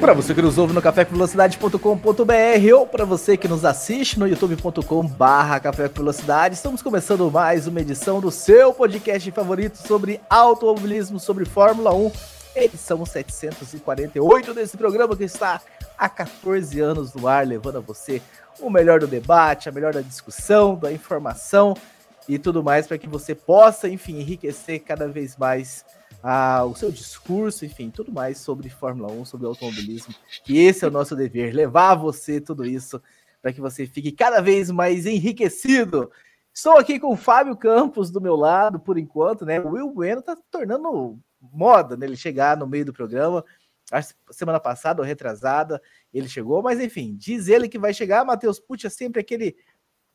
Para você que nos ouve no cafévelocidade.com.br ou para você que nos assiste no youtube.com barra Velocidade, estamos começando mais uma edição do seu podcast favorito sobre automobilismo, sobre Fórmula 1, edição 748 desse programa que está há 14 anos no ar, levando a você o melhor do debate, a melhor da discussão, da informação e tudo mais para que você possa, enfim, enriquecer cada vez mais a, o seu discurso, enfim, tudo mais sobre Fórmula 1, sobre automobilismo. E esse é o nosso dever, levar a você tudo isso para que você fique cada vez mais enriquecido. Estou aqui com o Fábio Campos do meu lado, por enquanto, né? O Will Bueno está tornando moda nele né? chegar no meio do programa. A semana passada ou retrasada ele chegou, mas enfim, diz ele que vai chegar. Matheus Pucci é sempre aquele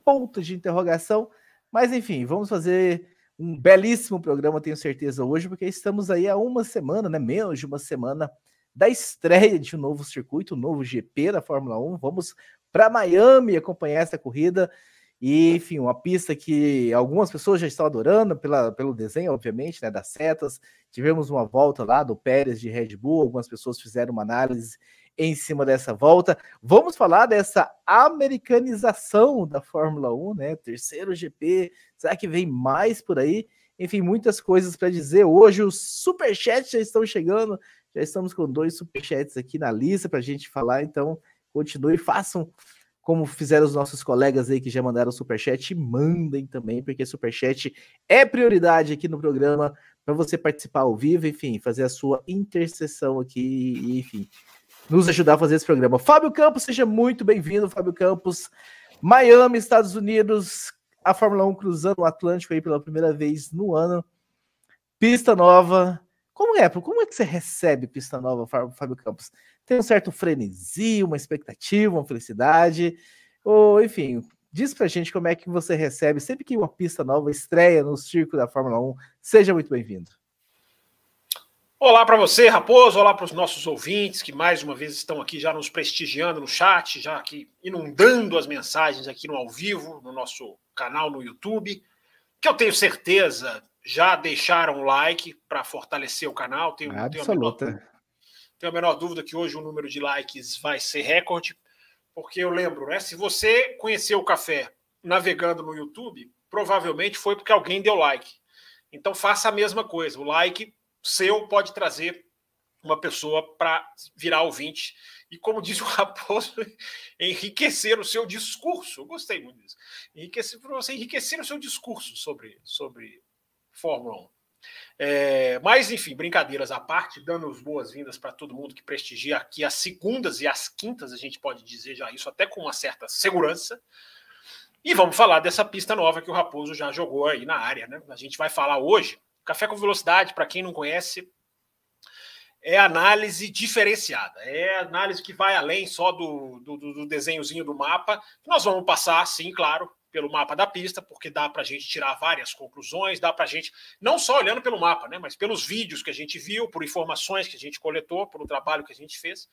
ponto de interrogação. Mas enfim, vamos fazer um belíssimo programa, tenho certeza, hoje, porque estamos aí há uma semana, né? Menos de uma semana da estreia de um novo circuito, um novo GP da Fórmula 1. Vamos para Miami acompanhar essa corrida. E, enfim, uma pista que algumas pessoas já estão adorando pela, pelo desenho, obviamente, né, das setas. Tivemos uma volta lá do Pérez de Red Bull, algumas pessoas fizeram uma análise em cima dessa volta. Vamos falar dessa americanização da Fórmula 1, né? Terceiro GP, será que vem mais por aí? Enfim, muitas coisas para dizer. Hoje os superchats já estão chegando, já estamos com dois superchats aqui na lista para a gente falar, então continue, façam como fizeram os nossos colegas aí que já mandaram superchat, mandem também, porque superchat é prioridade aqui no programa para você participar ao vivo, enfim, fazer a sua intercessão aqui, enfim, nos ajudar a fazer esse programa. Fábio Campos, seja muito bem-vindo, Fábio Campos. Miami, Estados Unidos, a Fórmula 1 cruzando o Atlântico aí pela primeira vez no ano. Pista nova. Como é? Como é que você recebe pista nova, Fábio Campos? Tem um certo frenesi, uma expectativa, uma felicidade? Ou, enfim, diz pra gente como é que você recebe sempre que uma pista nova estreia no circo da Fórmula 1. Seja muito bem-vindo. Olá para você, Raposo. Olá para os nossos ouvintes que mais uma vez estão aqui já nos prestigiando no chat, já aqui inundando as mensagens aqui no ao vivo, no nosso canal no YouTube. Que eu tenho certeza já deixaram o like para fortalecer o canal. Tenho, tenho, a menor, tenho a menor dúvida que hoje o número de likes vai ser recorde, porque eu lembro, né? Se você conheceu o café navegando no YouTube, provavelmente foi porque alguém deu like. Então faça a mesma coisa. O like seu pode trazer uma pessoa para virar ouvinte e, como diz o Raposo, enriquecer o seu discurso. Eu gostei muito disso. Enriquecer para você enriquecer o seu discurso sobre, sobre Fórmula 1. É, mas, enfim, brincadeiras à parte, dando as boas-vindas para todo mundo que prestigia aqui as segundas e as quintas, a gente pode dizer já isso até com uma certa segurança. E vamos falar dessa pista nova que o Raposo já jogou aí na área, né? A gente vai falar hoje Café com Velocidade, para quem não conhece, é análise diferenciada. É análise que vai além só do, do, do desenhozinho do mapa. Nós vamos passar, sim, claro, pelo mapa da pista, porque dá para a gente tirar várias conclusões, dá para a gente, não só olhando pelo mapa, né, mas pelos vídeos que a gente viu, por informações que a gente coletou, pelo trabalho que a gente fez.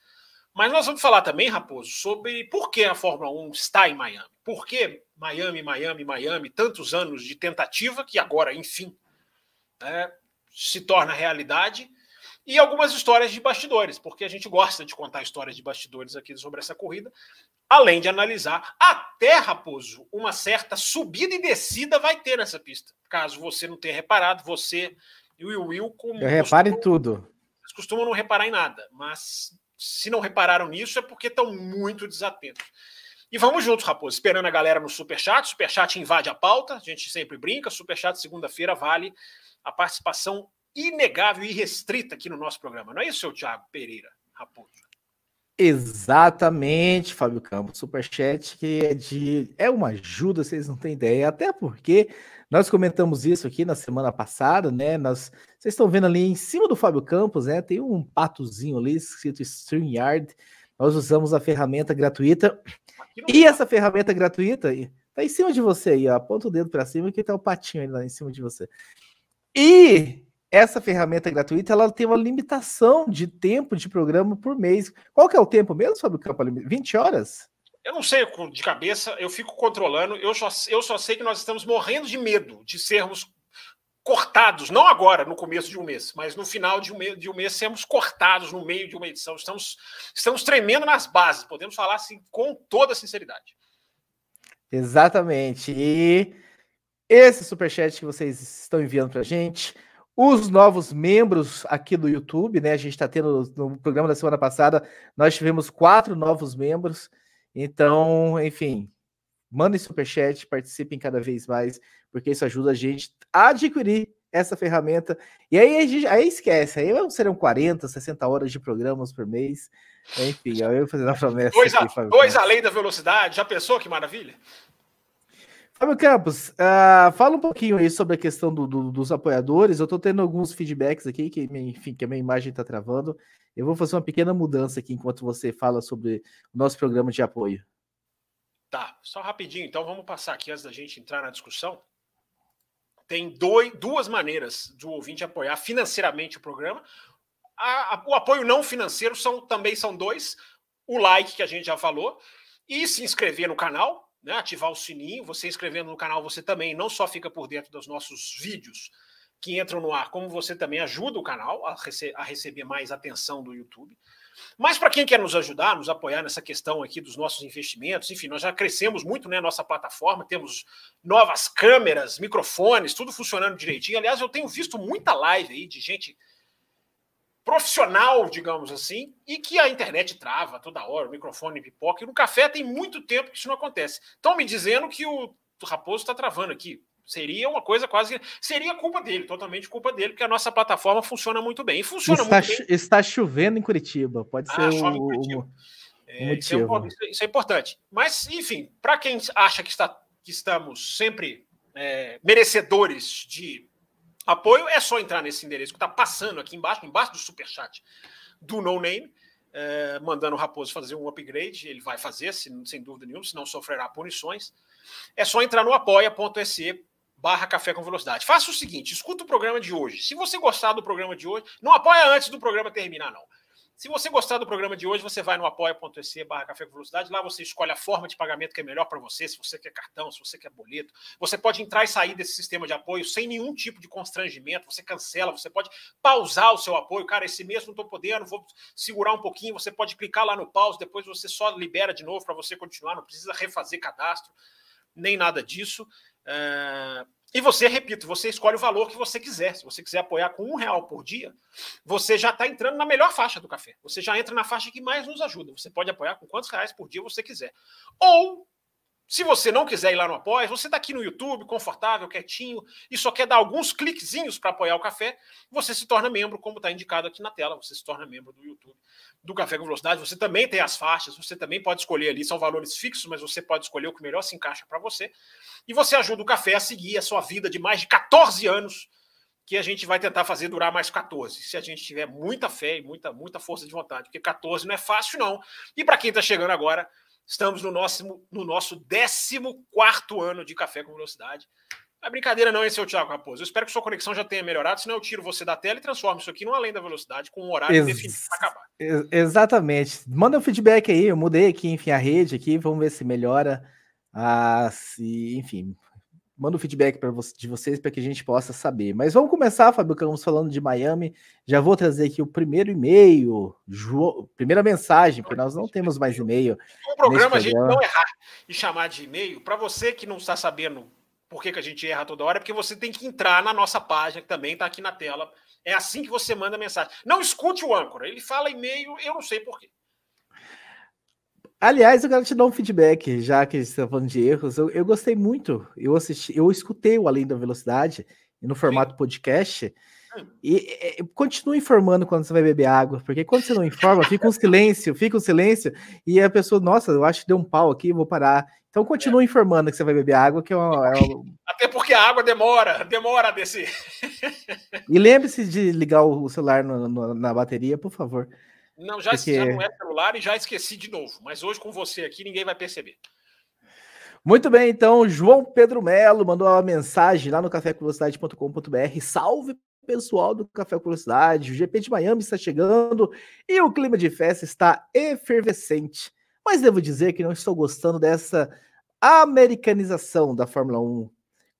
Mas nós vamos falar também, Raposo, sobre por que a Fórmula 1 está em Miami. Por que Miami, Miami, Miami, tantos anos de tentativa que agora, enfim, né, se torna realidade, e algumas histórias de bastidores, porque a gente gosta de contar histórias de bastidores aqui sobre essa corrida, além de analisar até, Raposo, uma certa subida e descida vai ter nessa pista. Caso você não tenha reparado, você e o Will, como. Eu reparo em tudo. Eles costumam não reparar em nada, mas se não repararam nisso é porque estão muito desatentos. E vamos juntos, Raposo, esperando a galera no Superchat. Superchat invade a pauta, a gente sempre brinca. Superchat segunda-feira vale a participação inegável e restrita aqui no nosso programa. Não é isso, seu Thiago Pereira Raposo? Exatamente, Fábio Campos. Superchat que é de. É uma ajuda, vocês não têm ideia. Até porque nós comentamos isso aqui na semana passada, né? Nós, vocês estão vendo ali em cima do Fábio Campos, né? Tem um patozinho ali escrito StreamYard. Nós usamos a ferramenta gratuita. E essa ferramenta gratuita, Tá em cima de você aí, ó. Aponta o dedo para cima que tá o patinho aí lá em cima de você. E essa ferramenta gratuita, ela tem uma limitação de tempo de programa por mês. Qual que é o tempo mesmo, Fábio Campo? 20 horas? Eu não sei de cabeça, eu fico controlando. Eu só, eu só sei que nós estamos morrendo de medo de sermos cortados, não agora, no começo de um mês, mas no final de um mês, de um mês sermos cortados no meio de uma edição. Estamos, estamos tremendo nas bases, podemos falar assim com toda sinceridade. Exatamente. E esse superchat que vocês estão enviando para a gente, os novos membros aqui do YouTube, né? A gente está tendo no programa da semana passada, nós tivemos quatro novos membros. Então, enfim, mandem superchat, participem cada vez mais, porque isso ajuda a gente a adquirir essa ferramenta. E aí a gente aí esquece, aí serão 40, 60 horas de programas por mês. Enfim, eu fazendo a promessa. Dois, aqui, a, dois além da velocidade, já pensou que maravilha? Fábio Campos, uh, fala um pouquinho aí sobre a questão do, do, dos apoiadores. Eu estou tendo alguns feedbacks aqui, que, enfim, que a minha imagem está travando. Eu vou fazer uma pequena mudança aqui enquanto você fala sobre o nosso programa de apoio. Tá, só rapidinho, então vamos passar aqui antes da gente entrar na discussão. Tem dois, duas maneiras do ouvinte apoiar financeiramente o programa. A, a, o apoio não financeiro são, também são dois: o like, que a gente já falou, e se inscrever no canal né, ativar o sininho. Você inscrevendo no canal, você também não só fica por dentro dos nossos vídeos que entram no ar, como você também ajuda o canal a, rece a receber mais atenção do YouTube. Mas para quem quer nos ajudar, nos apoiar nessa questão aqui dos nossos investimentos, enfim, nós já crescemos muito, né, nossa plataforma, temos novas câmeras, microfones, tudo funcionando direitinho. Aliás, eu tenho visto muita live aí de gente profissional, digamos assim, e que a internet trava toda hora, o microfone pipoca. E no café tem muito tempo que isso não acontece. Estão me dizendo que o Raposo está travando aqui. Seria uma coisa quase. Seria culpa dele, totalmente culpa dele, porque a nossa plataforma funciona muito bem. E funciona está, muito bem. Está chovendo em Curitiba, pode ah, ser o, o, é, isso, é um, isso, é importante. Mas, enfim, para quem acha que, está, que estamos sempre é, merecedores de Apoio é só entrar nesse endereço que está passando aqui embaixo, embaixo do superchat do No Name, é, mandando o Raposo fazer um upgrade. Ele vai fazer, sem, sem dúvida nenhuma, senão sofrerá punições. É só entrar no apoia.se barra café com velocidade. Faça o seguinte, escuta o programa de hoje. Se você gostar do programa de hoje, não apoia antes do programa terminar, não. Se você gostar do programa de hoje, você vai no apoia.se barra café com velocidade. Lá você escolhe a forma de pagamento que é melhor para você, se você quer cartão, se você quer boleto. Você pode entrar e sair desse sistema de apoio sem nenhum tipo de constrangimento. Você cancela, você pode pausar o seu apoio. Cara, esse mês não estou podendo, vou segurar um pouquinho. Você pode clicar lá no pause, depois você só libera de novo para você continuar. Não precisa refazer cadastro, nem nada disso. É... E você, repito, você escolhe o valor que você quiser. Se você quiser apoiar com um real por dia, você já está entrando na melhor faixa do café. Você já entra na faixa que mais nos ajuda. Você pode apoiar com quantos reais por dia você quiser. Ou se você não quiser ir lá no Apoia, você está aqui no YouTube, confortável, quietinho, e só quer dar alguns cliquezinhos para apoiar o café, você se torna membro, como está indicado aqui na tela. Você se torna membro do YouTube do Café com Velocidade. Você também tem as faixas, você também pode escolher ali, são valores fixos, mas você pode escolher o que melhor se encaixa para você. E você ajuda o café a seguir a sua vida de mais de 14 anos, que a gente vai tentar fazer durar mais 14, se a gente tiver muita fé e muita, muita força de vontade, porque 14 não é fácil, não. E para quem está chegando agora, Estamos no nosso, no nosso 14 ano de Café com Velocidade. A brincadeira não é esse é o Thiago Raposo. Eu espero que sua conexão já tenha melhorado, senão eu tiro você da tela e transformo isso aqui num além da velocidade, com um horário Ex definido para acabar. Ex exatamente. Manda um feedback aí, eu mudei aqui, enfim, a rede aqui, vamos ver se melhora. Ah, se, enfim, manda o um feedback para você, de vocês para que a gente possa saber. Mas vamos começar, Fábio Campos, falando de Miami. Já vou trazer aqui o primeiro e-mail, primeira mensagem, porque nós não temos mais e-mail. O programa, a gente não errar e chamar de e-mail. Para você que não está sabendo por que, que a gente erra toda hora, é porque você tem que entrar na nossa página, que também está aqui na tela. É assim que você manda mensagem. Não escute o âncora, ele fala e-mail, eu não sei porquê. Aliás, eu quero te dar um feedback, já que você está falando de erros. Eu, eu, gostei muito. Eu assisti, eu escutei o Além da Velocidade no formato Sim. podcast. E, e, e continue informando quando você vai beber água, porque quando você não informa, fica um silêncio, fica um silêncio, e a pessoa, nossa, eu acho que deu um pau aqui, vou parar. Então continue é. informando que você vai beber água, que é uma, é uma... Até porque a água demora, demora a descer. e lembre-se de ligar o celular no, no, na bateria, por favor. Não, já, Porque... já não é celular e já esqueci de novo. Mas hoje com você aqui ninguém vai perceber. Muito bem, então, João Pedro Melo mandou uma mensagem lá no cafévelocidade.com.br. Salve pessoal do Café com Velocidade, o GP de Miami está chegando e o clima de festa está efervescente. Mas devo dizer que não estou gostando dessa americanização da Fórmula 1.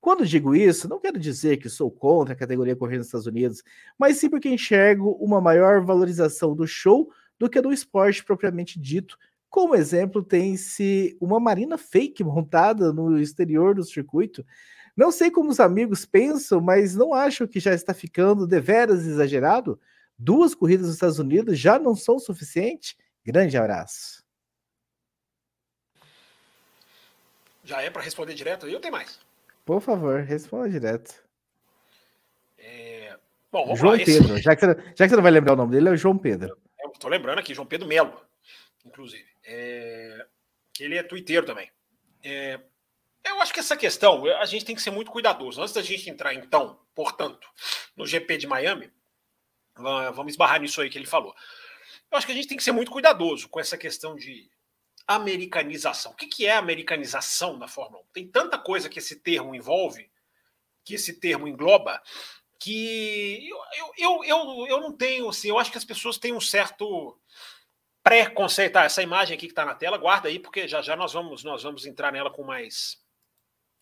Quando digo isso, não quero dizer que sou contra a categoria corrida nos Estados Unidos, mas sim porque enxergo uma maior valorização do show do que do esporte propriamente dito. Como exemplo, tem-se uma marina fake montada no exterior do circuito. Não sei como os amigos pensam, mas não acho que já está ficando deveras exagerado? Duas corridas nos Estados Unidos já não são suficiente? Grande abraço. Já é para responder direto? Eu tenho mais. Por favor, responda direto. É... Bom, João lá, Pedro. Esse... Já, que você, já que você não vai lembrar o nome dele, é o João Pedro. Tô lembrando aqui, João Pedro Melo, inclusive. É... Ele é twitteiro também. É... Eu acho que essa questão, a gente tem que ser muito cuidadoso. Antes da gente entrar, então, portanto, no GP de Miami, vamos esbarrar nisso aí que ele falou. Eu acho que a gente tem que ser muito cuidadoso com essa questão de americanização. O que, que é americanização na Fórmula 1? Tem tanta coisa que esse termo envolve, que esse termo engloba, que eu, eu, eu, eu, não tenho, assim, eu acho que as pessoas têm um certo preconceito. Ah, essa imagem aqui que está na tela, guarda aí, porque já já nós vamos, nós vamos entrar nela com mais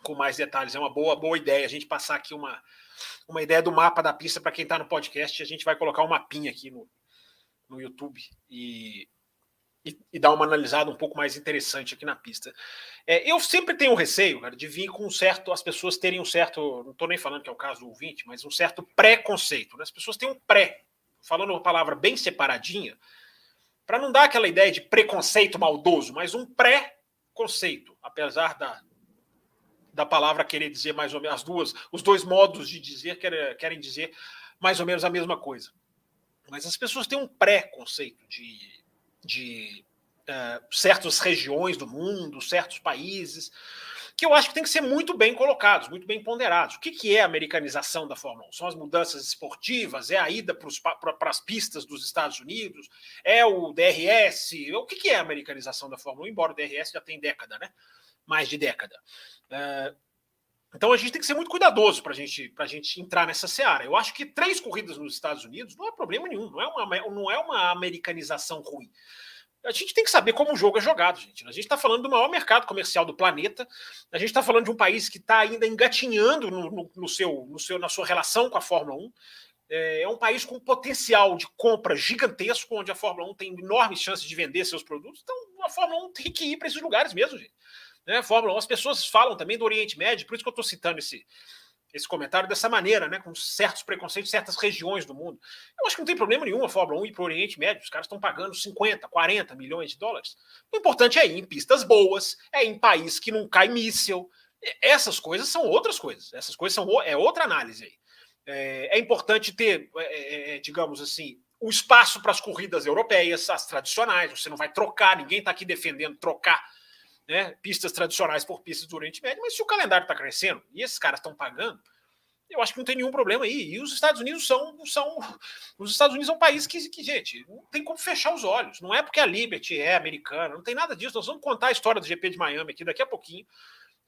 com mais detalhes. É uma boa, boa ideia a gente passar aqui uma, uma ideia do mapa da pista para quem está no podcast. A gente vai colocar um mapinha aqui no, no YouTube e e, e, dar uma analisada um pouco mais interessante aqui na pista. É, eu sempre tenho receio, cara, de vir com um certo. as pessoas terem um certo. Não estou nem falando que é o caso do ouvinte, mas um certo preconceito. Né? As pessoas têm um pré, falando uma palavra bem separadinha, para não dar aquela ideia de preconceito maldoso, mas um pré-conceito, apesar da, da palavra querer dizer mais ou menos as duas, os dois modos de dizer querem, querem dizer mais ou menos a mesma coisa. Mas as pessoas têm um pré-conceito de de uh, certas regiões do mundo, certos países, que eu acho que tem que ser muito bem colocados, muito bem ponderados. O que, que é a americanização da Fórmula 1? São as mudanças esportivas? É a ida para as pistas dos Estados Unidos? É o DRS? O que, que é a americanização da Fórmula 1? Embora o DRS já tem década, né? Mais de década. Uh, então a gente tem que ser muito cuidadoso para gente, a gente entrar nessa seara. Eu acho que três corridas nos Estados Unidos não é problema nenhum, não é uma, não é uma americanização ruim. A gente tem que saber como o jogo é jogado, gente. A gente está falando do maior mercado comercial do planeta. A gente está falando de um país que está ainda engatinhando no, no, no, seu, no seu, na sua relação com a Fórmula 1. É, é um país com potencial de compra gigantesco, onde a Fórmula 1 tem enormes chances de vender seus produtos. Então, a Fórmula 1 tem que ir para esses lugares mesmo, gente né? Fórmula 1, as pessoas falam também do Oriente Médio, por isso que eu estou citando esse, esse comentário dessa maneira, né? Com certos preconceitos, certas regiões do mundo. Eu acho que não tem problema nenhum a Fórmula 1 ir para o Oriente Médio. Os caras estão pagando 50, 40 milhões de dólares. O importante é ir em pistas boas, é em país que não cai míssil. Essas coisas são outras coisas. Essas coisas são é outra análise aí. É, é importante ter, é, é, é digamos assim, o espaço para as corridas europeias, as tradicionais. Você não vai trocar, ninguém está aqui defendendo trocar né, pistas tradicionais por pistas do Oriente Médio, mas se o calendário está crescendo e esses caras estão pagando, eu acho que não tem nenhum problema aí. E os Estados Unidos são. são os Estados Unidos são um país que, que, gente, não tem como fechar os olhos. Não é porque a Liberty é americana, não tem nada disso. Nós vamos contar a história do GP de Miami aqui daqui a pouquinho.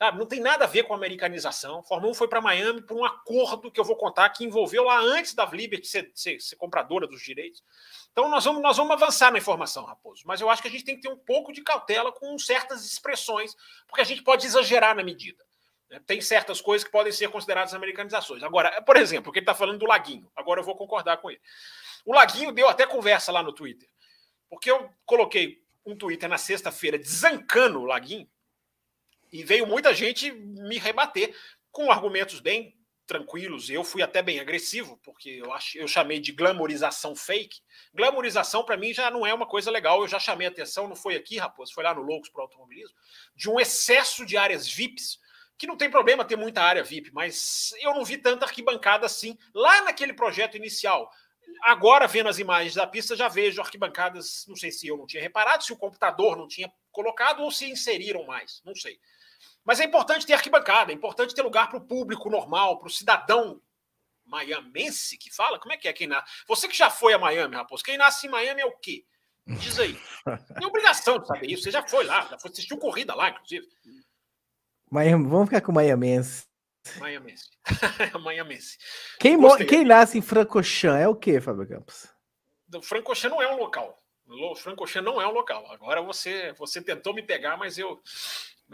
Sabe? Não tem nada a ver com americanização. Fórmula 1 foi para Miami por um acordo que eu vou contar que envolveu lá antes da Liberty ser, ser, ser compradora dos direitos. Então nós vamos, nós vamos avançar na informação, Raposo. Mas eu acho que a gente tem que ter um pouco de cautela com certas expressões, porque a gente pode exagerar na medida. Né? Tem certas coisas que podem ser consideradas americanizações. Agora, por exemplo, o que ele está falando do Laguinho. Agora eu vou concordar com ele. O Laguinho deu até conversa lá no Twitter. Porque eu coloquei um Twitter na sexta-feira desancando o Laguinho e veio muita gente me rebater com argumentos bem tranquilos. Eu fui até bem agressivo, porque eu, acho, eu chamei de glamorização fake. Glamorização, para mim, já não é uma coisa legal. Eu já chamei atenção, não foi aqui, Raposo, foi lá no Loucos para o Automobilismo, de um excesso de áreas VIPs, que não tem problema ter muita área VIP, mas eu não vi tanta arquibancada assim lá naquele projeto inicial. Agora, vendo as imagens da pista, já vejo arquibancadas, não sei se eu não tinha reparado, se o computador não tinha colocado ou se inseriram mais, não sei. Mas é importante ter arquibancada, é importante ter lugar para o público normal, para o cidadão miamense que fala. Como é que é quem nasce? Você que já foi a Miami, Raposo, quem nasce em Miami é o quê? Diz aí. Tem obrigação de saber isso. Você já foi lá, já foi, assistiu corrida lá, inclusive. Miami, vamos ficar com Miamense. Miamense. Miamense. Quem, quem nasce em Francochamp é o quê, Fábio Campos? Francochamp não é um local. Francochamp não é um local. Agora você você tentou me pegar, mas eu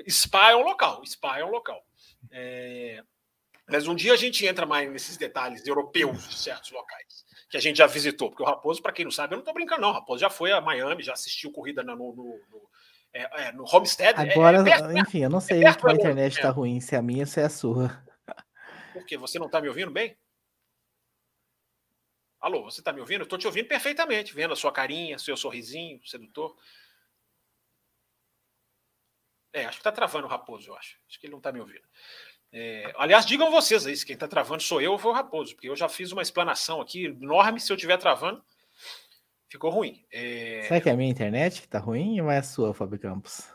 Spa é um local. Spa é um local. É... Mas um dia a gente entra mais nesses detalhes europeus de certos locais que a gente já visitou. Porque o Raposo, para quem não sabe, eu não estou brincando, não. O Raposo já foi a Miami, já assistiu corrida no, no, no, é, é, no Homestead. É, Agora, é perto, enfim, eu não sei se a internet está ruim, se é a minha ou se é a sua. Por quê? Você não está me ouvindo bem? Alô, você está me ouvindo? Estou te ouvindo perfeitamente, vendo a sua carinha, seu sorrisinho sedutor. É, acho que está travando o Raposo, eu acho. Acho que ele não está me ouvindo. É, aliás, digam vocês aí, se quem está travando sou eu ou foi o Raposo, porque eu já fiz uma explanação aqui enorme. Se eu estiver travando, ficou ruim. É... Será que é a minha internet que está ruim ou é a sua, Fábio Campos?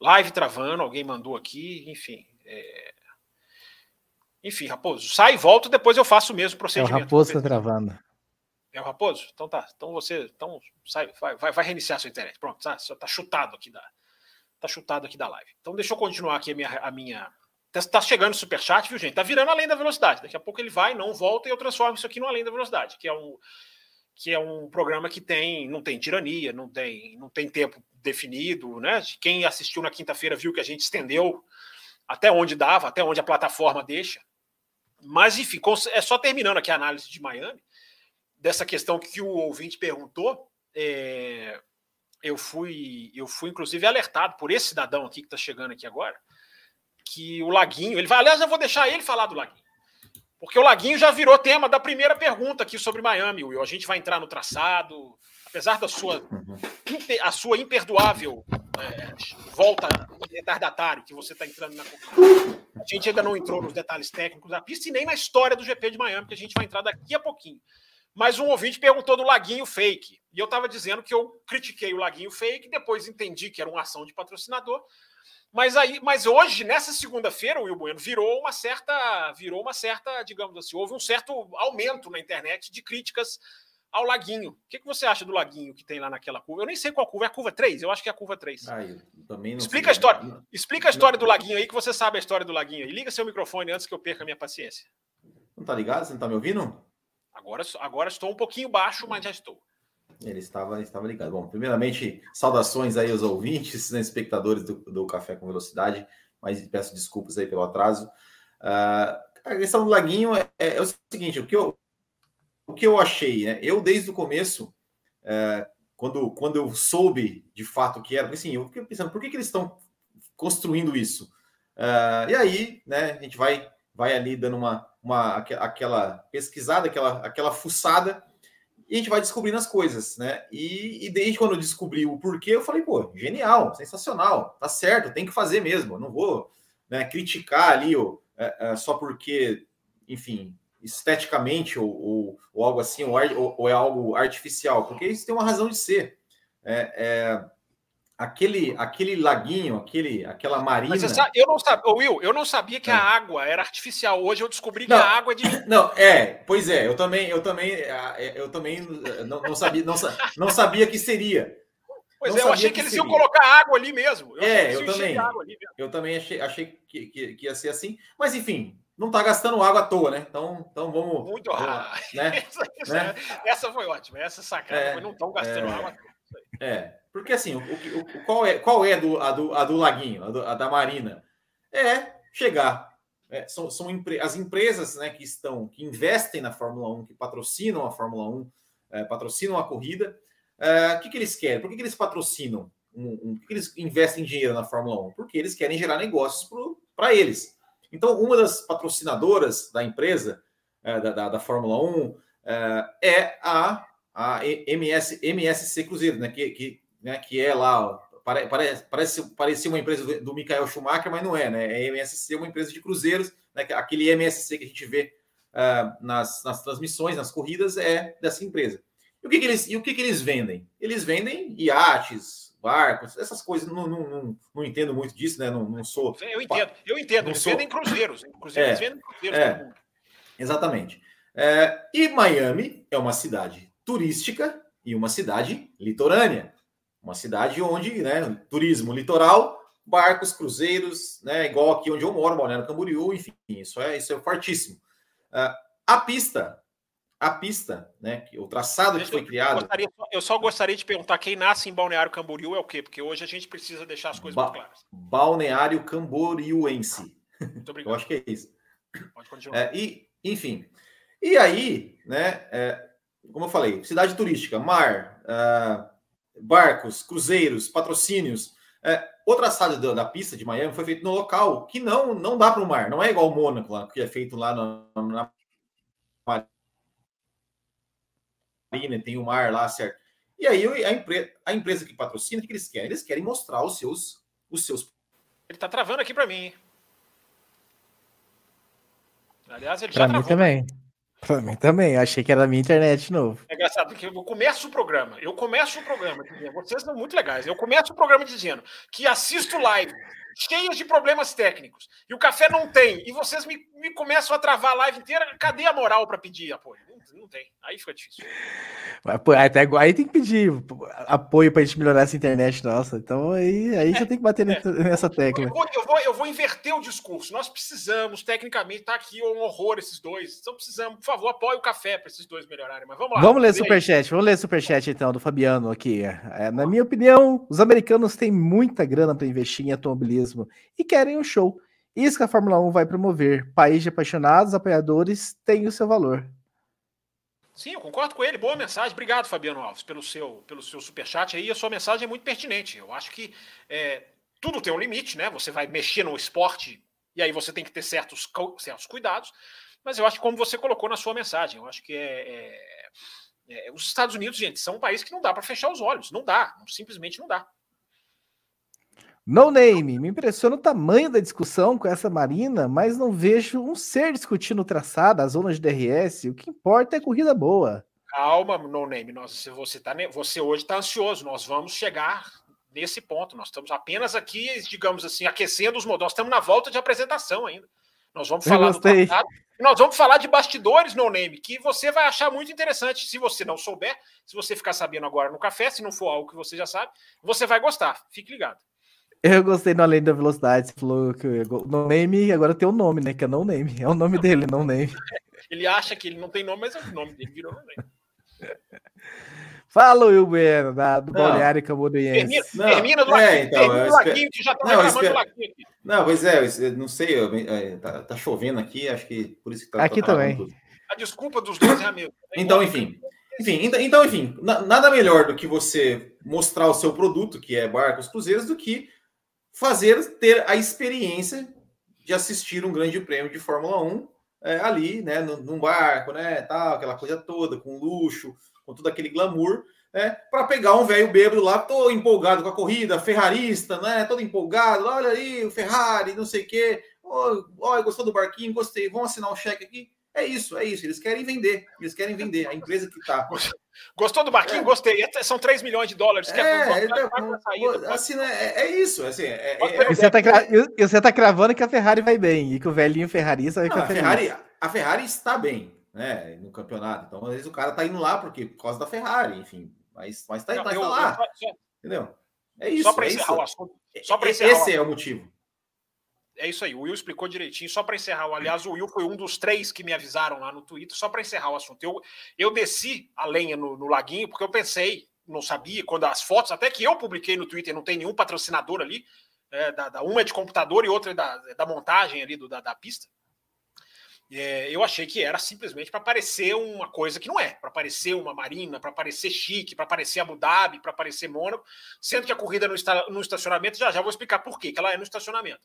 Live travando, alguém mandou aqui, enfim. É... Enfim, Raposo, sai e volta, depois eu faço o mesmo procedimento. É o Raposo está travando. É o Raposo? Então tá. Então você. Então sai, vai, vai, vai reiniciar a sua internet. Pronto, tá, tá chutado aqui da. Tá chutado aqui da live. Então deixa eu continuar aqui a minha, a minha Tá, tá chegando o superchat, viu, gente? Tá virando além da velocidade. Daqui a pouco ele vai, não volta e eu transformo isso aqui no além da velocidade, que é um que é um programa que tem não tem tirania, não tem não tem tempo definido, né? Quem assistiu na quinta-feira viu que a gente estendeu até onde dava, até onde a plataforma deixa. Mas enfim, é só terminando aqui a análise de Miami dessa questão que o ouvinte perguntou. É, eu fui eu fui inclusive alertado por esse cidadão aqui que está chegando aqui agora que o Laguinho, ele vai, aliás, eu vou deixar ele falar do Laguinho. Porque o Laguinho já virou tema da primeira pergunta aqui sobre Miami, Will. A gente vai entrar no traçado, apesar da sua, a sua imperdoável é, volta retardatário que você está entrando na A gente ainda não entrou nos detalhes técnicos da pista e nem na história do GP de Miami, que a gente vai entrar daqui a pouquinho. Mas um ouvinte perguntou do Laguinho Fake. E eu estava dizendo que eu critiquei o Laguinho Fake, depois entendi que era uma ação de patrocinador mas aí, mas hoje, nessa segunda-feira, o Will Bueno virou uma certa, virou uma certa, digamos assim, houve um certo aumento na internet de críticas ao Laguinho. O que, que você acha do Laguinho que tem lá naquela curva? Eu nem sei qual curva, é a curva 3? Eu acho que é a curva 3. Ah, também não Explica a história. Explica a história do Laguinho aí, que você sabe a história do Laguinho aí. Liga seu microfone antes que eu perca a minha paciência. Não tá ligado? Você não tá me ouvindo? Agora, agora estou um pouquinho baixo, mas já estou. Ele estava, estava ligado. Bom, primeiramente, saudações aí aos ouvintes, né, espectadores do, do Café com Velocidade, mas peço desculpas aí pelo atraso. Uh, a questão do Laguinho é, é, é, o seguinte: o que eu, o que eu achei, né? Eu, desde o começo, uh, quando, quando eu soube de fato o que era, assim, eu fiquei pensando, por que, que eles estão construindo isso? Uh, e aí, né, a gente vai, vai ali dando uma, uma aquela pesquisada, aquela, aquela fuçada e a gente vai descobrindo as coisas, né? E, e desde quando eu descobri o porquê, eu falei, pô, genial, sensacional, tá certo, tem que fazer mesmo. Não vou né, criticar ali ó, é, é, só porque, enfim, esteticamente ou, ou, ou algo assim, ou, ou, é algo artificial, porque isso tem uma razão de ser. É, é aquele, aquele laguinho, aquele, aquela marina. Mas sabe, eu não sabia, Will, eu não sabia que é. a água era artificial. Hoje eu descobri não, que a água é de. Não, é, pois é, eu também, eu também, é, eu também não, não sabia, não, não sabia que seria. Pois não é, eu achei que, que eles seria. iam colocar água ali mesmo. Eu é, eu também. Eu também achei, achei que, que, que, ia ser assim, mas enfim, não está gastando água à toa, né? Então, então vamos. Muito vamos, né? essa, né? essa, foi ótima, essa sacada, é, mas não estão gastando é, água à toa. É, porque assim, o, o, qual é, qual é do, a, do, a do Laguinho, a, do, a da Marina? É chegar. É, são são as empresas né, que estão, que investem na Fórmula 1, que patrocinam a Fórmula 1, é, patrocinam a corrida. É, o que, que eles querem? Por que, que eles patrocinam? Um, um, por que eles investem dinheiro na Fórmula 1? Porque eles querem gerar negócios para eles. Então, uma das patrocinadoras da empresa, é, da, da, da, Fórmula 1, é, é a a MS, MSC Cruzeiro, né? Que, que, né? que é lá, pare, parece, parece parecia uma empresa do, do Michael Schumacher, mas não é, né? É MSC, uma empresa de cruzeiros, né? Aquele MSC que a gente vê uh, nas, nas transmissões, nas corridas, é dessa empresa. E o que, que eles, e o que, que eles vendem? Eles vendem iates, barcos, essas coisas. Não, não, não, não entendo muito disso, né? Não, não sou. Eu entendo, eu entendo. Eles sou... vendem cruzeiros. Inclusive, é, eles vendem cruzeiros. É, exatamente. É, e Miami é uma cidade turística e uma cidade litorânea. Uma cidade onde, né, turismo litoral, barcos, cruzeiros, né? Igual aqui onde eu moro, Balneário Camboriú, enfim, isso é, isso é fortíssimo. Uh, a pista, a pista, né? O traçado que foi criado. Eu, gostaria, eu, só gostaria de perguntar: quem nasce em Balneário Camboriú é o quê? Porque hoje a gente precisa deixar as coisas ba muito claras. Balneário Camboriúense. Muito obrigado. Eu acho que é isso. Pode continuar. É, e, enfim. E aí, né? É, como eu falei, cidade turística, mar, uh, barcos, cruzeiros, patrocínios. É, o traçado da, da, pista de Miami foi feito no local que não não dá para o mar, não é igual o Mônaco, lá, que é feito lá na, na marina, tem o mar lá, certo? E aí a, empre, a empresa que patrocina, o que eles querem? Eles querem mostrar os seus. Os seus... Ele está travando aqui para mim. Aliás, ele pra já mim travou. também. Pra mim também, achei que era da minha internet de novo. É engraçado que eu começo o programa, eu começo o programa, vocês são muito legais, eu começo o programa dizendo que assisto live cheias de problemas técnicos, e o café não tem, e vocês me, me começam a travar a live inteira, cadê a moral para pedir apoio? Não, tem, aí fica difícil. Até aí tem que pedir apoio para a gente melhorar essa internet nossa, então aí, aí é, já tem que bater é. nessa tecla. Eu vou, eu, vou, eu vou inverter o discurso, nós precisamos, tecnicamente, tá aqui um horror esses dois, então precisamos, por favor, apoie o café para esses dois melhorarem, mas vamos lá. Vamos ler superchat, vamos ler superchat então, do Fabiano aqui. É, na minha opinião, os americanos têm muita grana para investir em automobilismo e querem um show. Isso que a Fórmula 1 vai promover. País de apaixonados, apoiadores, tem o seu valor. Sim, eu concordo com ele. Boa mensagem. Obrigado, Fabiano Alves, pelo seu, pelo seu superchat aí. A sua mensagem é muito pertinente. Eu acho que é, tudo tem um limite, né? Você vai mexer no esporte e aí você tem que ter certos, certos cuidados. Mas eu acho que, como você colocou na sua mensagem, eu acho que é, é, é os Estados Unidos, gente, são um país que não dá para fechar os olhos. Não dá. Simplesmente não dá. No name, me impressiona o tamanho da discussão com essa Marina, mas não vejo um ser discutindo o traçado, as zonas de DRS. O que importa é corrida boa. Calma, no name. Nós, você, tá, você hoje está ansioso. Nós vamos chegar nesse ponto. Nós estamos apenas aqui, digamos assim, aquecendo os modos. Nós estamos na volta de apresentação ainda. Nós vamos falar do traçado. Nós vamos falar de bastidores no name, que você vai achar muito interessante. Se você não souber, se você ficar sabendo agora no café, se não for algo que você já sabe, você vai gostar. Fique ligado. Eu gostei no Além da Velocidade, você falou que o no name agora tem o um nome, né? Que é no name. É o nome dele, não name. Ele acha que ele não tem nome, mas é o nome dele virou no name. Fala, Will Bueno, da, do Balneário Camboriense. Termina, termina do é, então, termina do Laquinho, que já estão reclamando espero... do Laquinho aqui. Não, pois é, eu não sei, eu, é, tá, tá, chovendo aqui, acho que por isso que tá. Aqui tá também. Tudo. A desculpa dos dois é a mesma. Então, enfim. Enfim, então, então enfim, nada melhor do que você mostrar o seu produto, que é barcos cruzeiros, do que fazer ter a experiência de assistir um grande prêmio de Fórmula 1 é, ali, né, num, barco, né, tal, aquela coisa toda, com luxo, com todo aquele glamour, né, para pegar um velho bêbado lá, tô empolgado com a corrida, ferrarista, né, todo empolgado, olha aí o Ferrari, não sei o quê, oh, oh, gostou do barquinho, gostei, vamos assinar o um cheque aqui, é isso, é isso. Eles querem vender. Eles querem vender. A empresa que está. Gostou do barquinho? É. Gostei. São 3 milhões de dólares. Que é, é, tá, assim, né, é, é, isso. Assim, é, é, você está tá cravando que a Ferrari vai bem e que o velhinho ferrarista vai ficar a Ferrari, a Ferrari está bem né, no campeonato. Então, às vezes, o cara está indo lá porque, por causa da Ferrari, enfim. Mas, mas tá, Não, tá, eu, lá. Eu, eu, entendeu? É isso. Só para encerrar o assunto. Só encerrar Esse é o motivo. É isso aí, o Will explicou direitinho. Só para encerrar, aliás, o Will foi um dos três que me avisaram lá no Twitter, só para encerrar o assunto. Eu, eu desci a lenha no, no, laguinho, porque eu pensei, não sabia, quando as fotos, até que eu publiquei no Twitter, não tem nenhum patrocinador ali, é, da, da, uma é de computador e outra é da, da montagem ali do, da, da pista. É, eu achei que era simplesmente para parecer uma coisa que não é, para parecer uma marina, para parecer chique, para parecer Abu Dhabi, para parecer Mônaco, sendo que a corrida no, no estacionamento, já já vou explicar por quê, que ela é no estacionamento.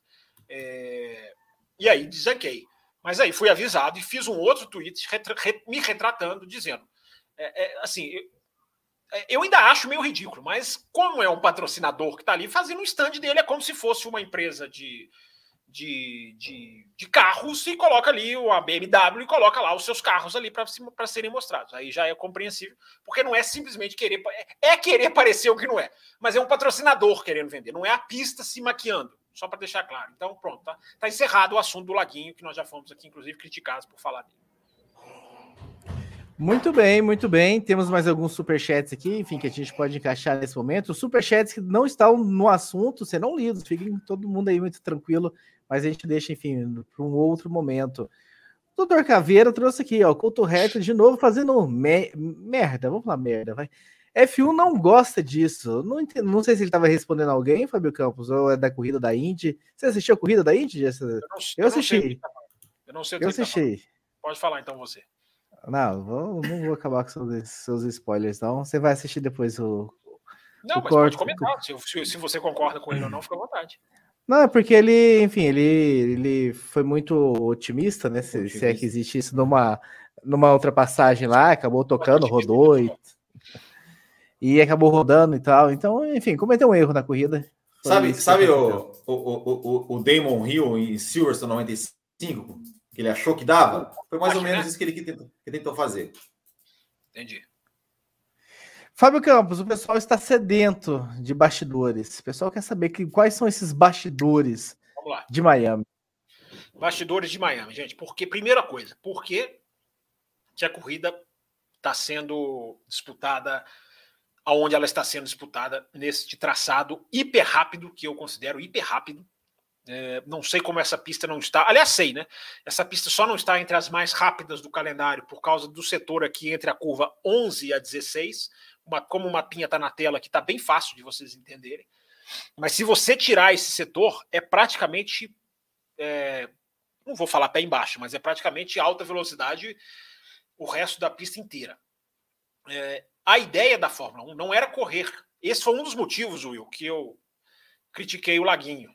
É... E aí desanquei. Mas aí fui avisado e fiz um outro tweet retra... me retratando, dizendo: é, é, assim, eu, é, eu ainda acho meio ridículo, mas como é um patrocinador que está ali, fazendo um stand dele é como se fosse uma empresa de, de, de, de, carros e coloca ali a BMW e coloca lá os seus carros ali para serem mostrados. Aí já é compreensível, porque não é simplesmente querer. É, é querer parecer o que não é, mas é um patrocinador querendo vender, não é a pista se maquiando só para deixar claro. Então, pronto, tá, tá encerrado o assunto do Laguinho, que nós já fomos aqui, inclusive, criticados por falar dele. Muito bem, muito bem. Temos mais alguns superchats aqui, enfim, que a gente pode encaixar nesse momento. Superchats que não estão no assunto serão lidos, fiquem todo mundo aí muito tranquilo, mas a gente deixa, enfim, para um outro momento. Doutor Caveira trouxe aqui, ó, Couto Reto de novo fazendo me merda, vamos falar merda, vai. F1 não gosta disso. Não, entendo, não sei se ele estava respondendo alguém, Fábio Campos, ou é da corrida da Indy. Você assistiu a corrida da Indy? Eu, não, eu assisti. Eu não sei o que Eu tá assisti. Tá Pode falar então você. Não, vou, não vou acabar com seus, seus spoilers, não. Você vai assistir depois o. Não, o mas corte. pode comentar. Se, se, você concorda com ele ou não, fica à vontade. Não, é porque ele, enfim, ele, ele foi muito otimista, né? Se, otimista. se é que existe isso numa, numa outra passagem lá, acabou tocando, rodou e, e acabou rodando e tal. Então, enfim, cometeu um erro na corrida. Sabe, sabe o, o, o, o Damon Hill em Silverstone 95? que ele achou que dava, foi mais Acho, ou menos né? isso que ele, que tentou, que tentou fazer. Entendi. Fábio Campos, o pessoal está sedento de bastidores. O pessoal quer saber que, quais são esses bastidores de Miami. Bastidores de Miami, gente. Porque, primeira coisa, por que, que a corrida está sendo disputada aonde ela está sendo disputada nesse traçado hiper rápido, que eu considero hiper rápido, é, não sei como essa pista não está. Aliás, sei, né? Essa pista só não está entre as mais rápidas do calendário por causa do setor aqui entre a curva 11 e a 16. Uma, como o mapinha está na tela aqui, está bem fácil de vocês entenderem. Mas se você tirar esse setor, é praticamente. É, não vou falar pé embaixo, mas é praticamente alta velocidade o resto da pista inteira. É, a ideia da Fórmula 1 não era correr. Esse foi um dos motivos, Will, que eu critiquei o Laguinho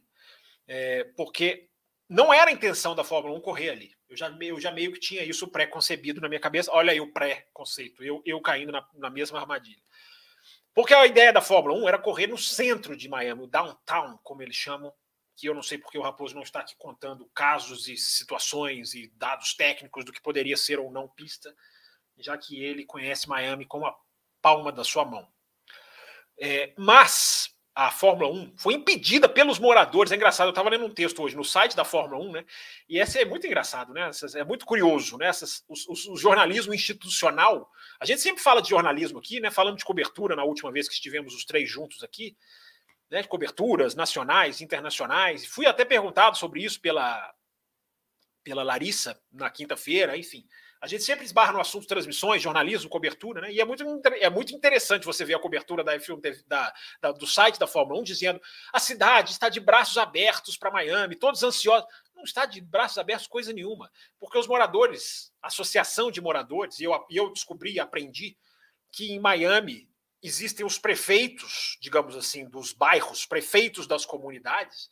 é, porque não era a intenção da Fórmula 1 correr ali. Eu já, eu já meio que tinha isso pré-concebido na minha cabeça. Olha aí o pré-conceito, eu, eu caindo na, na mesma armadilha. Porque a ideia da Fórmula 1 era correr no centro de Miami, o downtown, como eles chamam, que eu não sei porque o Raposo não está aqui contando casos e situações e dados técnicos do que poderia ser ou não pista, já que ele conhece Miami como a palma da sua mão. É, mas a Fórmula 1 foi impedida pelos moradores. É engraçado, eu estava lendo um texto hoje no site da Fórmula 1, né? E esse é muito engraçado, né? É muito curioso, né? Essas, os, o jornalismo institucional. A gente sempre fala de jornalismo aqui, né? Falando de cobertura na última vez que estivemos os três juntos aqui, né? Coberturas nacionais, internacionais. Fui até perguntado sobre isso pela, pela Larissa na quinta-feira, enfim. A gente sempre esbarra no assunto transmissões, jornalismo, cobertura, né? E é muito, é muito interessante você ver a cobertura da F1 da, da, do site da Fórmula 1 dizendo a cidade está de braços abertos para Miami, todos ansiosos. Não está de braços abertos coisa nenhuma, porque os moradores, associação de moradores, e eu, eu descobri e aprendi que em Miami existem os prefeitos, digamos assim, dos bairros, prefeitos das comunidades,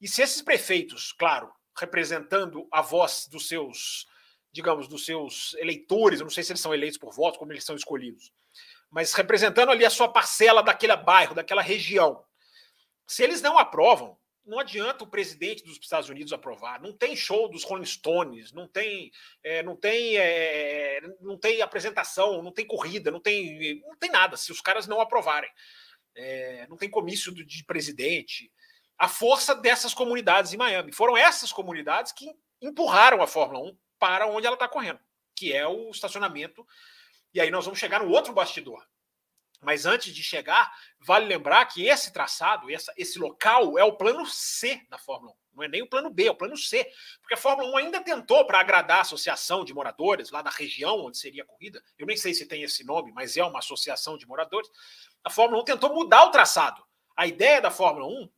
e se esses prefeitos, claro, representando a voz dos seus digamos, dos seus eleitores, eu não sei se eles são eleitos por voto, como eles são escolhidos, mas representando ali a sua parcela daquele bairro, daquela região. Se eles não aprovam, não adianta o presidente dos Estados Unidos aprovar. Não tem show dos Rolling Stones, não tem, é, não tem, é, não tem apresentação, não tem corrida, não tem, não tem nada. Se os caras não aprovarem, é, não tem comício de presidente. A força dessas comunidades em Miami foram essas comunidades que empurraram a Fórmula 1 para onde ela está correndo, que é o estacionamento. E aí nós vamos chegar no outro bastidor. Mas antes de chegar, vale lembrar que esse traçado, essa, esse local, é o plano C da Fórmula 1. Não é nem o plano B, é o plano C. Porque a Fórmula 1 ainda tentou, para agradar a associação de moradores, lá da região onde seria a corrida, eu nem sei se tem esse nome, mas é uma associação de moradores. A Fórmula 1 tentou mudar o traçado. A ideia da Fórmula 1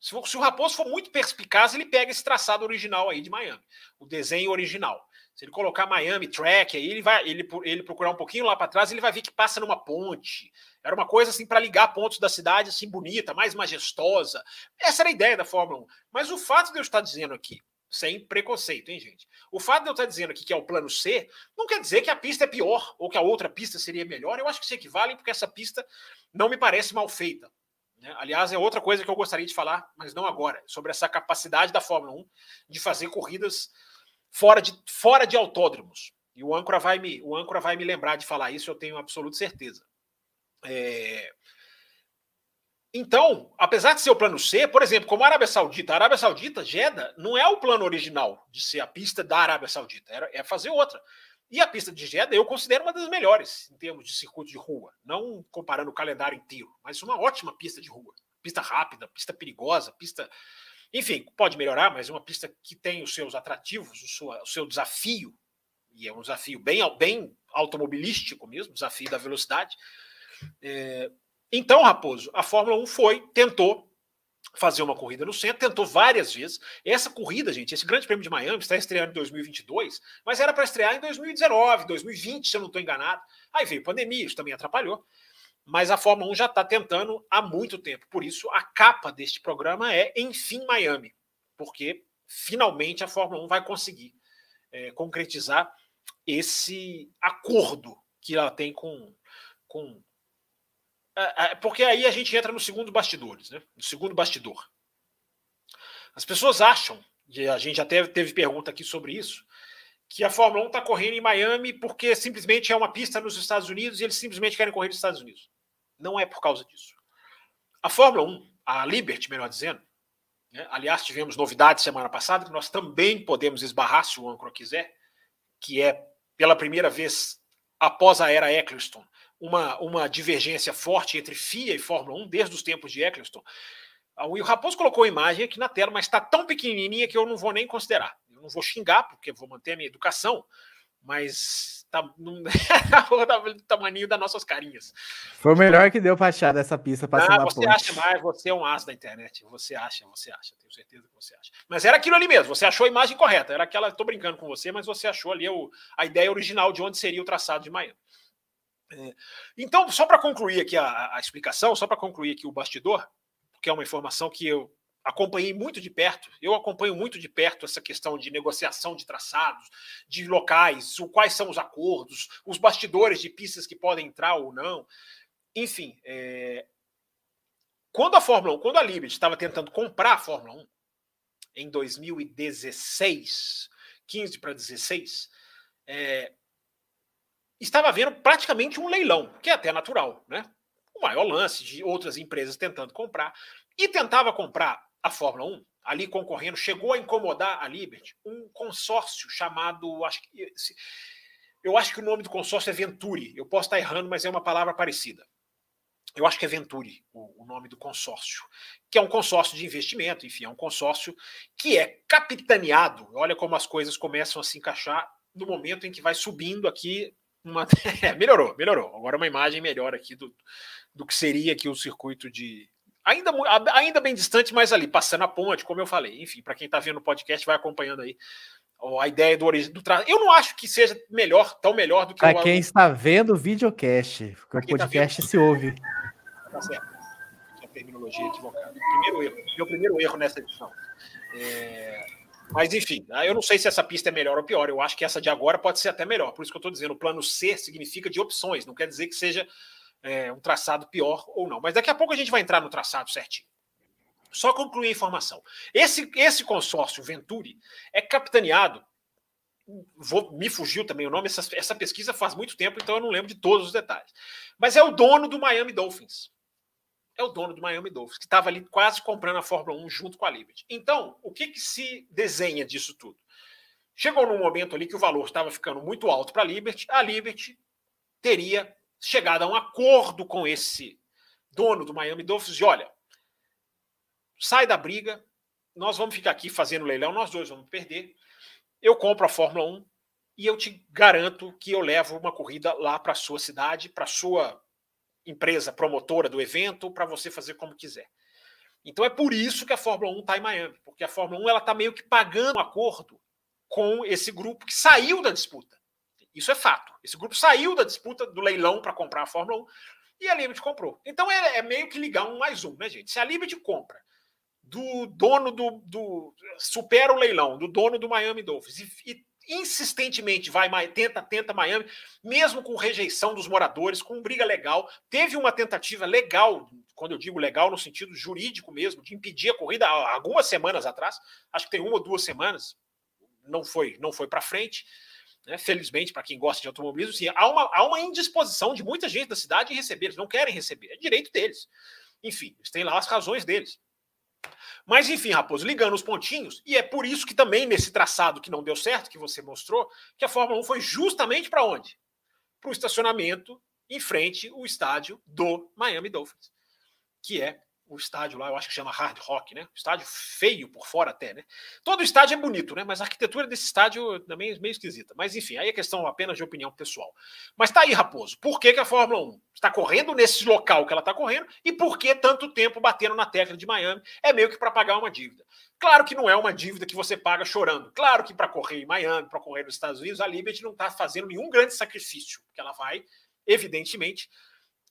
se, se o Raposo for muito perspicaz, ele pega esse traçado original aí de Miami, o desenho original. Se ele colocar Miami Track aí, ele vai ele, ele procurar um pouquinho lá para trás, ele vai ver que passa numa ponte. Era uma coisa assim para ligar pontos da cidade assim bonita, mais majestosa. Essa era a ideia da Fórmula 1. Mas o fato de eu estar dizendo aqui, sem preconceito, hein, gente? O fato de eu estar dizendo aqui que é o plano C, não quer dizer que a pista é pior ou que a outra pista seria melhor. Eu acho que se equivalem porque essa pista não me parece mal feita. Né? Aliás, é outra coisa que eu gostaria de falar, mas não agora, sobre essa capacidade da Fórmula 1 de fazer corridas fora de, fora de autódromos. E o âncora vai me, o âncora vai me lembrar de falar isso, eu tenho absoluta certeza. É... Então, apesar de ser o plano C, por exemplo, como a Arábia Saudita, a Arábia Saudita, Jeddah, não é o plano original de ser a pista da Arábia Saudita, era, é fazer outra. E a pista de Jeddah eu considero uma das melhores em termos de circuito de rua, não comparando o calendário inteiro, mas uma ótima pista de rua. Pista rápida, pista perigosa, pista. Enfim, pode melhorar, mas uma pista que tem os seus atrativos, o seu, o seu desafio, e é um desafio bem, bem automobilístico mesmo, desafio da velocidade. É... Então, Raposo, a Fórmula 1 foi, tentou fazer uma corrida no centro, tentou várias vezes. Essa corrida, gente, esse Grande Prêmio de Miami está estreando em 2022, mas era para estrear em 2019, 2020, se eu não estou enganado. Aí veio pandemia, isso também atrapalhou. Mas a Fórmula 1 já está tentando há muito tempo. Por isso, a capa deste programa é Enfim Miami, porque finalmente a Fórmula 1 vai conseguir é, concretizar esse acordo que ela tem com, com porque aí a gente entra no segundo bastidores, né? No segundo bastidor. As pessoas acham, e a gente até teve pergunta aqui sobre isso, que a Fórmula 1 está correndo em Miami porque simplesmente é uma pista nos Estados Unidos e eles simplesmente querem correr nos Estados Unidos. Não é por causa disso. A Fórmula 1, a Liberty, melhor dizendo, né? aliás, tivemos novidades semana passada que nós também podemos esbarrar se o Ancro quiser, que é pela primeira vez após a era Eccleston, uma, uma divergência forte entre FIA e Fórmula 1 desde os tempos de Eccleston. O Raposo colocou a imagem aqui na tela, mas está tão pequenininha que eu não vou nem considerar. Eu não vou xingar, porque vou manter a minha educação, mas tá no tamanho das nossas carinhas. Foi o melhor que deu para achar dessa pista para ah, Você ponte. acha mais, você é um as da internet. Você acha, você acha, tenho certeza que você acha. Mas era aquilo ali mesmo, você achou a imagem correta. Era aquela, estou brincando com você, mas você achou ali o, a ideia original de onde seria o traçado de Miami. É. Então, só para concluir aqui a, a explicação, só para concluir aqui o bastidor, porque é uma informação que eu acompanhei muito de perto. Eu acompanho muito de perto essa questão de negociação de traçados, de locais, o, quais são os acordos, os bastidores de pistas que podem entrar ou não. Enfim, é... quando a Fórmula 1, quando a Liberty estava tentando comprar a Fórmula 1 em 2016, 15 para 16, é estava havendo praticamente um leilão, que é até natural, né? O maior lance de outras empresas tentando comprar. E tentava comprar a Fórmula 1, ali concorrendo, chegou a incomodar a Liberty, um consórcio chamado. Acho que, eu acho que o nome do consórcio é Venturi. Eu posso estar errando, mas é uma palavra parecida. Eu acho que é Venturi o, o nome do consórcio, que é um consórcio de investimento, enfim, é um consórcio que é capitaneado. Olha como as coisas começam a se encaixar no momento em que vai subindo aqui uma... É, melhorou, melhorou. Agora uma imagem melhor aqui do, do que seria aqui o circuito de. Ainda, ainda bem distante, mas ali, passando a ponte, como eu falei. Enfim, para quem está vendo o podcast, vai acompanhando aí a ideia do, do tra... Eu não acho que seja melhor, tão melhor do que Para quem está vendo o videocast, porque o tá podcast tá se ouve. Tá certo. A terminologia equivocada. Primeiro erro. Meu primeiro erro nessa edição. É... Mas enfim, ah, eu não sei se essa pista é melhor ou pior. Eu acho que essa de agora pode ser até melhor. Por isso que eu estou dizendo, o plano C significa de opções, não quer dizer que seja é, um traçado pior ou não. Mas daqui a pouco a gente vai entrar no traçado certinho. Só concluir a informação. Esse, esse consórcio Venturi é capitaneado. Vou, me fugiu também o nome, essa, essa pesquisa faz muito tempo, então eu não lembro de todos os detalhes. Mas é o dono do Miami Dolphins é o dono do Miami Dolphins, que estava ali quase comprando a Fórmula 1 junto com a Liberty. Então, o que, que se desenha disso tudo? Chegou num momento ali que o valor estava ficando muito alto para a Liberty, a Liberty teria chegado a um acordo com esse dono do Miami Dolphins de olha, sai da briga, nós vamos ficar aqui fazendo leilão, nós dois vamos perder. Eu compro a Fórmula 1 e eu te garanto que eu levo uma corrida lá para a sua cidade, para a sua empresa promotora do evento para você fazer como quiser. Então é por isso que a Fórmula 1 está em Miami, porque a Fórmula 1 ela está meio que pagando um acordo com esse grupo que saiu da disputa. Isso é fato. Esse grupo saiu da disputa do leilão para comprar a Fórmula 1 e a Liberty comprou. Então é, é, meio que ligar um mais um, né, gente? Se a Liberty compra do dono do, do supera o leilão do dono do Miami Dolphins e, e insistentemente vai, tenta, tenta Miami, mesmo com rejeição dos moradores, com briga legal. Teve uma tentativa legal, quando eu digo legal, no sentido jurídico mesmo, de impedir a corrida algumas semanas atrás, acho que tem uma ou duas semanas, não foi, não foi para frente. Né? Felizmente, para quem gosta de automobilismo, sim, há, uma, há uma indisposição de muita gente da cidade em receber, eles não querem receber, é direito deles. Enfim, eles têm lá as razões deles. Mas enfim, Raposo, ligando os pontinhos, e é por isso que também nesse traçado que não deu certo, que você mostrou, que a Fórmula 1 foi justamente para onde? Para o estacionamento em frente ao estádio do Miami Dolphins, que é o estádio lá, eu acho que chama Hard Rock, né? Estádio feio por fora até, né? Todo estádio é bonito, né? Mas a arquitetura desse estádio também é meio esquisita. Mas enfim, aí é questão apenas de opinião pessoal. Mas tá aí, Raposo, por que, que a Fórmula 1 está correndo nesse local que ela está correndo e por que tanto tempo batendo na tecla de Miami? É meio que para pagar uma dívida. Claro que não é uma dívida que você paga chorando. Claro que para correr em Miami, para correr nos Estados Unidos, a Liberty não está fazendo nenhum grande sacrifício, porque ela vai, evidentemente,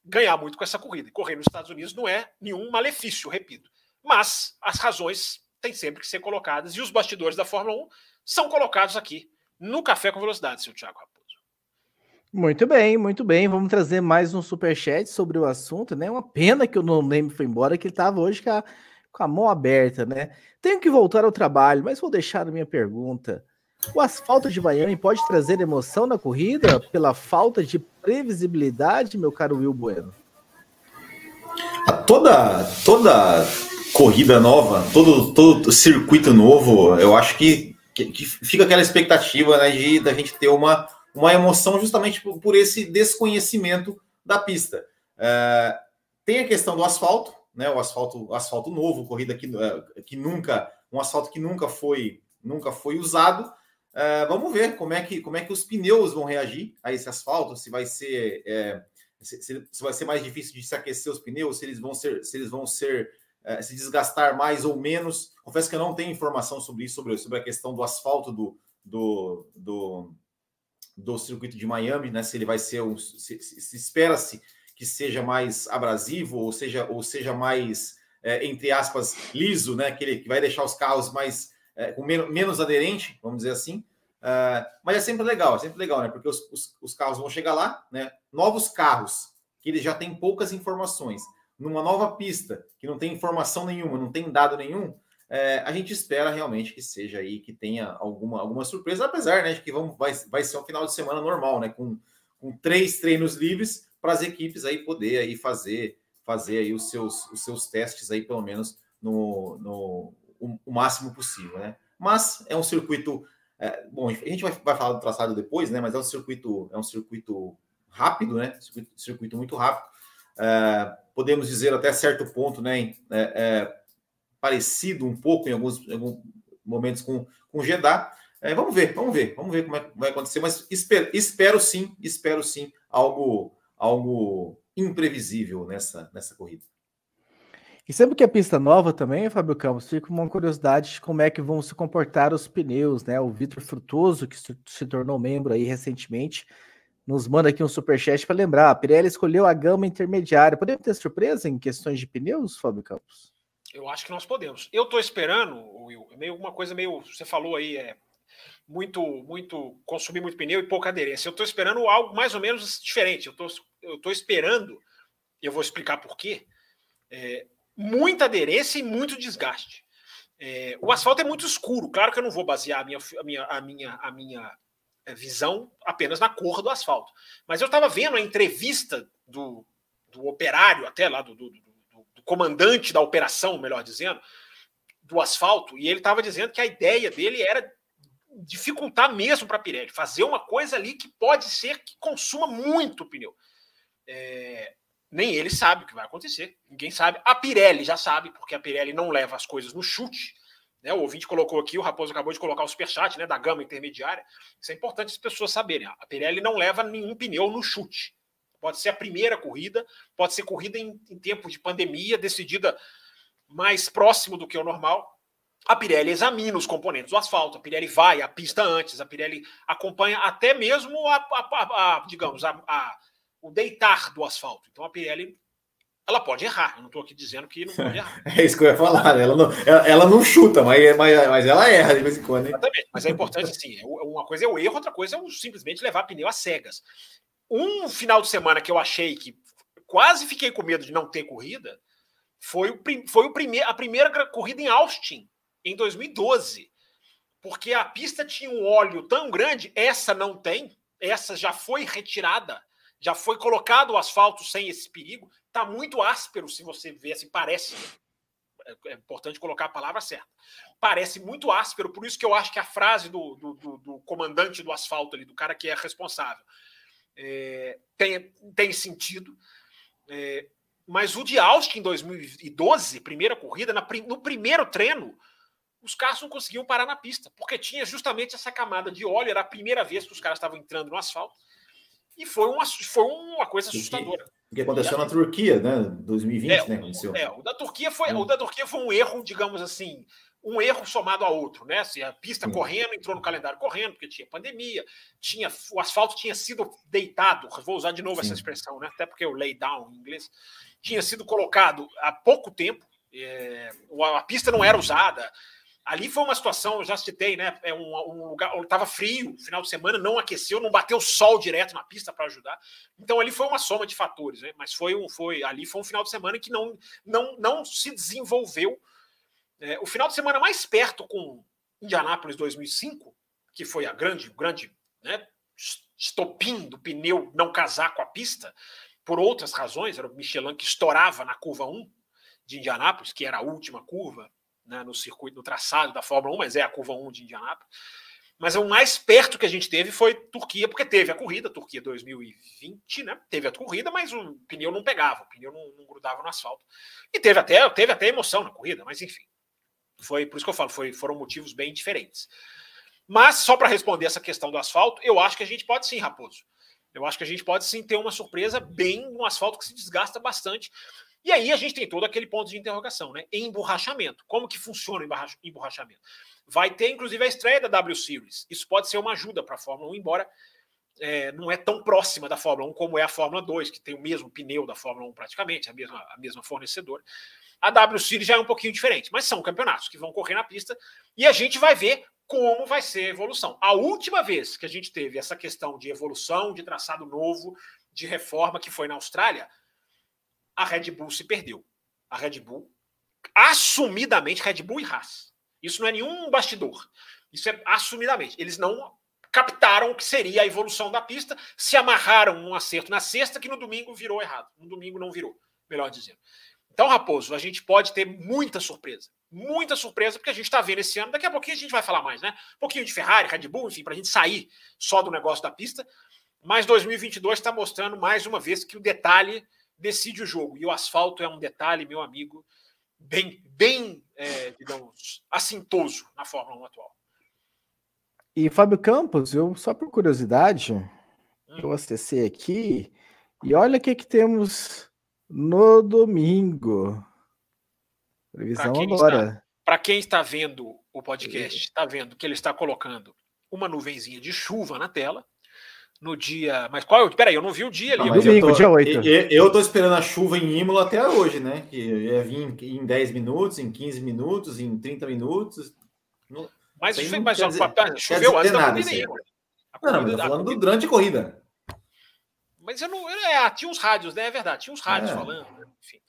ganhar muito com essa corrida. E correr nos Estados Unidos não é nenhum malefício, repito. Mas as razões têm sempre que ser colocadas e os bastidores da Fórmula 1 são colocados aqui no Café com Velocidade, seu Thiago Raposo. Muito bem, muito bem. Vamos trazer mais um superchat sobre o assunto, né? Uma pena que o No Name foi embora, que ele estava hoje com a, com a mão aberta, né? Tenho que voltar ao trabalho, mas vou deixar a minha pergunta. O asfalto de Miami pode trazer emoção na corrida pela falta de previsibilidade, meu caro Will Bueno? Toda, toda corrida nova, todo, todo circuito novo, eu acho que, que, que fica aquela expectativa né, de da gente ter uma, uma emoção justamente por, por esse desconhecimento da pista. É, tem a questão do asfalto, né? O asfalto, asfalto novo, corrida que, é, que nunca, um asfalto que nunca foi, nunca foi usado. Uh, vamos ver como é, que, como é que os pneus vão reagir a esse asfalto, se vai ser é, se, se, vai ser mais difícil de se aquecer os pneus, se eles vão ser, se eles vão ser é, se desgastar mais ou menos. Confesso que eu não tenho informação sobre isso, sobre, sobre a questão do asfalto do, do, do, do circuito de Miami, né? Se ele vai ser um. Se, se espera-se que seja mais abrasivo, ou seja, ou seja mais, é, entre aspas, liso, né? Que ele que vai deixar os carros mais é, com menos, menos, aderente, vamos dizer assim. Uh, mas é sempre legal, é sempre legal, né? Porque os, os, os, carros vão chegar lá, né? Novos carros, que eles já têm poucas informações, numa nova pista, que não tem informação nenhuma, não tem dado nenhum, é, a gente espera realmente que seja aí, que tenha alguma, alguma surpresa, apesar né, de que vamos, vai, vai ser um final de semana normal, né? Com, com três treinos livres para as equipes aí poder aí fazer, fazer aí os seus, os seus testes aí, pelo menos no, no o, o máximo possível, né? Mas é um circuito. É, bom, a gente vai, vai falar do traçado depois, né? Mas é um circuito, é um circuito rápido, né? Circuito, circuito muito rápido. É, podemos dizer até certo ponto, né? É, é, parecido um pouco em alguns, em alguns momentos com, com Jeddah. É, vamos ver, vamos ver, vamos ver como é vai acontecer, mas espero, espero sim, espero sim algo, algo imprevisível nessa, nessa corrida. E sempre que a pista nova também, Fábio Campos, fica uma curiosidade de como é que vão se comportar os pneus, né? O Vitor Frutoso, que se tornou membro aí recentemente, nos manda aqui um superchat para lembrar. A Pirelli escolheu a gama intermediária. Podemos ter surpresa em questões de pneus, Fábio Campos? Eu acho que nós podemos. Eu estou esperando, Will, meio uma coisa meio. Você falou aí, é muito, muito consumir muito pneu e pouca aderência. Eu estou esperando algo mais ou menos diferente. Eu tô, estou esperando, eu vou explicar por quê. É, muita aderência e muito desgaste. É, o asfalto é muito escuro. Claro que eu não vou basear a minha, a minha, a minha, a minha é, visão apenas na cor do asfalto. Mas eu estava vendo a entrevista do, do operário, até lá, do, do, do, do comandante da operação, melhor dizendo, do asfalto, e ele estava dizendo que a ideia dele era dificultar mesmo para a Pirelli, fazer uma coisa ali que pode ser que consuma muito pneu. É, nem ele sabe o que vai acontecer. Ninguém sabe. A Pirelli já sabe, porque a Pirelli não leva as coisas no chute. Né? O ouvinte colocou aqui, o Raposo acabou de colocar o superchat né, da gama intermediária. Isso é importante as pessoas saberem. A Pirelli não leva nenhum pneu no chute. Pode ser a primeira corrida, pode ser corrida em, em tempo de pandemia, decidida mais próximo do que o normal. A Pirelli examina os componentes do asfalto, a Pirelli vai à pista antes, a Pirelli acompanha até mesmo a, a, a, a digamos, a, o deitar do asfalto. Então a Pirelli ela pode errar. Eu não estou aqui dizendo que não pode errar. É isso que eu ia falar. Né? Ela não, ela, ela não chuta, mas, mas, mas ela erra de vez em quando. Hein? Exatamente. Mas é importante, sim. É uma coisa é o erro, outra coisa é eu simplesmente levar pneu às cegas. Um final de semana que eu achei que quase fiquei com medo de não ter corrida foi, o, foi o prime a primeira corrida em Austin, em 2012. Porque a pista tinha um óleo tão grande, essa não tem, essa já foi retirada já foi colocado o asfalto sem esse perigo. Está muito áspero, se você ver, assim, parece. é, é importante colocar a palavra certa. Parece muito áspero, por isso que eu acho que a frase do, do, do, do comandante do asfalto ali, do cara que é responsável, é, tem, tem sentido. É, mas o de Austin em 2012, primeira corrida, na, no primeiro treino, os carros não conseguiam parar na pista, porque tinha justamente essa camada de óleo, era a primeira vez que os caras estavam entrando no asfalto. E foi uma, foi uma coisa assustadora. O que aconteceu na Turquia, né? 2020, é, né? Aconteceu. É, o da Turquia foi, hum. o da Turquia foi um erro, digamos assim, um erro somado a outro, né? Se a pista hum. correndo entrou no calendário correndo, porque tinha pandemia, tinha o asfalto tinha sido deitado, vou usar de novo Sim. essa expressão, né? Até porque o lay down em inglês tinha sido colocado há pouco tempo, é, a pista não era usada, Ali foi uma situação, eu já citei, né? É um, um lugar, estava frio, final de semana, não aqueceu, não bateu sol direto na pista para ajudar. Então ali foi uma soma de fatores, né? Mas foi um, foi ali foi um final de semana que não, não, não se desenvolveu. É, o final de semana mais perto com Indianápolis 2005, que foi a grande, grande, né? Estopim do pneu não casar com a pista, por outras razões, era o Michelin que estourava na curva 1 de Indianápolis, que era a última curva né, no circuito, no traçado da Fórmula 1, mas é a curva 1 de Indianápolis. Mas o mais perto que a gente teve foi Turquia, porque teve a corrida, Turquia 2020, né? Teve a corrida, mas o pneu não pegava, o pneu não, não grudava no asfalto. E teve até, teve até emoção na corrida, mas enfim. Foi por isso que eu falo, foi, foram motivos bem diferentes. Mas, só para responder essa questão do asfalto, eu acho que a gente pode sim, Raposo. Eu acho que a gente pode sim ter uma surpresa bem no asfalto que se desgasta bastante. E aí a gente tem todo aquele ponto de interrogação, né? Emborrachamento. Como que funciona o emborrachamento? Vai ter, inclusive, a estreia da W Series. Isso pode ser uma ajuda para a Fórmula 1, embora é, não é tão próxima da Fórmula 1 como é a Fórmula 2, que tem o mesmo pneu da Fórmula 1 praticamente, a mesma, a mesma fornecedora. A W Series já é um pouquinho diferente, mas são campeonatos que vão correr na pista e a gente vai ver como vai ser a evolução. A última vez que a gente teve essa questão de evolução, de traçado novo, de reforma, que foi na Austrália, a Red Bull se perdeu. A Red Bull, assumidamente, Red Bull e Haas. Isso não é nenhum bastidor. Isso é assumidamente. Eles não captaram o que seria a evolução da pista, se amarraram num acerto na sexta, que no domingo virou errado. No domingo não virou, melhor dizendo. Então, Raposo, a gente pode ter muita surpresa. Muita surpresa, porque a gente está vendo esse ano. Daqui a pouquinho a gente vai falar mais, né? Um pouquinho de Ferrari, Red Bull, enfim, para a gente sair só do negócio da pista. Mas 2022 está mostrando mais uma vez que o detalhe decide o jogo. E o asfalto é um detalhe, meu amigo, bem, bem é, digamos, assintoso na Fórmula 1 atual. E Fábio Campos, eu só por curiosidade, hum. eu acessei aqui e olha o que, que temos no domingo. Previsão agora. Para quem está vendo o podcast, está vendo que ele está colocando uma nuvenzinha de chuva na tela no dia. Mas qual? Peraí, eu não vi o dia ali. Não, domingo, tô, dia 8. Eu, tô esperando a chuva em Imola até hoje, né? Que ia vir em 10 minutos, em 15 minutos, em 30 minutos. mas, mas, mas dizer, choveu antes da corrida aí. Não, não, mas falando corrida. durante a corrida. Mas eu não. É, tinha uns rádios, né? É verdade, tinha uns rádios é. falando, né? enfim.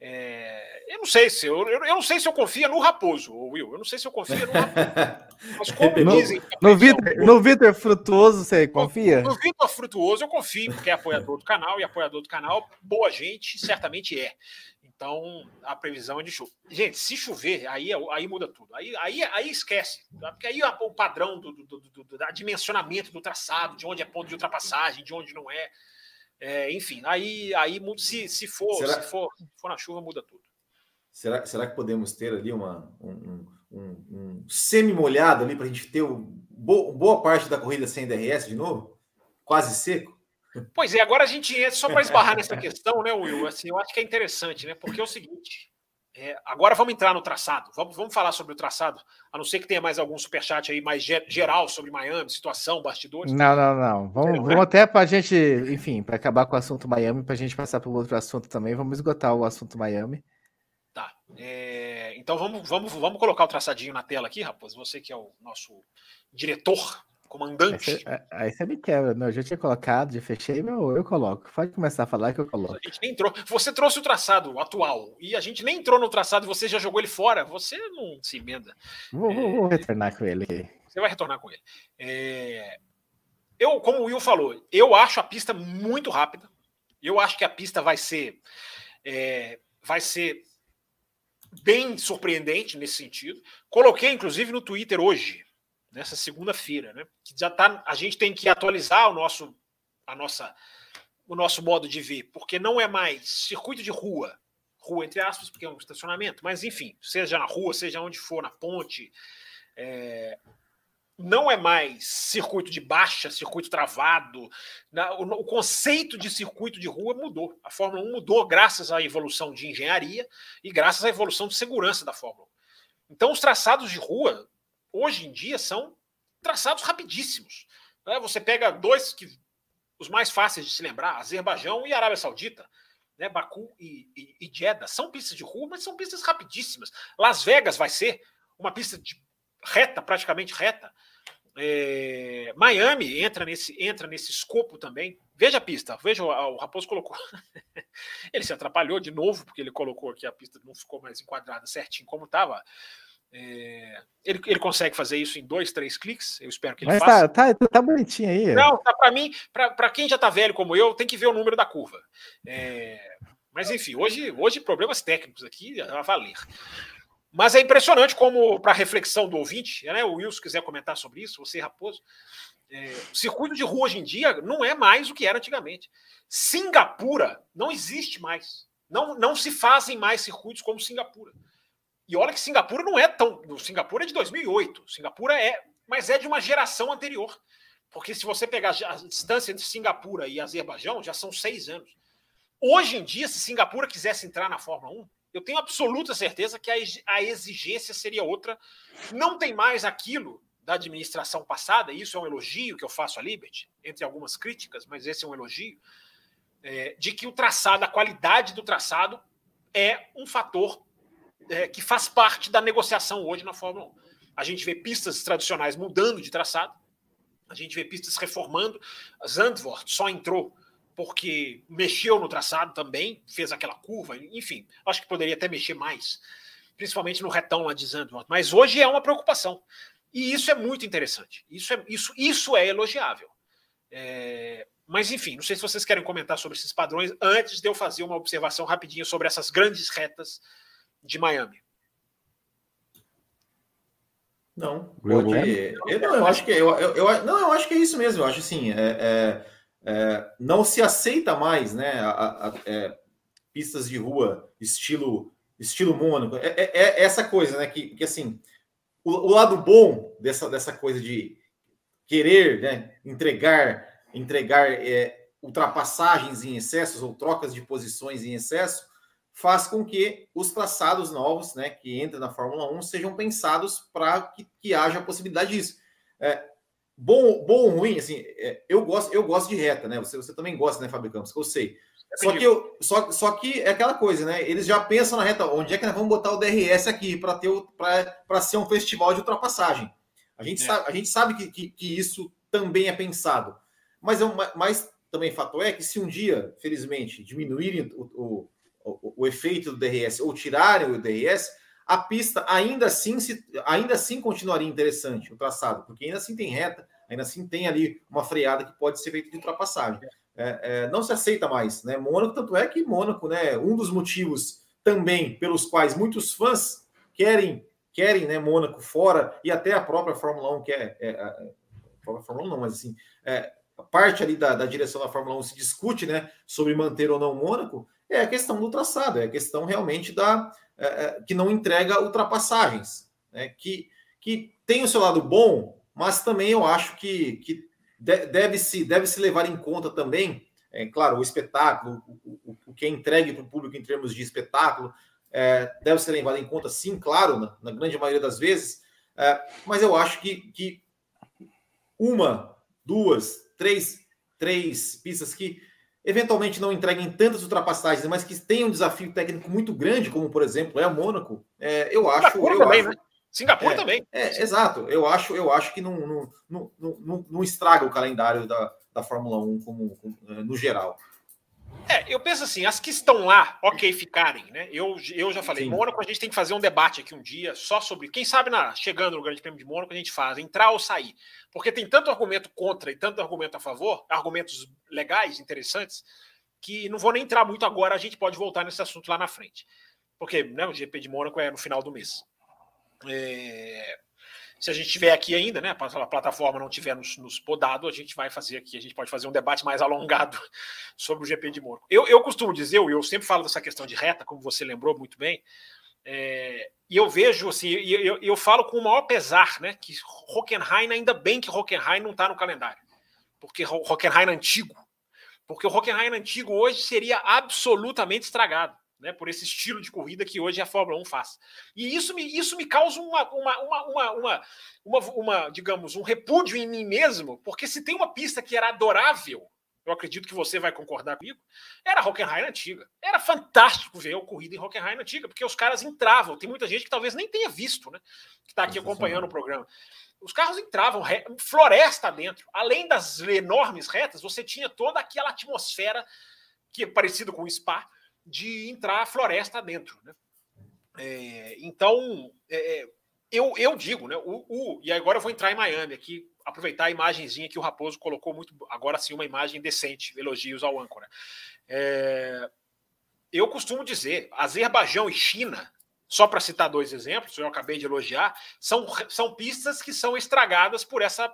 É, eu não sei se eu, eu, não sei se eu confio no Raposo, Will. Eu não sei se eu confio no Raposo. Mas como no, dizem. No Vitor, no Vitor Frutuoso, você confia? No, no Vitor Frutuoso eu confio, porque é apoiador do canal, e apoiador do canal, boa gente, certamente é. Então, a previsão é de chuva. Gente, se chover, aí, aí muda tudo. Aí, aí, aí esquece. Tá? Porque aí o padrão do, do, do, do, do dimensionamento do traçado, de onde é ponto de ultrapassagem, de onde não é. É, enfim, aí, aí se, se, for, será, se for, for na chuva, muda tudo. Será, será que podemos ter ali uma, um, um, um semi-molhado ali para a gente ter o, bo, boa parte da corrida sem DRS de novo? Quase seco? Pois é, agora a gente entra só para esbarrar nessa questão, né, Will? Assim, eu acho que é interessante, né? Porque é o seguinte: é, agora vamos entrar no traçado. Vamos, vamos falar sobre o traçado. A não ser que tenha mais algum superchat aí mais geral sobre Miami, situação, bastidores. Não, não, não. Vamos, vamos até para a gente, enfim, para acabar com o assunto Miami, para a gente passar para o outro assunto também. Vamos esgotar o assunto Miami. Tá. É, então vamos, vamos, vamos colocar o traçadinho na tela aqui, rapaz. Você que é o nosso diretor comandante. Aí você, me quebra, meu. Eu já tinha colocado, já fechei, meu, eu coloco. Pode começar a falar que eu coloco. A gente nem entrou. Você trouxe o traçado atual e a gente nem entrou no traçado e você já jogou ele fora. Você não se emenda. Vou, é... vou retornar com ele. Você vai retornar com ele. É... Eu, como o Will falou, eu acho a pista muito rápida. Eu acho que a pista vai ser. É... vai ser bem surpreendente nesse sentido. Coloquei, inclusive, no Twitter hoje, nessa segunda-feira, né? Que já tá, a gente tem que atualizar o nosso, a nossa, o nosso modo de ver, porque não é mais circuito de rua, rua entre aspas, porque é um estacionamento, mas enfim, seja na rua, seja onde for, na ponte, é, não é mais circuito de baixa, circuito travado. O, conceito de circuito de rua mudou. A Fórmula 1 mudou graças à evolução de engenharia e graças à evolução de segurança da Fórmula 1. Então, os traçados de rua, hoje em dia, são traçados rapidíssimos. Né? Você pega dois que os mais fáceis de se lembrar, Azerbaijão e Arábia Saudita. Né, Baku e, e, e Jeddah são pistas de rua, mas são pistas rapidíssimas. Las Vegas vai ser uma pista de reta, praticamente reta. É, Miami entra nesse, entra nesse escopo também. Veja a pista, veja o, Raposo colocou. ele se atrapalhou de novo, porque ele colocou aqui a pista, não ficou mais enquadrada certinho como estava. É, ele, ele consegue fazer isso em dois, três cliques. Eu espero que ele Mas faça. Tá, tá, tá bonitinho aí. Não, tá para mim, para quem já tá velho como eu, tem que ver o número da curva. É, mas enfim, hoje, hoje problemas técnicos aqui a valer. Mas é impressionante como, para reflexão do ouvinte, né, o Wilson quiser comentar sobre isso, você, Raposo, é, o circuito de rua hoje em dia não é mais o que era antigamente. Singapura não existe mais. Não, não se fazem mais circuitos como Singapura. E olha que Singapura não é tão. Singapura é de 2008. Singapura é. Mas é de uma geração anterior. Porque se você pegar a distância entre Singapura e Azerbaijão, já são seis anos. Hoje em dia, se Singapura quisesse entrar na Fórmula 1, eu tenho absoluta certeza que a exigência seria outra. Não tem mais aquilo da administração passada, isso é um elogio que eu faço à Liberty, entre algumas críticas, mas esse é um elogio, é, de que o traçado, a qualidade do traçado é um fator é, que faz parte da negociação hoje na Fórmula 1. A gente vê pistas tradicionais mudando de traçado, a gente vê pistas reformando. Zandvoort só entrou porque mexeu no traçado também, fez aquela curva, enfim, acho que poderia até mexer mais, principalmente no retão lá de Zandvoort. Mas hoje é uma preocupação. E isso é muito interessante. Isso é, isso, isso é elogiável. É, mas, enfim, não sei se vocês querem comentar sobre esses padrões antes de eu fazer uma observação rapidinha sobre essas grandes retas de Miami. Não, pode. Eu, não, eu acho que eu, eu, eu, não, eu acho que é isso mesmo. Eu acho assim, é, é é, não se aceita mais né, a, a, é, pistas de rua estilo estilo Mônaco. É, é, é, essa coisa, né? Que, que assim, o, o, lado bom dessa, dessa coisa de querer né, entregar, entregar é, ultrapassagens em excessos ou trocas de posições em excesso faz com que os traçados novos, né, que entram na Fórmula 1, sejam pensados para que, que haja a possibilidade disso. É, Bom, bom ou ruim, assim, é, eu gosto, eu gosto de reta, né? Você, você também gosta, né, Fábio Campos? Eu sei. Só que, eu, só, só que é aquela coisa, né? Eles já pensam na reta, onde é que nós vamos botar o DRS aqui para ter para ser um festival de ultrapassagem. A gente é. sabe, a gente sabe que, que, que, isso também é pensado. Mas, é mas também fato é que se um dia, felizmente, diminuírem o, o, o, o efeito do DRS ou tirarem o DRS, a pista ainda assim, se, ainda assim continuaria interessante o traçado, porque ainda assim tem reta, ainda assim tem ali uma freada que pode ser feita de ultrapassagem. É, é, não se aceita mais, né? Mônaco, tanto é que Mônaco, né? Um dos motivos também pelos quais muitos fãs querem querem, né? Mônaco fora e até a própria Fórmula 1 quer, é, a própria Fórmula 1 não, mas assim, é, parte ali da, da direção da Fórmula 1 se discute, né? Sobre manter ou não Mônaco, é a questão do traçado, é a questão realmente da é, é, que não entrega ultrapassagens, né? que, que tem o seu lado bom, mas também eu acho que, que deve-se deve -se levar em conta também, é, claro, o espetáculo, o, o, o que é entregue para o público em termos de espetáculo, é, deve ser levado em conta, sim, claro, na, na grande maioria das vezes, é, mas eu acho que, que uma, duas, três, três pistas que eventualmente não entreguem tantas ultrapassagens, mas que tenham um desafio técnico muito grande, como por exemplo é o Mônaco, é, eu acho. Singapura eu também, acho, né? Singapura é, também. É, exato. Eu acho, eu acho que não, não, não, não, não estraga o calendário da, da Fórmula 1 como, como, é, no geral. É, eu penso assim, as que estão lá, ok, ficarem, né? Eu, eu já falei, Sim. Mônaco, a gente tem que fazer um debate aqui um dia só sobre, quem sabe, na, chegando no Grande Prêmio de Mônaco, a gente faz, entrar ou sair. Porque tem tanto argumento contra e tanto argumento a favor, argumentos legais, interessantes, que não vou nem entrar muito agora, a gente pode voltar nesse assunto lá na frente. porque né, o GP de Mônaco é no final do mês. É, se a gente tiver aqui ainda, né, a plataforma não tiver nos, nos, podado, a gente vai fazer aqui, a gente pode fazer um debate mais alongado sobre o GP de Mônaco. Eu, eu costumo dizer, eu sempre falo dessa questão de reta, como você lembrou muito bem, é, e eu vejo assim, eu, eu, eu, falo com o maior pesar, né, que Hockenheim, ainda bem que Hockenheim não está no calendário, porque Hockenheim antigo, porque o Hockenheim antigo hoje seria absolutamente estragado né, por esse estilo de corrida que hoje a Fórmula 1 faz. E isso me, isso me causa uma, uma, uma, uma, uma, uma, digamos, um repúdio em mim mesmo, porque se tem uma pista que era adorável, eu acredito que você vai concordar comigo, era a Hockenheim antiga. Era fantástico ver a corrida em Hockenheim antiga, porque os caras entravam. Tem muita gente que talvez nem tenha visto, né? Que está aqui acompanhando o programa. Os carros entravam, floresta dentro. Além das enormes retas, você tinha toda aquela atmosfera que é parecido com o Spa, de entrar a floresta dentro. Né? É, então, é, é, eu, eu digo, né, o, o, e agora eu vou entrar em Miami aqui, aproveitar a imagenzinha que o Raposo colocou muito, agora sim, uma imagem decente, elogios ao âncora. É, eu costumo dizer, Azerbaijão e China, só para citar dois exemplos, eu acabei de elogiar, são, são pistas que são estragadas por essa,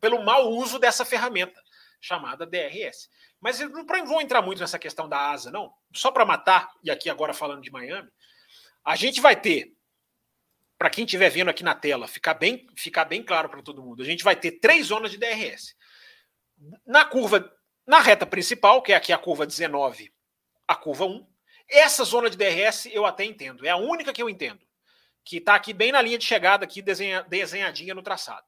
pelo mau uso dessa ferramenta chamada DRS. Mas eu não vou entrar muito nessa questão da asa, não. Só para matar, e aqui agora falando de Miami, a gente vai ter, para quem estiver vendo aqui na tela, ficar bem, ficar bem claro para todo mundo, a gente vai ter três zonas de DRS. Na curva, na reta principal, que é aqui a curva 19, a curva 1, essa zona de DRS eu até entendo, é a única que eu entendo, que está aqui bem na linha de chegada, aqui desenha, desenhadinha no traçado.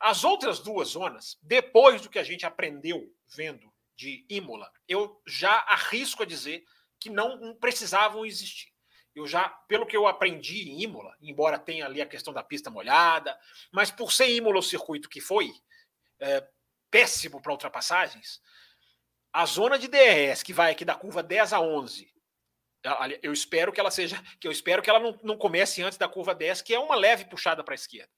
As outras duas zonas, depois do que a gente aprendeu vendo de Imola, eu já arrisco a dizer que não precisavam existir. Eu já, pelo que eu aprendi em Imola, embora tenha ali a questão da pista molhada, mas por ser Imola o circuito que foi é, péssimo para ultrapassagens, a zona de DRS que vai aqui da curva 10 a 11, eu espero que ela seja, que eu espero que ela não, não comece antes da curva 10, que é uma leve puxada para a esquerda.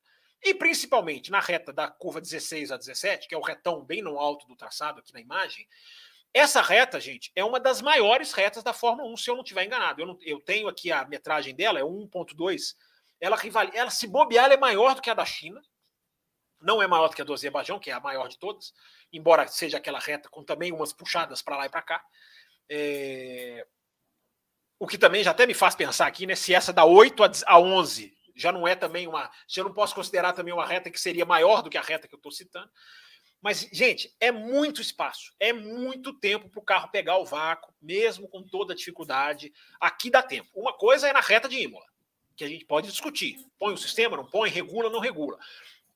E principalmente na reta da curva 16 a 17, que é o retão bem no alto do traçado aqui na imagem, essa reta, gente, é uma das maiores retas da Fórmula 1, se eu não estiver enganado. Eu, não, eu tenho aqui a metragem dela, é 1.2. Ela, rival, ela, se bobear, ela é maior do que a da China. Não é maior do que a do Azerbaijão, que é a maior de todas, embora seja aquela reta com também umas puxadas para lá e para cá. É... O que também já até me faz pensar aqui, né? Se essa da 8 a 11 já não é também uma. Já não posso considerar também uma reta que seria maior do que a reta que eu estou citando. Mas, gente, é muito espaço, é muito tempo para o carro pegar o vácuo, mesmo com toda a dificuldade. Aqui dá tempo. Uma coisa é na reta de Imola, que a gente pode discutir. Põe o sistema, não põe, regula, não regula.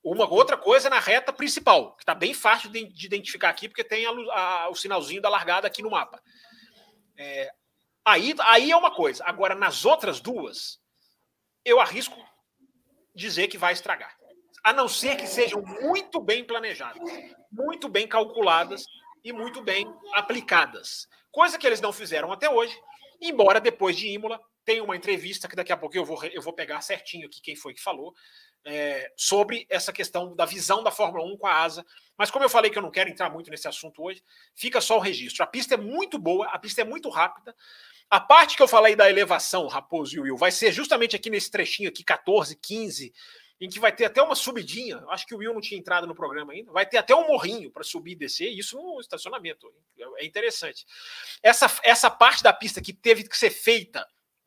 Uma outra coisa é na reta principal, que está bem fácil de, de, identificar aqui, porque tem a, a, o sinalzinho da largada aqui no mapa. É, aí, aí é uma coisa. Agora, nas outras duas, eu arrisco dizer que vai estragar. A não ser que sejam muito bem planejadas, muito bem calculadas e muito bem aplicadas. Coisa que eles não fizeram até hoje, embora depois de Imola tenha uma entrevista que daqui a pouco eu vou, eu vou pegar certinho aqui quem foi que falou, é, sobre essa questão da visão da Fórmula 1 com a asa. Mas como eu falei que eu não quero entrar muito nesse assunto hoje, fica só o registro. A pista é muito boa, a pista é muito rápida. A parte que eu falei da elevação, Raposo e Will, vai ser justamente aqui nesse trechinho aqui, 14, 15, em que vai ter até uma subidinha. Acho que o Will não tinha entrado no programa ainda. Vai ter até um morrinho para subir e descer, isso no estacionamento. É interessante. Essa, essa parte da pista que teve que ser feita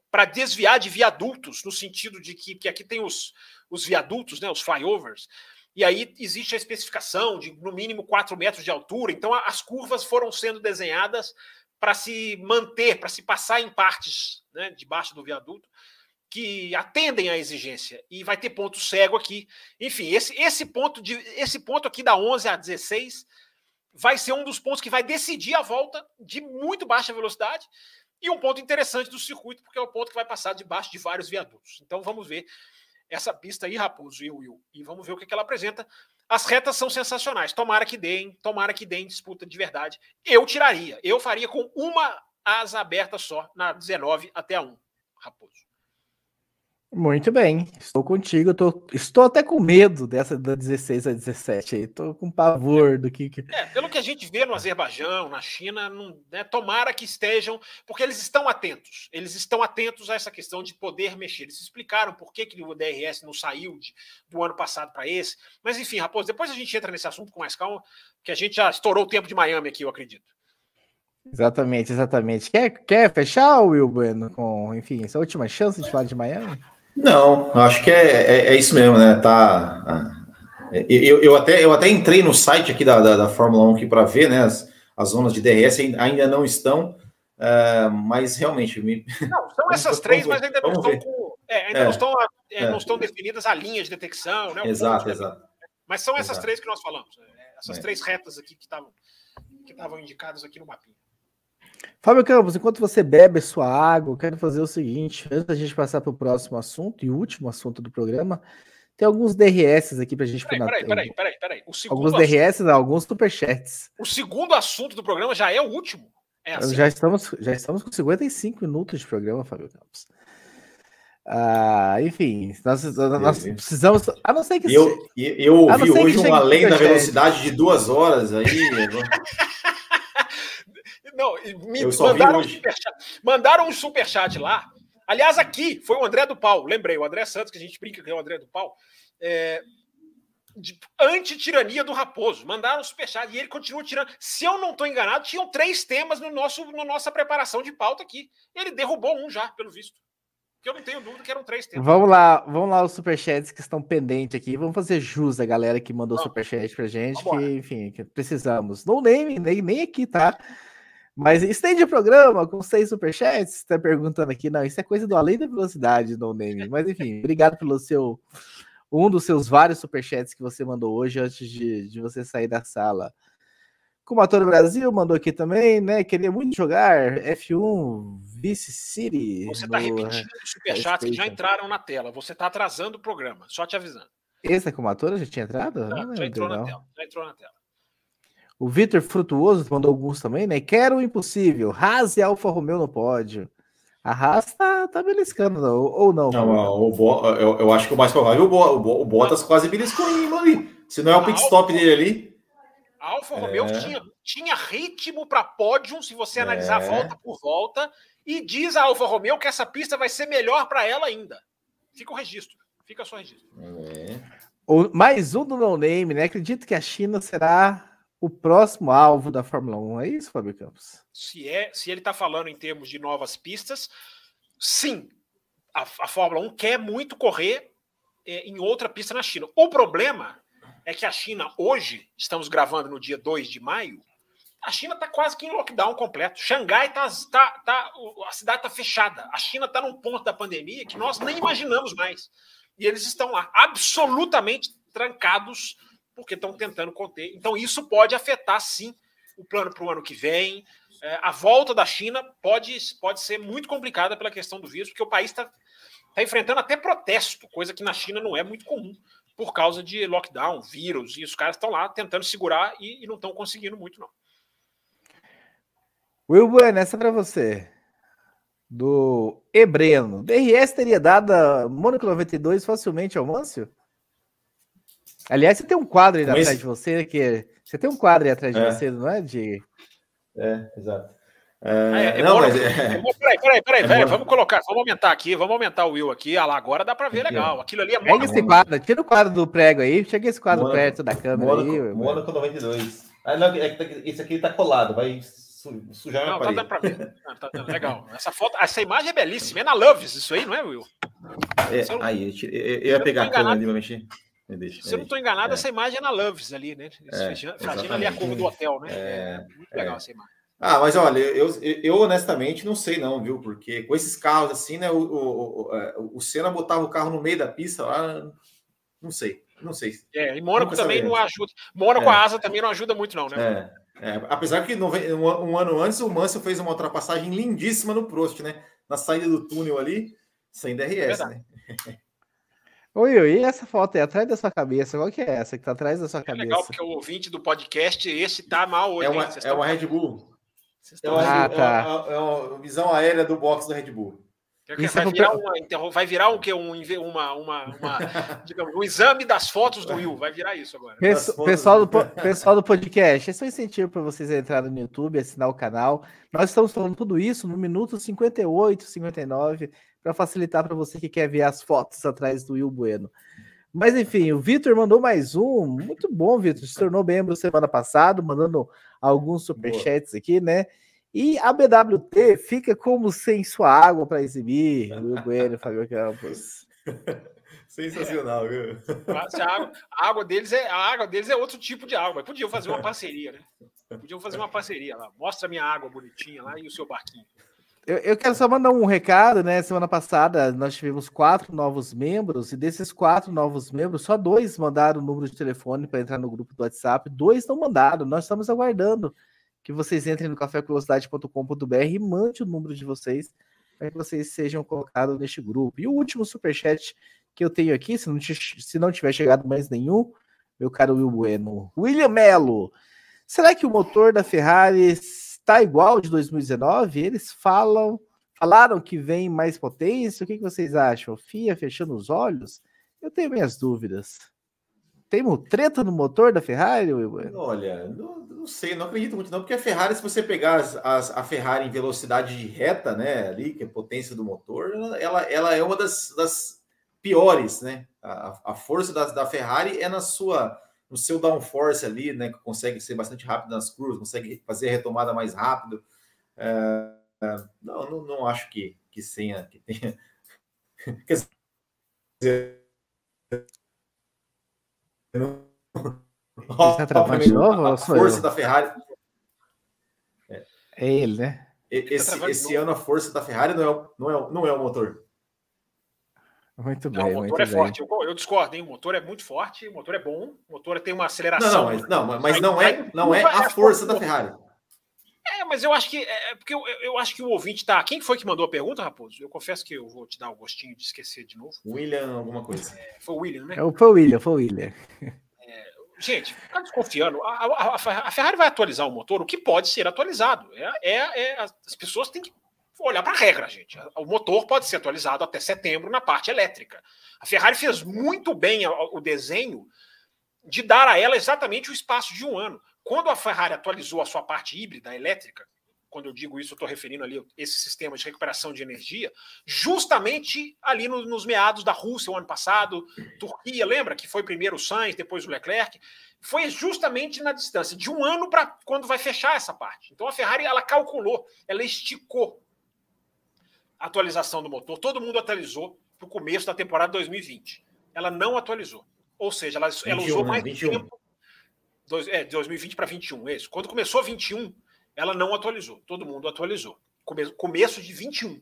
para desviar de viadutos, no sentido de que, que aqui tem os, os viadutos, né, os flyovers, e aí existe a especificação de no mínimo 4 metros de altura. Então as curvas foram sendo desenhadas para se manter, para se passar em partes né, debaixo do viaduto que atendem à exigência e vai ter ponto cego aqui. Enfim, esse, esse ponto de esse ponto aqui da 11 a 16 vai ser um dos pontos que vai decidir a volta de muito baixa velocidade e um ponto interessante do circuito, porque é o ponto que vai passar debaixo de vários viadutos. Então vamos ver essa pista aí, Raposo e Will, e vamos ver o que, que ela apresenta. As retas são sensacionais. Tomara que deem, tomara que deem disputa de verdade. Eu tiraria. Eu faria com uma asa aberta só, na 19 até a 1, Raposo. Muito bem, estou contigo. Tô, estou até com medo dessa da 16 a 17 aí. Estou com pavor do que. É, pelo que a gente vê no Azerbaijão, na China, não, né, tomara que estejam, porque eles estão atentos. Eles estão atentos a essa questão de poder mexer. Eles explicaram por que, que o DRS não saiu de, do ano passado para esse. Mas enfim, Raposo, depois a gente entra nesse assunto com mais calma, que a gente já estourou o tempo de Miami aqui, eu acredito. Exatamente, exatamente. Quer, quer fechar, Will Bueno, com, enfim, essa última chance de falar de Miami? Não, acho que é, é, é isso mesmo, né? Tá. Ah, eu, eu, até, eu até entrei no site aqui da, da, da Fórmula 1 para ver, né? As, as zonas de DRS ainda não estão, uh, mas realmente. Me... Não, são essas três, mas ainda não estão com. É, ainda é, não, estão, é, não estão definidas a linha de detecção, né? Exato, exato. Mas são essas exato. três que nós falamos. Essas é. três retas aqui que estavam que estavam indicadas aqui no mapinha. Fábio Campos, enquanto você bebe sua água, eu quero fazer o seguinte: antes da gente passar para o próximo assunto e último assunto do programa, tem alguns DRS aqui para a gente. Peraí, peraí, peraí, peraí, peraí. Alguns DRS, não, alguns superchats. O segundo assunto do programa já é o último. É assim. já, estamos, já estamos com 55 minutos de programa, Fábio Campos. Ah, enfim, nós, nós precisamos. A não ser que. Eu, eu ouvi hoje um além da velocidade de duas horas aí. Não, me mandaram um, superchat, mandaram um superchat lá. Aliás, aqui foi o André do Pau, lembrei, o André Santos, que a gente brinca que é o André do Pau. É, anti-tirania do Raposo. Mandaram um superchat e ele continua tirando. Se eu não estou enganado, tinham três temas no nosso, na nossa preparação de pauta aqui. Ele derrubou um já, pelo visto. Que eu não tenho dúvida que eram três temas. Vamos lá, vamos lá os superchats que estão pendentes aqui. Vamos fazer jus a galera que mandou vamos. superchat pra gente, que, enfim, que precisamos. Não nem, nem, nem aqui, tá? Mas estende o programa com seis superchats? Está perguntando aqui. Não, isso é coisa do além da velocidade, no name. Mas enfim, obrigado pelo seu. Um dos seus vários superchats que você mandou hoje antes de, de você sair da sala. Comator Brasil mandou aqui também, né? Queria muito jogar F1 Vice City. Você está repetindo os superchats que já entraram na tela. Você está atrasando o programa, só te avisando. Esse é Comator já tinha entrado? Não, já entrou na tela. Já entrou na tela. O Vitor Frutuoso mandou alguns também, né? Quero o impossível. Haas e Alfa Romeo no pódio. A Haas tá, tá beliscando, não, ou não? Não, o Bo, eu, eu, acho que o mais provável, o, Bo, o, Bottas quase beliscou em ali. Se não é o pit stop dele ali. A Alfa Romeo é... tinha, tinha ritmo para pódio, se você analisar é... volta por volta, e diz a Alfa Romeo que essa pista vai ser melhor para ela ainda. Fica o registro. Fica só o registro. É. O, mais um do no name, né? Acredito que a China será o próximo alvo da Fórmula 1. É isso, Fábio Campos? Se, é, se ele está falando em termos de novas pistas, sim. A, a Fórmula 1 quer muito correr é, em outra pista na China. O problema é que a China, hoje, estamos gravando no dia 2 de maio, a China está quase que em lockdown completo. Xangai está. Tá, tá, a cidade está fechada. A China está num ponto da pandemia que nós nem imaginamos mais. E eles estão lá, absolutamente trancados porque estão tentando conter. Então, isso pode afetar, sim, o plano para o ano que vem. É, a volta da China pode, pode ser muito complicada pela questão do vírus, porque o país está tá enfrentando até protesto, coisa que na China não é muito comum, por causa de lockdown, vírus, e os caras estão lá tentando segurar e, e não estão conseguindo muito, não. Will Bueno, essa para você. Do Ebreno. DRS teria dado a Mônaco 92 facilmente ao Mâncio? Aliás, você tem um quadro aí atrás de você que você tem um quadro aí atrás de é. você, não é, de É, exato. É, ah, é, é não, mas é... Peraí, peraí, peraí, peraí, vamos colocar, vamos aumentar aqui, vamos aumentar o Will aqui. Ah lá, agora dá para ver legal. Aquilo ali é Pega esse quadro, tira o quadro do prego aí, chega esse quadro Mônaco, perto da câmera Mônaco, aí. Mônaco 92. Ah, não, é tá, esse aqui tá colado, vai sujar não, tá dando pra ver. Tá dando, legal. Essa foto, essa imagem é belíssima. É na Loves, isso aí, não é, Will? É, aí, eu, eu, eu ia pegar a câmera ali pra mexer. Deixa, Se eu não estou enganado, é. essa imagem é na Loves ali, né? É, ali a curva do hotel, né? É, é muito legal é. essa imagem. Ah, mas olha, eu, eu honestamente não sei não, viu? Porque com esses carros assim, né? O, o, o, é, o Senna botava o carro no meio da pista lá, não sei, não sei. É, e Mônaco também não ajuda. Mônaco, é. a asa também não ajuda muito não, né? É, é. apesar que no, um, um, ano antes o Mansell fez uma ultrapassagem lindíssima no Prost, né? Na saída do túnel ali, sem DRS, né? Oi, oi, e essa foto aí atrás da sua cabeça? Qual que é essa que tá atrás da sua é cabeça? Legal, porque o ouvinte do podcast, esse tá mal hoje. É uma, é uma Red Bull. É uma, ah, tá. é, uma, é uma visão aérea do box do Red Bull. Vai virar, uma, vai virar um, que, um, uma, uma, uma digamos, um exame das fotos do Will. Vai virar isso agora. Pessoal do, pessoal do podcast, esse é um incentivo para vocês entrarem no YouTube, assinar o canal. Nós estamos falando tudo isso no minuto 58, 59, para facilitar para você que quer ver as fotos atrás do Will Bueno. Mas enfim, o Vitor mandou mais um. Muito bom, Vitor. Se tornou membro semana passada, mandando alguns superchats aqui, né? E a BWT fica como sem sua água para exibir, o Bueno Fábio Campos. Sensacional, viu? A água, a água, deles é, a água deles é outro tipo de água. Podiam fazer uma parceria, né? Podiam fazer uma parceria lá. Mostra a minha água bonitinha lá e o seu barquinho. Eu, eu, quero só mandar um recado, né? Semana passada nós tivemos quatro novos membros, e desses quatro novos membros, só dois mandaram o número de telefone para entrar no grupo do WhatsApp, dois não mandaram. Nós estamos aguardando que vocês entrem no cafévelocidade.com.br e mande o número de vocês para que vocês sejam colocados neste grupo. E o último superchat que eu tenho aqui, se não, se não tiver chegado mais nenhum, meu caro Will Bueno. William Mello, será que o motor da Ferrari está igual de 2019? Eles falam, falaram que vem mais potência. O que, que vocês acham? FIA fechando os olhos? Eu tenho minhas dúvidas. Tem treta no motor da Ferrari? Olha, não, não, sei, não acredito muito não, porque a Ferrari, se você pegar as, as, a Ferrari em velocidade de reta, né, ali, que é potência do motor, ela, ela é uma das, das piores, né? A, a força da, da Ferrari é na sua no seu downforce ali, né, que consegue ser bastante rápido nas curvas, consegue fazer a retomada mais rápido. É, é, não, não, não, acho que, que tenha, que tenha. Quer dizer, Está travando de novo? A força eu? da Ferrari. É. é ele, né? Esse, tá esse ano a força da Ferrari não é, não é, não é o motor. Muito bem. Não, o motor é bem. forte. Eu, eu, discordo, hein? O motor é muito forte, o motor é bom, o motor tem uma aceleração. Não, não mas, não, mas não é, não é a força da Ferrari. É, mas eu acho que é, é porque eu, eu acho que o ouvinte tá. Quem foi que mandou a pergunta, Raposo? Eu confesso que eu vou te dar o gostinho de esquecer de novo. William, alguma coisa. É, foi o William, né? É, foi o William, foi o William. É, gente, tá desconfiando. A, a, a, Ferrari vai atualizar o motor, o que pode ser atualizado. É, é, é as pessoas têm que olhar para a regra, gente. O motor pode ser atualizado até setembro na parte elétrica. A Ferrari fez muito bem o desenho de dar a ela exatamente o espaço de um ano. Quando a Ferrari atualizou a sua parte híbrida elétrica, quando eu digo isso, eu estou referindo ali esse sistema de recuperação de energia, justamente ali no, nos meados da Rússia o ano passado, Turquia, lembra que foi primeiro o Sainz, depois o Leclerc, foi justamente na distância de um ano para quando vai fechar essa parte. Então a Ferrari ela calculou, ela esticou atualização do motor. Todo mundo atualizou para o começo da temporada 2020. Ela não atualizou, ou seja, ela, 21, ela usou mais 21. tempo Dois, é, de 2020 para 21, é isso. Quando começou 21, ela não atualizou. Todo mundo atualizou. Come, começo de 21.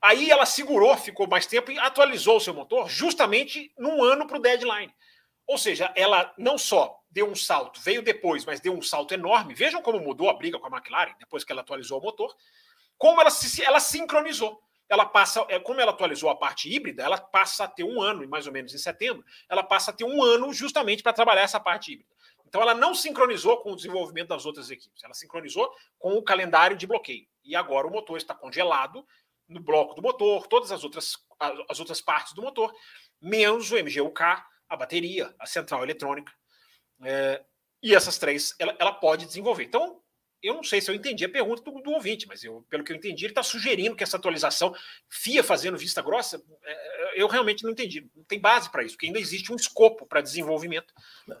Aí ela segurou, ficou mais tempo e atualizou o seu motor justamente num ano para o deadline. Ou seja, ela não só deu um salto, veio depois, mas deu um salto enorme. Vejam como mudou a briga com a McLaren depois que ela atualizou o motor. Como ela se ela sincronizou. Ela passa, é, como ela atualizou a parte híbrida, ela passa a ter um ano, mais ou menos em setembro, ela passa a ter um ano justamente para trabalhar essa parte híbrida. Então ela não sincronizou com o desenvolvimento das outras equipes, ela sincronizou com o calendário de bloqueio. E agora o motor está congelado no bloco do motor, todas as outras, as outras partes do motor, menos o MGUK, a bateria, a central eletrônica. É, e essas três ela, ela pode desenvolver. Então, eu não sei se eu entendi a pergunta do, do ouvinte, mas eu, pelo que eu entendi, ele está sugerindo que essa atualização, FIA fazendo vista grossa, é, eu realmente não entendi. Não tem base para isso, porque ainda existe um escopo para desenvolvimento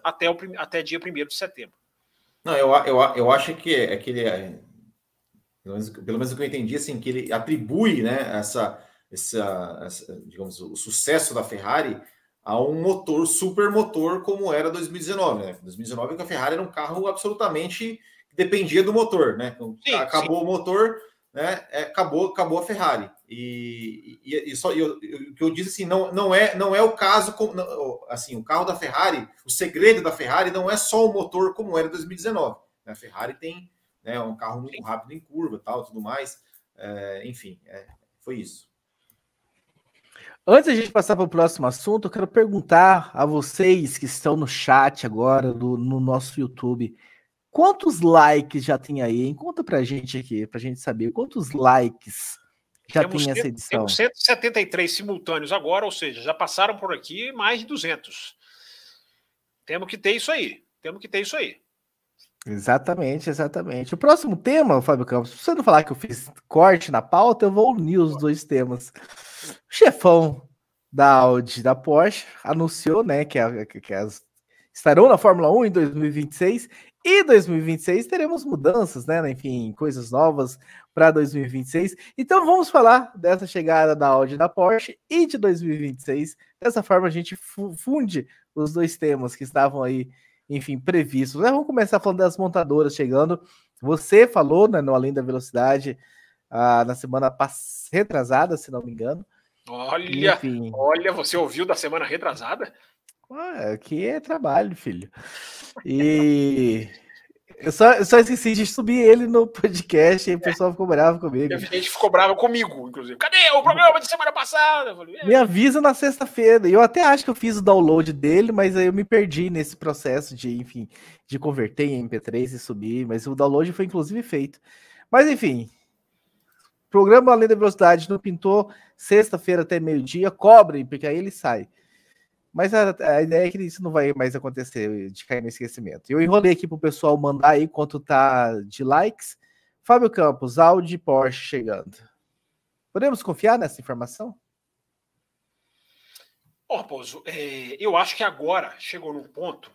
até, o, até dia 1 de setembro. Não, eu, eu, eu acho que é que ele é, pelo menos, pelo menos o que eu entendi, assim, que ele atribui né, essa, essa, essa, digamos, o sucesso da Ferrari a um motor, super motor, como era 2019. Né? 2019 a Ferrari era um carro absolutamente dependia do motor, né? Então, sim, acabou sim. o motor, né? É, acabou, acabou a Ferrari. E, e, e só e o que eu disse assim, não, não é não é o caso com, não, assim, o carro da Ferrari, o segredo da Ferrari não é só o motor como era em 2019. Né? A Ferrari tem né, um carro muito rápido em curva, tal, tudo mais. É, enfim, é, foi isso. Antes a gente passar para o próximo assunto, eu quero perguntar a vocês que estão no chat agora do, no nosso YouTube. Quantos likes já tem aí? Hein? Conta pra gente aqui, pra gente saber quantos likes Já temos, tem essa edição. Temos 173 simultâneos agora, ou seja, já passaram por aqui mais de 200. Temos que ter isso aí. Temos que ter isso aí. Exatamente, exatamente. O próximo tema, Fábio Campos, se você não falar que eu fiz corte na pauta, eu vou unir os dois temas. O chefão da Audi da Porsche anunciou né, que, a, que as estarão na Fórmula 1 em 2026 e 2026 teremos mudanças, né? Enfim, coisas novas para 2026. Então vamos falar dessa chegada da Audi da Porsche e de 2026. Dessa forma a gente funde os dois temas que estavam aí, enfim, previstos. Né? Vamos começar falando das montadoras chegando. Você falou né, no Além da Velocidade ah, na semana retrasada, se não me engano. Olha, enfim. olha, você ouviu da semana retrasada? Ah, aqui é trabalho, filho. E eu só, eu só esqueci de subir ele no podcast e o pessoal ficou bravo comigo. A gente ficou bravo comigo, inclusive. Cadê o programa de semana passada? Falei, é. Me avisa na sexta-feira. Eu até acho que eu fiz o download dele, mas aí eu me perdi nesse processo de, enfim, de converter em MP3 e subir. Mas o download foi inclusive feito. Mas enfim, programa Além da Velocidade não pintou sexta-feira até meio-dia. Cobrem, porque aí ele sai. Mas a, a, ideia é que isso não vai mais acontecer, de cair no esquecimento. Eu enrolei aqui para o pessoal mandar aí quanto tá de likes. Fábio Campos, Audi Porsche chegando. Podemos confiar nessa informação? Ó, Raposo, é, eu acho que agora chegou num ponto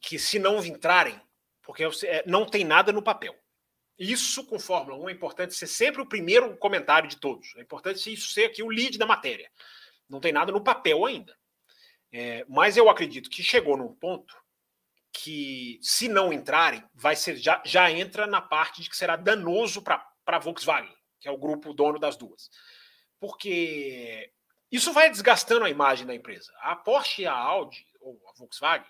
que se não entrarem, porque é, não tem nada no papel. Isso com Fórmula 1 é importante ser sempre o primeiro comentário de todos. É importante isso ser aqui o lead da matéria. Não tem nada no papel ainda. É, mas eu acredito que chegou num ponto que, se não entrarem, vai ser já, já entra na parte de que será danoso para a Volkswagen, que é o grupo dono das duas. Porque isso vai desgastando a imagem da empresa. A Porsche e a Audi, ou a Volkswagen,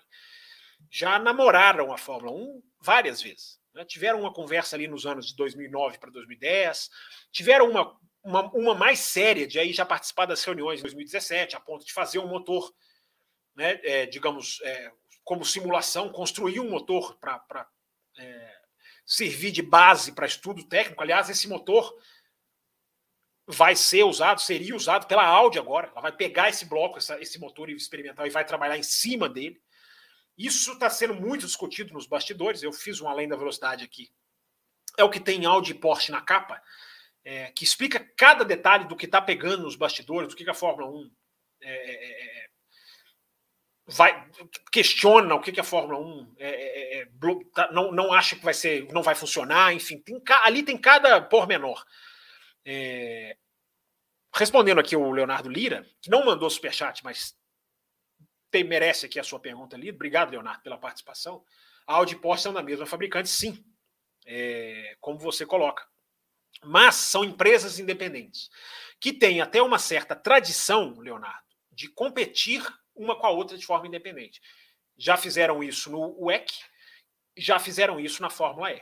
já namoraram a Fórmula 1 várias vezes. Né? Tiveram uma conversa ali nos anos de 2009 para 2010, tiveram uma, uma, uma, mais séria de aí já participar das reuniões em 2017, a ponto de fazer um motor né, é, digamos, é, como simulação, construir um motor para é, servir de base para estudo técnico. Aliás, esse motor vai ser usado, seria usado pela Audi agora. Ela vai pegar esse bloco, essa, esse motor experimental e vai trabalhar em cima dele. Isso está sendo muito discutido nos bastidores. Eu fiz um além da velocidade aqui. É o que tem Audi e Porsche na capa, é, que explica cada detalhe do que está pegando nos bastidores, do que, que a Fórmula 1 é, é, é vai questiona o que, que a Fórmula 1 é, é, é, tá, não, não acha que vai ser, não vai funcionar, enfim, tem, ali tem cada pormenor. É, respondendo aqui o Leonardo Lira, que não mandou superchat, mas tem, merece aqui a sua pergunta ali. Obrigado, Leonardo, pela participação. A Audi e Porsche são da mesma fabricante, sim, é, como você coloca. Mas são empresas independentes, que têm até uma certa tradição, Leonardo, de competir uma com a outra de forma independente. Já fizeram isso no WEC, já fizeram isso na Fórmula E.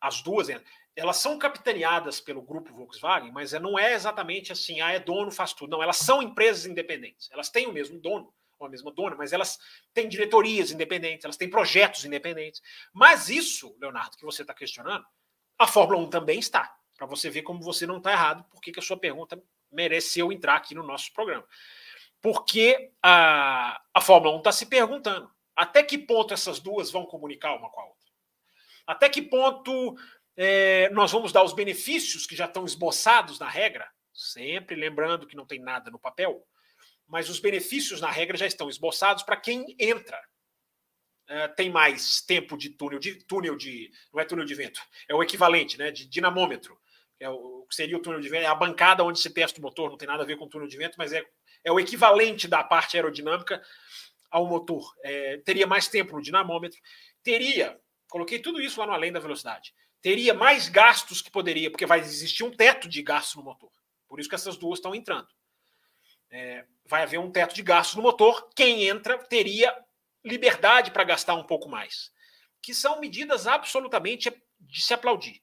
As duas, elas são capitaneadas pelo grupo Volkswagen, mas não é exatamente assim, ah, é dono, faz tudo. Não, elas são empresas independentes. Elas têm o mesmo dono, ou a mesma dona, mas elas têm diretorias independentes, elas têm projetos independentes. Mas isso, Leonardo, que você está questionando, a Fórmula 1 também está. Para você ver como você não está errado, porque que a sua pergunta mereceu entrar aqui no nosso programa. Porque a, a Fórmula 1 está se perguntando até que ponto essas duas vão comunicar uma com a outra. Até que ponto é, nós vamos dar os benefícios que já estão esboçados na regra, sempre lembrando que não tem nada no papel, mas os benefícios na regra já estão esboçados para quem entra. É, tem mais tempo de túnel de túnel de não é túnel de vento, é o equivalente, né, de dinamômetro. É o que seria o túnel de vento, é a bancada onde se testa o motor, não tem nada a ver com túnel de vento, mas é é o equivalente da parte aerodinâmica ao motor. É, teria mais tempo no dinamômetro, teria, coloquei tudo isso lá no além da velocidade, teria mais gastos que poderia, porque vai existir um teto de gastos no motor. Por isso que essas duas estão entrando. É, vai haver um teto de gastos no motor. Quem entra teria liberdade para gastar um pouco mais, que são medidas absolutamente de se aplaudir.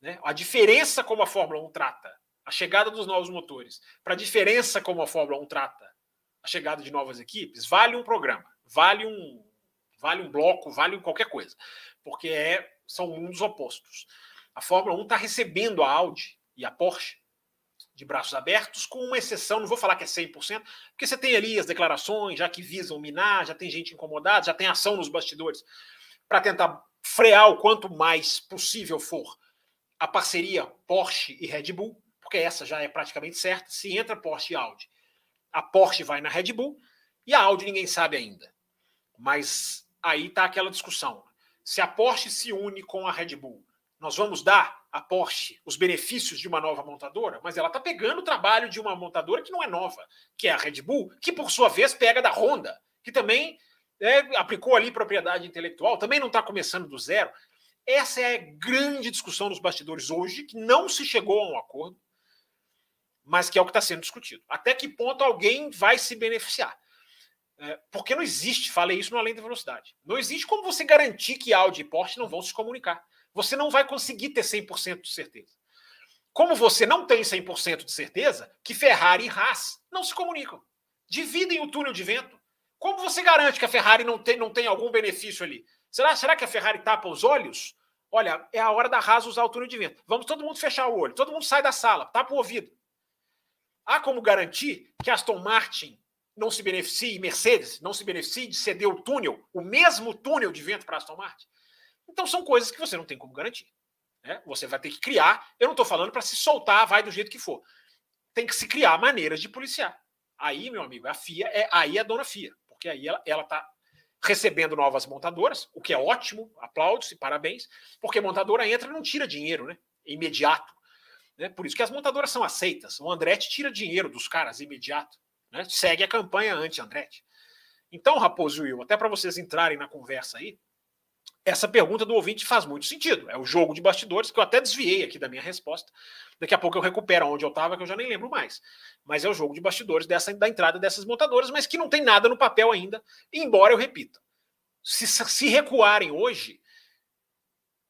Né? A diferença como a Fórmula 1 trata a chegada dos novos motores, para a diferença como a Fórmula 1 trata a chegada de novas equipes, vale um programa, vale um, vale um bloco, vale qualquer coisa, porque é, são mundos opostos. A Fórmula 1 está recebendo a Audi e a Porsche de braços abertos, com uma exceção, não vou falar que é 100%, porque você tem ali as declarações, já que visam minar, já tem gente incomodada, já tem ação nos bastidores para tentar frear o quanto mais possível for a parceria Porsche e Red Bull, porque essa já é praticamente certa. Se entra Porsche e Audi, a Porsche vai na Red Bull e a Audi ninguém sabe ainda. Mas aí está aquela discussão. Se a Porsche se une com a Red Bull, nós vamos dar a Porsche os benefícios de uma nova montadora, mas ela está pegando o trabalho de uma montadora que não é nova, que é a Red Bull, que por sua vez pega da Honda, que também é, aplicou ali propriedade intelectual, também não está começando do zero. Essa é a grande discussão nos bastidores hoje, que não se chegou a um acordo, mas que é o que está sendo discutido. Até que ponto alguém vai se beneficiar? É, porque não existe, falei isso no Além da Velocidade, não existe como você garantir que Audi e Porsche não vão se comunicar. Você não vai conseguir ter 100% de certeza. Como você não tem 100% de certeza que Ferrari e Haas não se comunicam. Dividem o túnel de vento. Como você garante que a Ferrari não tem, não tem algum benefício ali? Será, será que a Ferrari tapa os olhos? Olha, é a hora da Haas usar o túnel de vento. Vamos todo mundo fechar o olho, todo mundo sai da sala, tapa o ouvido. Há como garantir que Aston Martin não se beneficie, Mercedes não se beneficie de ceder o túnel, o mesmo túnel de vento para Aston Martin? Então são coisas que você não tem como garantir. Né? Você vai ter que criar. Eu não estou falando para se soltar, vai do jeito que for. Tem que se criar maneiras de policiar. Aí, meu amigo, a FIA é aí é a dona FIA, porque aí ela está recebendo novas montadoras, o que é ótimo, aplaudo-se, parabéns, porque montadora entra e não tira dinheiro, né? Imediato. Né? Por isso que as montadoras são aceitas. O Andretti tira dinheiro dos caras imediato. Né? Segue a campanha anti-Andretti. Então, Raposo e Will, até para vocês entrarem na conversa aí, essa pergunta do ouvinte faz muito sentido. É o jogo de bastidores, que eu até desviei aqui da minha resposta. Daqui a pouco eu recupero onde eu estava, que eu já nem lembro mais. Mas é o jogo de bastidores dessa, da entrada dessas montadoras, mas que não tem nada no papel ainda, embora eu repita. Se, se recuarem hoje,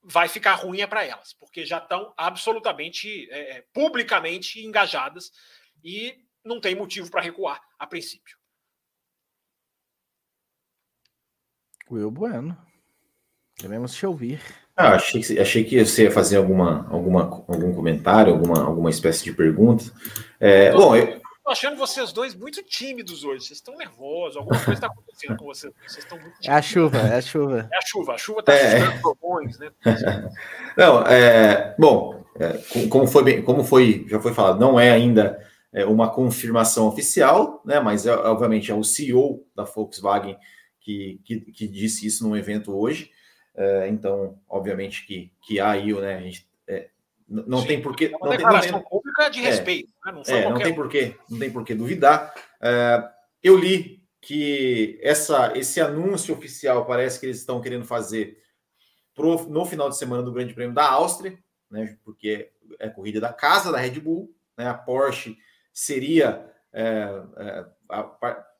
vai ficar ruim é para elas, porque já estão absolutamente, é, é, publicamente engajadas e não tem motivo para recuar a princípio. Will Bueno. Queremos te ouvir. Ah, achei, que, achei que você ia fazer alguma, alguma, algum comentário, alguma, alguma espécie de pergunta. É, bom, eu tô achando vocês dois muito tímidos hoje. Vocês estão nervosos. Alguma coisa está acontecendo com vocês. Vocês estão muito tímidos. É a chuva, é a chuva. É a chuva. A chuva está é. assustando né? Não, é, bom, é, como, foi bem, como foi, já foi falado, não é ainda é, uma confirmação oficial, né? Mas é, obviamente é o CEO da Volkswagen que, que, que disse isso num evento hoje. É, então, obviamente que, que há aí, né? A gente, é, não Sim, tem porquê. É uma não de é, respeito. Né? Não, é, não tem porquê, não tem porquê duvidar. É, eu li que essa, esse anúncio oficial parece que eles estão querendo fazer pro, no final de semana do Grande Prêmio da Áustria, né? Porque é corrida da casa da Red Bull, né? A Porsche seria a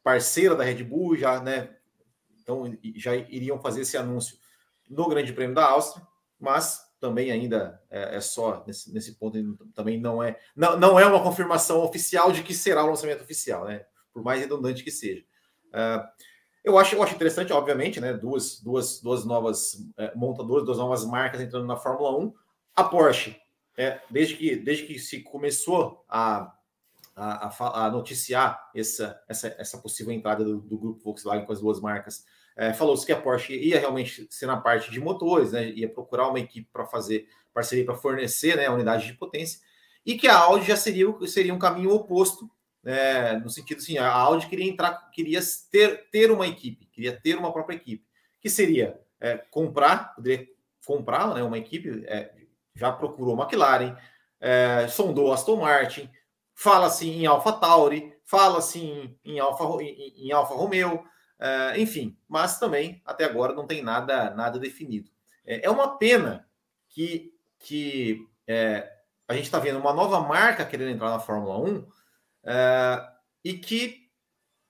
parceira da Red Bull, já, né? Então já iriam fazer esse anúncio no Grande Prêmio da Áustria, mas também ainda é, é só nesse, nesse, ponto também não é não, não é uma confirmação oficial de que será o lançamento oficial, né? Por mais redundante que seja. Uh, eu acho, eu acho interessante, obviamente, né? Duas, duas, duas novas é, montadoras, duas novas marcas entrando na Fórmula 1. A Porsche, é, desde, que, desde que se começou a, a, a, a noticiar essa, essa, essa possível entrada do, do grupo Volkswagen com as duas marcas, é, Falou-se que a Porsche ia realmente ser na parte de motores, né, ia procurar uma equipe para fazer parceria para fornecer né, a unidade de potência, e que a Audi já seria, seria um caminho oposto, né, no sentido assim, a Audi queria entrar, queria ter, ter uma equipe, queria ter uma própria equipe, que seria é, comprar, poderia comprar né, uma equipe, é, já procurou McLaren, é, sondou Aston Martin, fala assim em Alpha Tauri, fala assim em Alfa, em, em Alfa Romeo, Uh, enfim, mas também até agora não tem nada nada definido. É, é uma pena que, que é, a gente está vendo uma nova marca querendo entrar na Fórmula 1 é, e, que,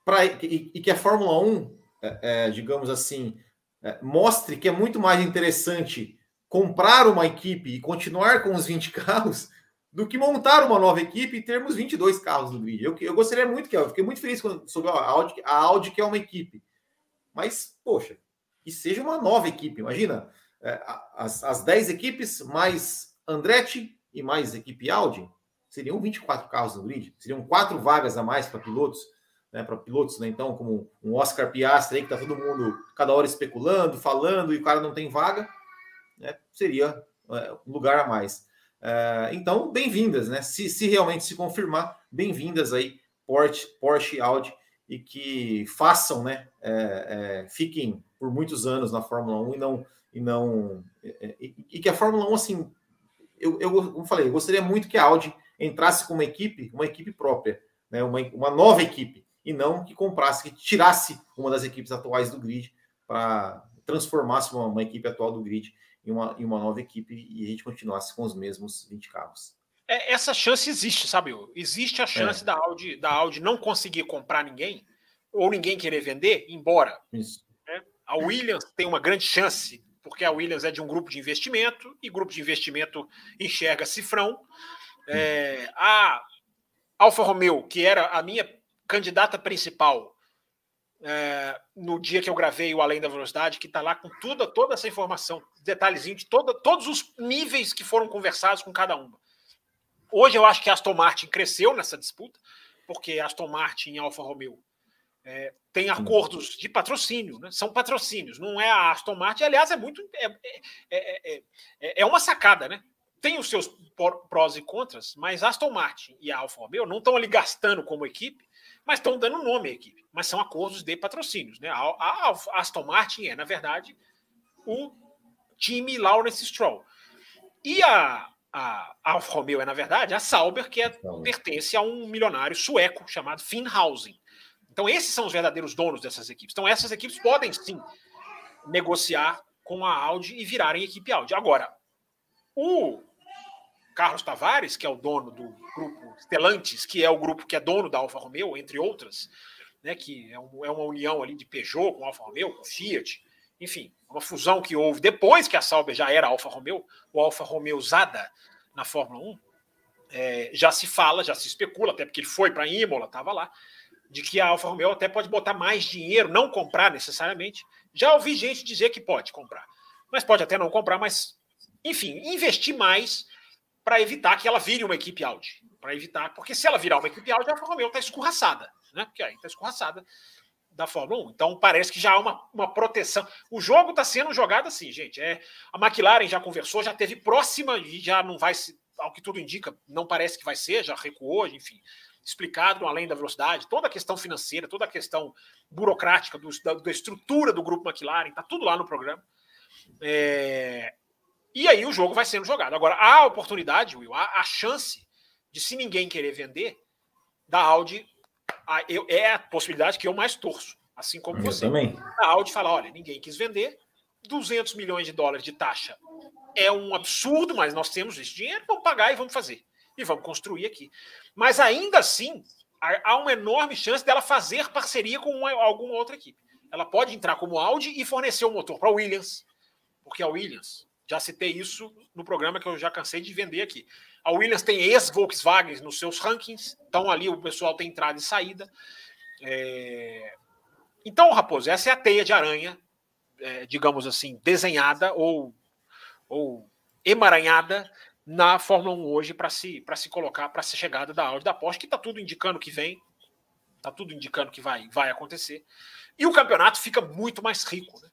pra, e, e, que a Fórmula 1, é, é, digamos assim, é, mostre que é muito mais interessante comprar uma equipe e continuar com os 20 carros do que montar uma nova equipe e termos 22 carros no grid. Eu, eu gostaria muito que eu fiquei muito feliz quando soube a Audi, a Audi que é uma equipe. Mas, poxa, que seja uma nova equipe. Imagina, é, as, as 10 equipes mais Andretti e mais equipe Audi. seriam 24 carros no grid, seriam quatro vagas a mais para pilotos, né, para pilotos, né, então, como um Oscar Piastri aí, que está todo mundo, cada hora especulando, falando, e o cara não tem vaga, né, seria é, um lugar a mais. É, então, bem-vindas, né? Se, se realmente se confirmar, bem-vindas aí, Porsche, Porsche e Audi, e que façam, né? É, é, fiquem por muitos anos na Fórmula 1 e não. E, não é, e, e que a Fórmula 1, assim, eu, eu, como falei, eu gostaria muito que a Audi entrasse com uma equipe, uma equipe própria, né? uma, uma nova equipe, e não que comprasse, que tirasse uma das equipes atuais do grid para transformasse uma, uma equipe atual do grid em uma, em uma nova equipe e a gente continuasse com os mesmos 20 carros. É, essa chance existe, sabe? Existe a chance é. da, Audi, da Audi não conseguir comprar ninguém ou ninguém querer vender, embora. Isso. Né? A Williams tem uma grande chance, porque a Williams é de um grupo de investimento e grupo de investimento enxerga cifrão. É, a Alfa Romeo, que era a minha candidata principal é, no dia que eu gravei o Além da Velocidade, que está lá com toda, toda essa informação, detalhezinho de toda, todos os níveis que foram conversados com cada uma. Hoje eu acho que a Aston Martin cresceu nessa disputa, porque a Aston Martin e a Alfa Romeo é, tem acordos de patrocínio, né? são patrocínios, não é a Aston Martin. Aliás, é muito. É, é, é, é uma sacada, né? Tem os seus prós e contras, mas a Aston Martin e a Alfa Romeo não estão ali gastando como equipe mas estão dando nome à equipe. Mas são acordos de patrocínios. Né? A, a, a Aston Martin é, na verdade, o time Lawrence Stroll. E a, a, a Alfa Romeo é, na verdade, a Sauber, que é, pertence a um milionário sueco chamado Finnhausen. Então, esses são os verdadeiros donos dessas equipes. Então, essas equipes podem sim negociar com a Audi e virarem equipe Audi. Agora, o Carlos Tavares, que é o dono do grupo Stellantis, que é o grupo que é dono da Alfa Romeo, entre outras, né, que é, um, é uma união ali de Peugeot com Alfa Romeo, com Fiat, enfim, uma fusão que houve depois que a Sauber já era Alfa Romeo, o Alfa Romeo usada na Fórmula 1, é, já se fala, já se especula, até porque ele foi para Imola, estava lá, de que a Alfa Romeo até pode botar mais dinheiro, não comprar necessariamente. Já ouvi gente dizer que pode comprar, mas pode até não comprar, mas, enfim, investir mais para evitar que ela vire uma equipe Audi. Para evitar, porque se ela virar uma equipe Audi, a Alfa Romeo está escorraçada, né? Porque aí está escorraçada da Fórmula 1. Então parece que já há uma, uma proteção. O jogo está sendo jogado assim, gente. É, a McLaren já conversou, já teve próxima e já não vai se, ao que tudo indica, não parece que vai ser, já recuou, enfim, explicado além da velocidade, toda a questão financeira, toda a questão burocrática do, da, da estrutura do grupo McLaren, está tudo lá no programa. É, e aí o jogo vai sendo jogado. Agora, a oportunidade, Will, a, a chance de se ninguém querer vender, da Audi a, eu, é a possibilidade que eu mais torço. Assim como eu você. Também. A Audi fala: olha, ninguém quis vender, 200 milhões de dólares de taxa é um absurdo, mas nós temos esse dinheiro, vamos pagar e vamos fazer. E vamos construir aqui. Mas ainda assim, há uma enorme chance dela fazer parceria com uma, alguma outra equipe. Ela pode entrar como Audi e fornecer o motor para a Williams, porque a Williams já citei isso no programa que eu já cansei de vender aqui. A Williams tem ex-Volkswagen nos seus rankings, então ali o pessoal tem entrada e saída. É... Então, Raposo, essa é a teia de aranha, é, digamos assim, desenhada ou, ou emaranhada na Fórmula 1 hoje para se, se colocar para a chegada da Audi da Porsche, que está tudo indicando que vem, está tudo indicando que vai, vai acontecer. E o campeonato fica muito mais rico, né?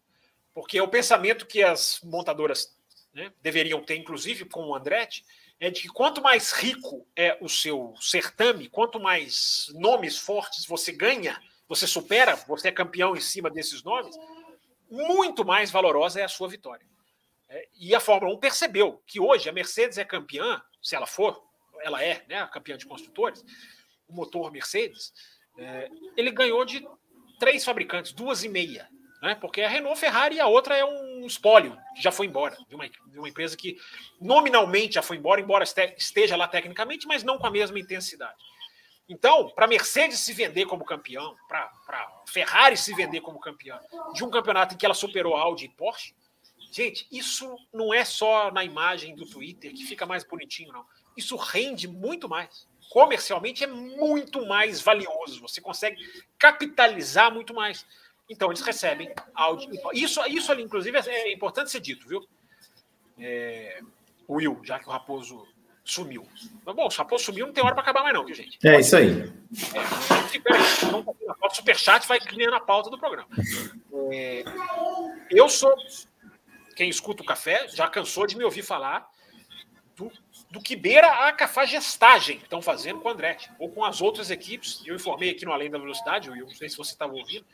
porque é o pensamento que as montadoras né, deveriam ter, inclusive com o Andretti, é de que quanto mais rico é o seu certame, quanto mais nomes fortes você ganha, você supera, você é campeão em cima desses nomes, muito mais valorosa é a sua vitória. É, e a Fórmula 1 percebeu que hoje a Mercedes é campeã, se ela for, ela é né, a campeã de construtores, o motor Mercedes, é, ele ganhou de três fabricantes, duas e meia né? Porque a Renault, Ferrari e a outra é um espólio já foi embora de uma, de uma empresa que nominalmente já foi embora, embora esteja lá tecnicamente, mas não com a mesma intensidade. Então, para a Mercedes se vender como campeão, para a Ferrari se vender como campeão de um campeonato em que ela superou Audi e Porsche, gente, isso não é só na imagem do Twitter que fica mais bonitinho, não. Isso rende muito mais. Comercialmente é muito mais valioso. Você consegue capitalizar muito mais. Então eles recebem áudio. Isso, isso ali, inclusive, é importante ser dito, viu? É, Will, já que o Raposo sumiu. Bom, o Raposo sumiu, não tem hora para acabar mais, não, viu, gente? É isso aí. É, não, o superchat vai criando a pauta do programa. É, eu sou. Quem escuta o café já cansou de me ouvir falar do, do que beira a cafagestagem que estão fazendo com o Andretti, ou com as outras equipes. Eu informei aqui no Além da Velocidade, eu não sei se você estava ouvindo,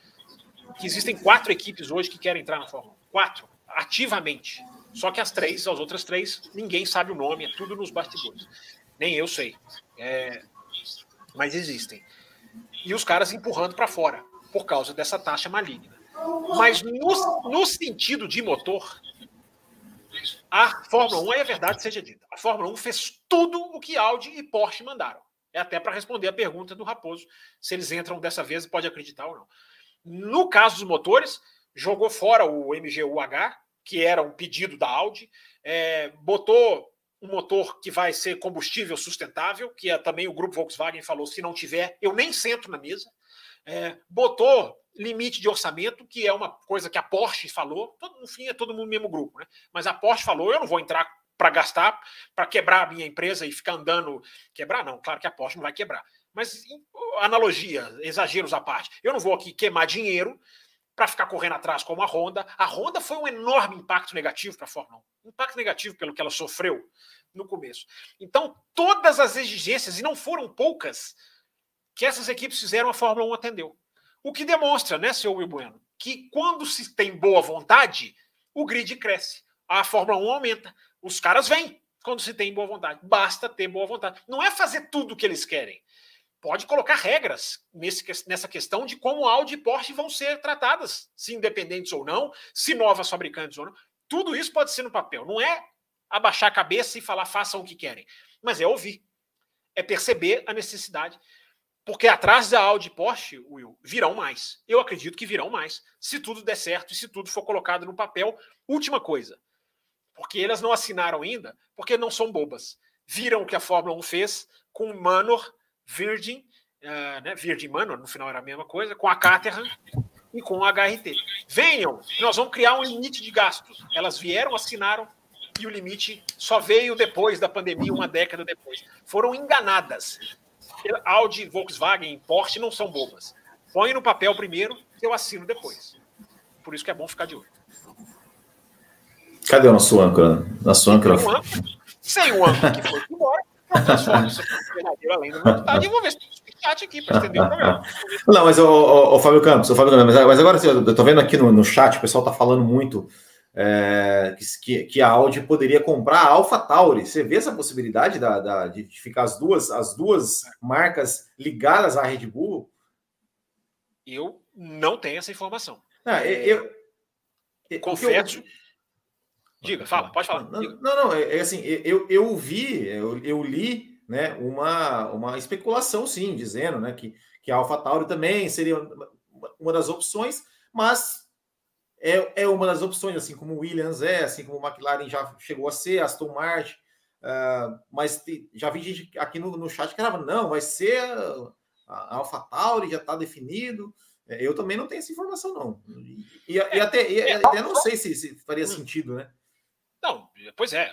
que existem quatro equipes hoje que querem entrar na Fórmula 1. Quatro, ativamente. Só que as três, as outras três, ninguém sabe o nome, é tudo nos bastidores. Nem eu sei. É... Mas existem. E os caras empurrando para fora, por causa dessa taxa maligna. Mas no, no sentido de motor, a Fórmula 1, aí a verdade seja dita, a Fórmula 1 fez tudo o que Audi e Porsche mandaram. É até para responder a pergunta do Raposo, se eles entram dessa vez, pode acreditar ou não. No caso dos motores, jogou fora o MGU-H, que era um pedido da Audi, é, botou um motor que vai ser combustível sustentável, que é, também o grupo Volkswagen falou, se não tiver, eu nem sento na mesa. É, botou limite de orçamento, que é uma coisa que a Porsche falou, todo, no fim é todo mundo mesmo grupo, né? Mas a Porsche falou, eu não vou entrar para gastar, para quebrar a minha empresa e ficar andando. Quebrar, não, claro que a Porsche não vai quebrar. Mas analogia, exageros à parte. Eu não vou aqui queimar dinheiro para ficar correndo atrás como a Honda. A Honda foi um enorme impacto negativo para a Fórmula 1. Impacto negativo pelo que ela sofreu no começo. Então, todas as exigências, e não foram poucas, que essas equipes fizeram, a Fórmula 1 atendeu. O que demonstra, né, seu Will Bueno, que quando se tem boa vontade, o grid cresce. A Fórmula 1 aumenta. Os caras vêm quando se tem boa vontade. Basta ter boa vontade. Não é fazer tudo o que eles querem. Pode colocar regras nesse, nessa questão de como Audi e Porsche vão ser tratadas, se independentes ou não, se novas fabricantes ou não. Tudo isso pode ser no papel. Não é abaixar a cabeça e falar façam o que querem, mas é ouvir. É perceber a necessidade porque atrás da Audi e Porsche, Will, virão mais. Eu acredito que virão mais. Se tudo der certo e se tudo for colocado no papel. Última coisa. Porque elas não assinaram ainda, porque não são bobas. Viram o que a Fórmula 1 fez com Manor, Virgin, uh, né, Virgin Manor, no final era a mesma coisa, com a Caterham e com a HRT. Venham, nós vamos criar um limite de gastos. Elas vieram, assinaram e o limite só veio depois da pandemia, uma década depois. Foram enganadas Audi, Volkswagen, Porsche não são bobas. Põe no papel primeiro, eu assino depois. Por isso que é bom ficar de olho. Cadê o nosso âncora? Nosso âncora. Sem o âncora, sem o âncora que foi embora, eu transformo isso além do vontade vou ver se tem chat aqui para entender o programa. Não, mas o, Fábio Campos, o Fábio Campos, mas agora eu estou vendo aqui no, no chat, o pessoal está falando muito é, que, que, a Audi poderia comprar a Alpha Tauri. Você vê essa possibilidade da, da, de ficar as duas, as duas marcas ligadas à Red Bull? Eu não tenho essa informação. Ah, eu, eu, confesso. Eu... Diga, fala, pode falar. Não, não, não, é, é, assim, eu, eu vi, eu, eu li né, uma, uma especulação, sim, dizendo né, que, que a Alpha Tauri também seria uma das opções, mas é, é uma das opções, assim como o Williams é, assim como o McLaren já chegou a ser, Aston Martin, uh, mas te, já vi gente aqui no, no chat que era, não, vai ser a, a AlphaTauri, já está definido. É, eu também não tenho essa informação, não. E, e, e até, e, até não sei se, se faria sentido, né? Não, pois é,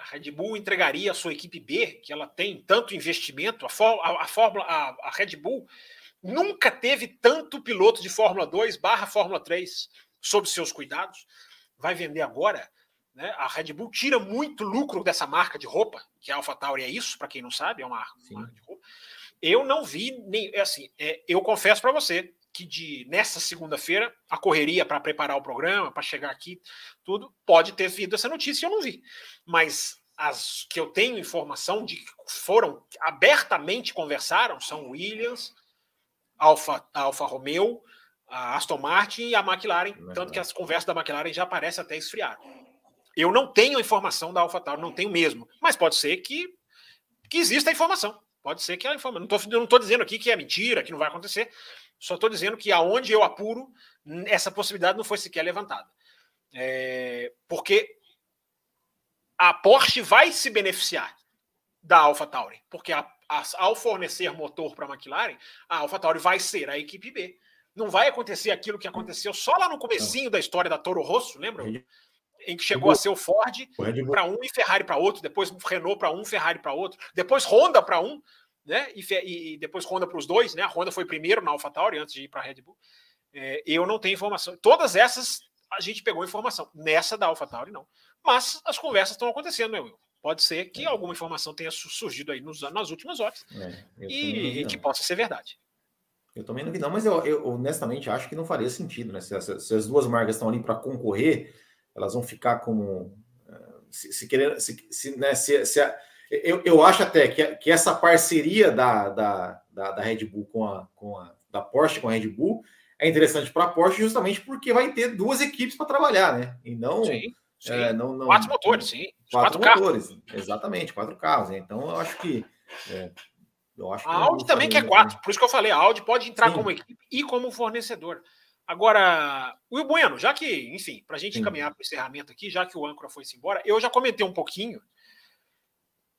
a Red Bull entregaria a sua equipe B, que ela tem tanto investimento, a, a, a Fórmula, a, a Red Bull nunca teve tanto piloto de Fórmula 2 barra Fórmula 3 sob seus cuidados, vai vender agora. Né? A Red Bull tira muito lucro dessa marca de roupa, que a AlphaTauri é isso, para quem não sabe, é uma marca de roupa. Eu não vi nem é assim. É, eu confesso para você que de nessa segunda-feira a correria para preparar o programa, para chegar aqui, tudo pode ter vindo essa notícia. Eu não vi, mas as que eu tenho informação de que foram abertamente conversaram são Williams, Alfa, Alfa Romeo, a Aston Martin e a McLaren, é tanto que as conversas da McLaren já parecem até esfriar. Eu não tenho a informação da AlphaTauri, não tenho mesmo, mas pode ser que, que exista a informação. Pode ser que a informação. Não estou dizendo aqui que é mentira, que não vai acontecer. Só estou dizendo que aonde eu apuro, essa possibilidade não foi sequer levantada. É, porque a Porsche vai se beneficiar da AlphaTauri, porque a, a, ao fornecer motor para a McLaren, a AlphaTauri vai ser a equipe B. Não vai acontecer aquilo que aconteceu só lá no comecinho da história da Toro Rosso, lembra? em que chegou a ser o Ford para um e Ferrari para outro, depois Renault para um, Ferrari para outro, depois Honda para um, né? E, e depois Honda para os dois, né? A Honda foi primeiro na AlphaTauri antes de ir para a Red Bull. É, eu não tenho informação. Todas essas a gente pegou informação. Nessa da AlphaTauri não. Mas as conversas estão acontecendo, meu Will. Pode ser que é. alguma informação tenha surgido aí nos, nas últimas horas é, e, e que possa ser verdade. Eu também não vi, não, mas eu, eu, honestamente acho que não faria sentido, né? Se, se, se as duas marcas estão ali para concorrer, elas vão ficar como. Eh, se, se querer. Se, se, né, se, se a, eu, eu acho até que, que essa parceria da, da, da, da, Red Bull com a, com a da Porsche com a Red Bull é interessante para a Porsche justamente porque vai ter duas equipes para trabalhar, né? E não. Sim Sim. É, não, não, quatro motores, sim. Quatro, quatro motores, carros. exatamente, quatro carros. Então eu acho que. É, eu acho a Audi também quer quatro, por isso que eu falei, a Audi pode entrar sim. como equipe e como fornecedor. Agora, Will Bueno, já que, enfim, para a gente encaminhar para o encerramento aqui, já que o âncora foi-se embora, eu já comentei um pouquinho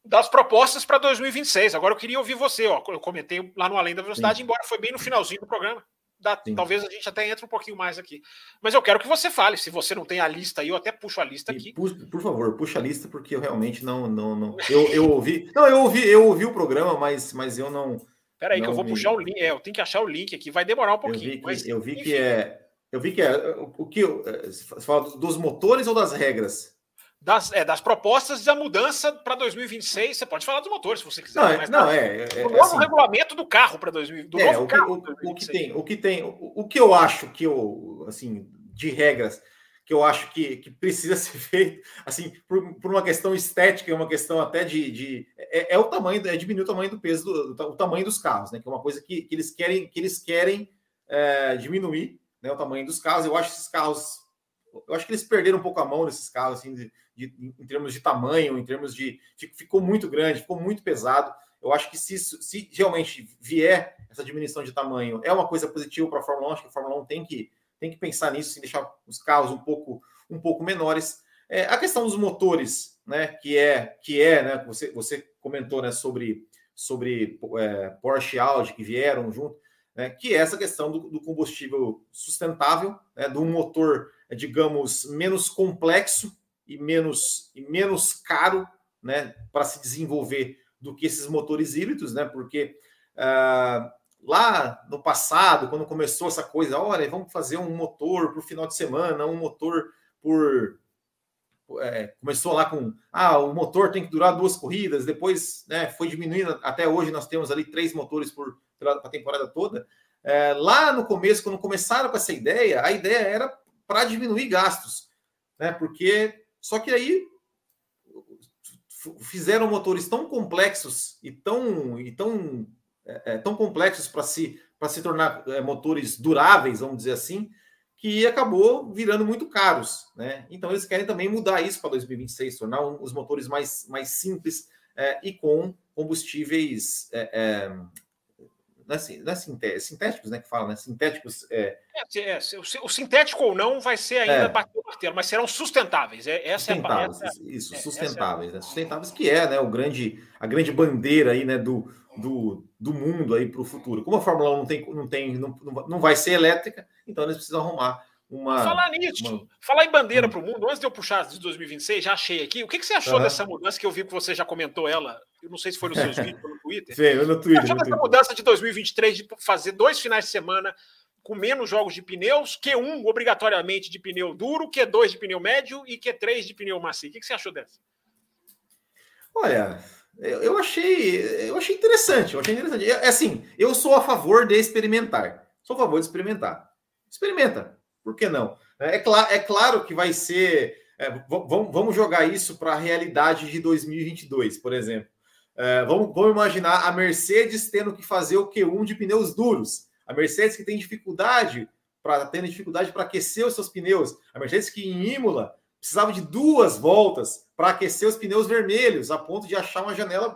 das propostas para 2026. Agora eu queria ouvir você, ó. Eu comentei lá no Além da Velocidade, Sim. embora foi bem no finalzinho do programa dá, talvez a gente até entre um pouquinho mais aqui. Mas eu quero que você fale. Se você não tem a lista aí, eu até puxo a lista aqui. Por, por, favor, puxa a lista, porque eu realmente não. não, não eu, eu ouvi. Não, eu ouvi, eu ouvi o programa, mas, mas eu não. Peraí, que eu vou me... puxar o link. É, eu tenho que achar o link aqui, vai demorar um pouquinho. Eu vi que, mas, eu vi que é. Eu vi que é. O que. Você fala dos motores ou das regras? Das, é, das propostas da mudança para 2026. Você pode falar dos motores, se você quiser. Não, é, não é, é, o novo assim, regulamento do carro para 2026. É, o, o, o, que tem, o que tem, o, o, que eu acho que eu, assim, de regras que eu acho que, que precisa ser feito, assim, por, por uma questão estética, uma questão até de, de é, é, o tamanho, é diminuir o tamanho do peso, do, do, o tamanho dos carros, né? Que é uma coisa que, que eles querem, que eles querem é, diminuir, né? O tamanho dos carros. Eu acho esses carros, eu acho que eles perderam um pouco a mão nesses carros, assim, de, de, em termos de tamanho, em termos de. Ficou muito grande, ficou muito pesado. Eu acho que se, se realmente vier essa diminuição de tamanho, é uma coisa positiva para a Fórmula 1. Acho que a Fórmula 1 tem que, tem que pensar nisso, em deixar os carros um pouco, um pouco menores. É, a questão dos motores, né? Que é, que é, né? Você, você comentou né, sobre, sobre é, Porsche e Audi que vieram junto, né? Que é essa questão do, do combustível sustentável, né, do motor, digamos, menos complexo e menos, e menos caro né, para se desenvolver do que esses motores híbridos, né? Porque uh, lá no passado, quando começou essa coisa, olha, vamos fazer um motor por final de semana, um motor por. É, começou lá com ah, o motor tem que durar duas corridas, depois né, foi diminuindo, até hoje nós temos ali três motores por a temporada toda. É, lá no começo, quando começaram com essa ideia, a ideia era para diminuir gastos, né? Porque só que aí fizeram motores tão complexos e tão, e tão, é, é tão complexos para se, se tornar é, motores duráveis, vamos dizer assim, que acabou virando muito caros. Né? Então eles querem também mudar isso para 2026, tornar os motores mais, mais simples é, e com combustíveis é, é não é, não é sintéticos, né? Que fala, né? Sintéticos. É... É, é, o sintético ou não vai ser ainda é. bater o martelo, mas serão sustentáveis. É, essa sustentáveis, é a, isso, é, sustentáveis, né? Sustentáveis que é, né? O grande, a grande bandeira aí, né? Do, do, do mundo aí para o futuro. Como a Fórmula 1 não tem, não tem, não, não vai ser elétrica, então eles precisam arrumar uma. Falar nisso, uma... falar em bandeira hum. para o mundo, antes de eu puxar de 2026, já achei aqui. O que, que você achou uhum. dessa mudança que eu vi que você já comentou ela? Eu não sei se foi nos seus vídeos ou no Twitter. Sim, eu no Twitter. Você achou dessa mudança de 2023 de fazer dois finais de semana com menos jogos de pneus, Q1 obrigatoriamente de pneu duro, Q2 de pneu médio e Q3 de pneu macio. O que, você achou dessa? Olha, eu achei, eu achei interessante, eu achei interessante. É assim, eu sou a favor de experimentar. Sou a favor de experimentar. Experimenta por que não? É, cl é claro que vai ser. É, vamos jogar isso para a realidade de 2022, por exemplo. É, vamos, vamos, imaginar a Mercedes tendo que fazer o Q1 de pneus duros. A Mercedes que tem dificuldade para tendo dificuldade para aquecer os seus pneus. A Mercedes que em Imola precisava de duas voltas para aquecer os pneus vermelhos, a ponto de achar uma janela.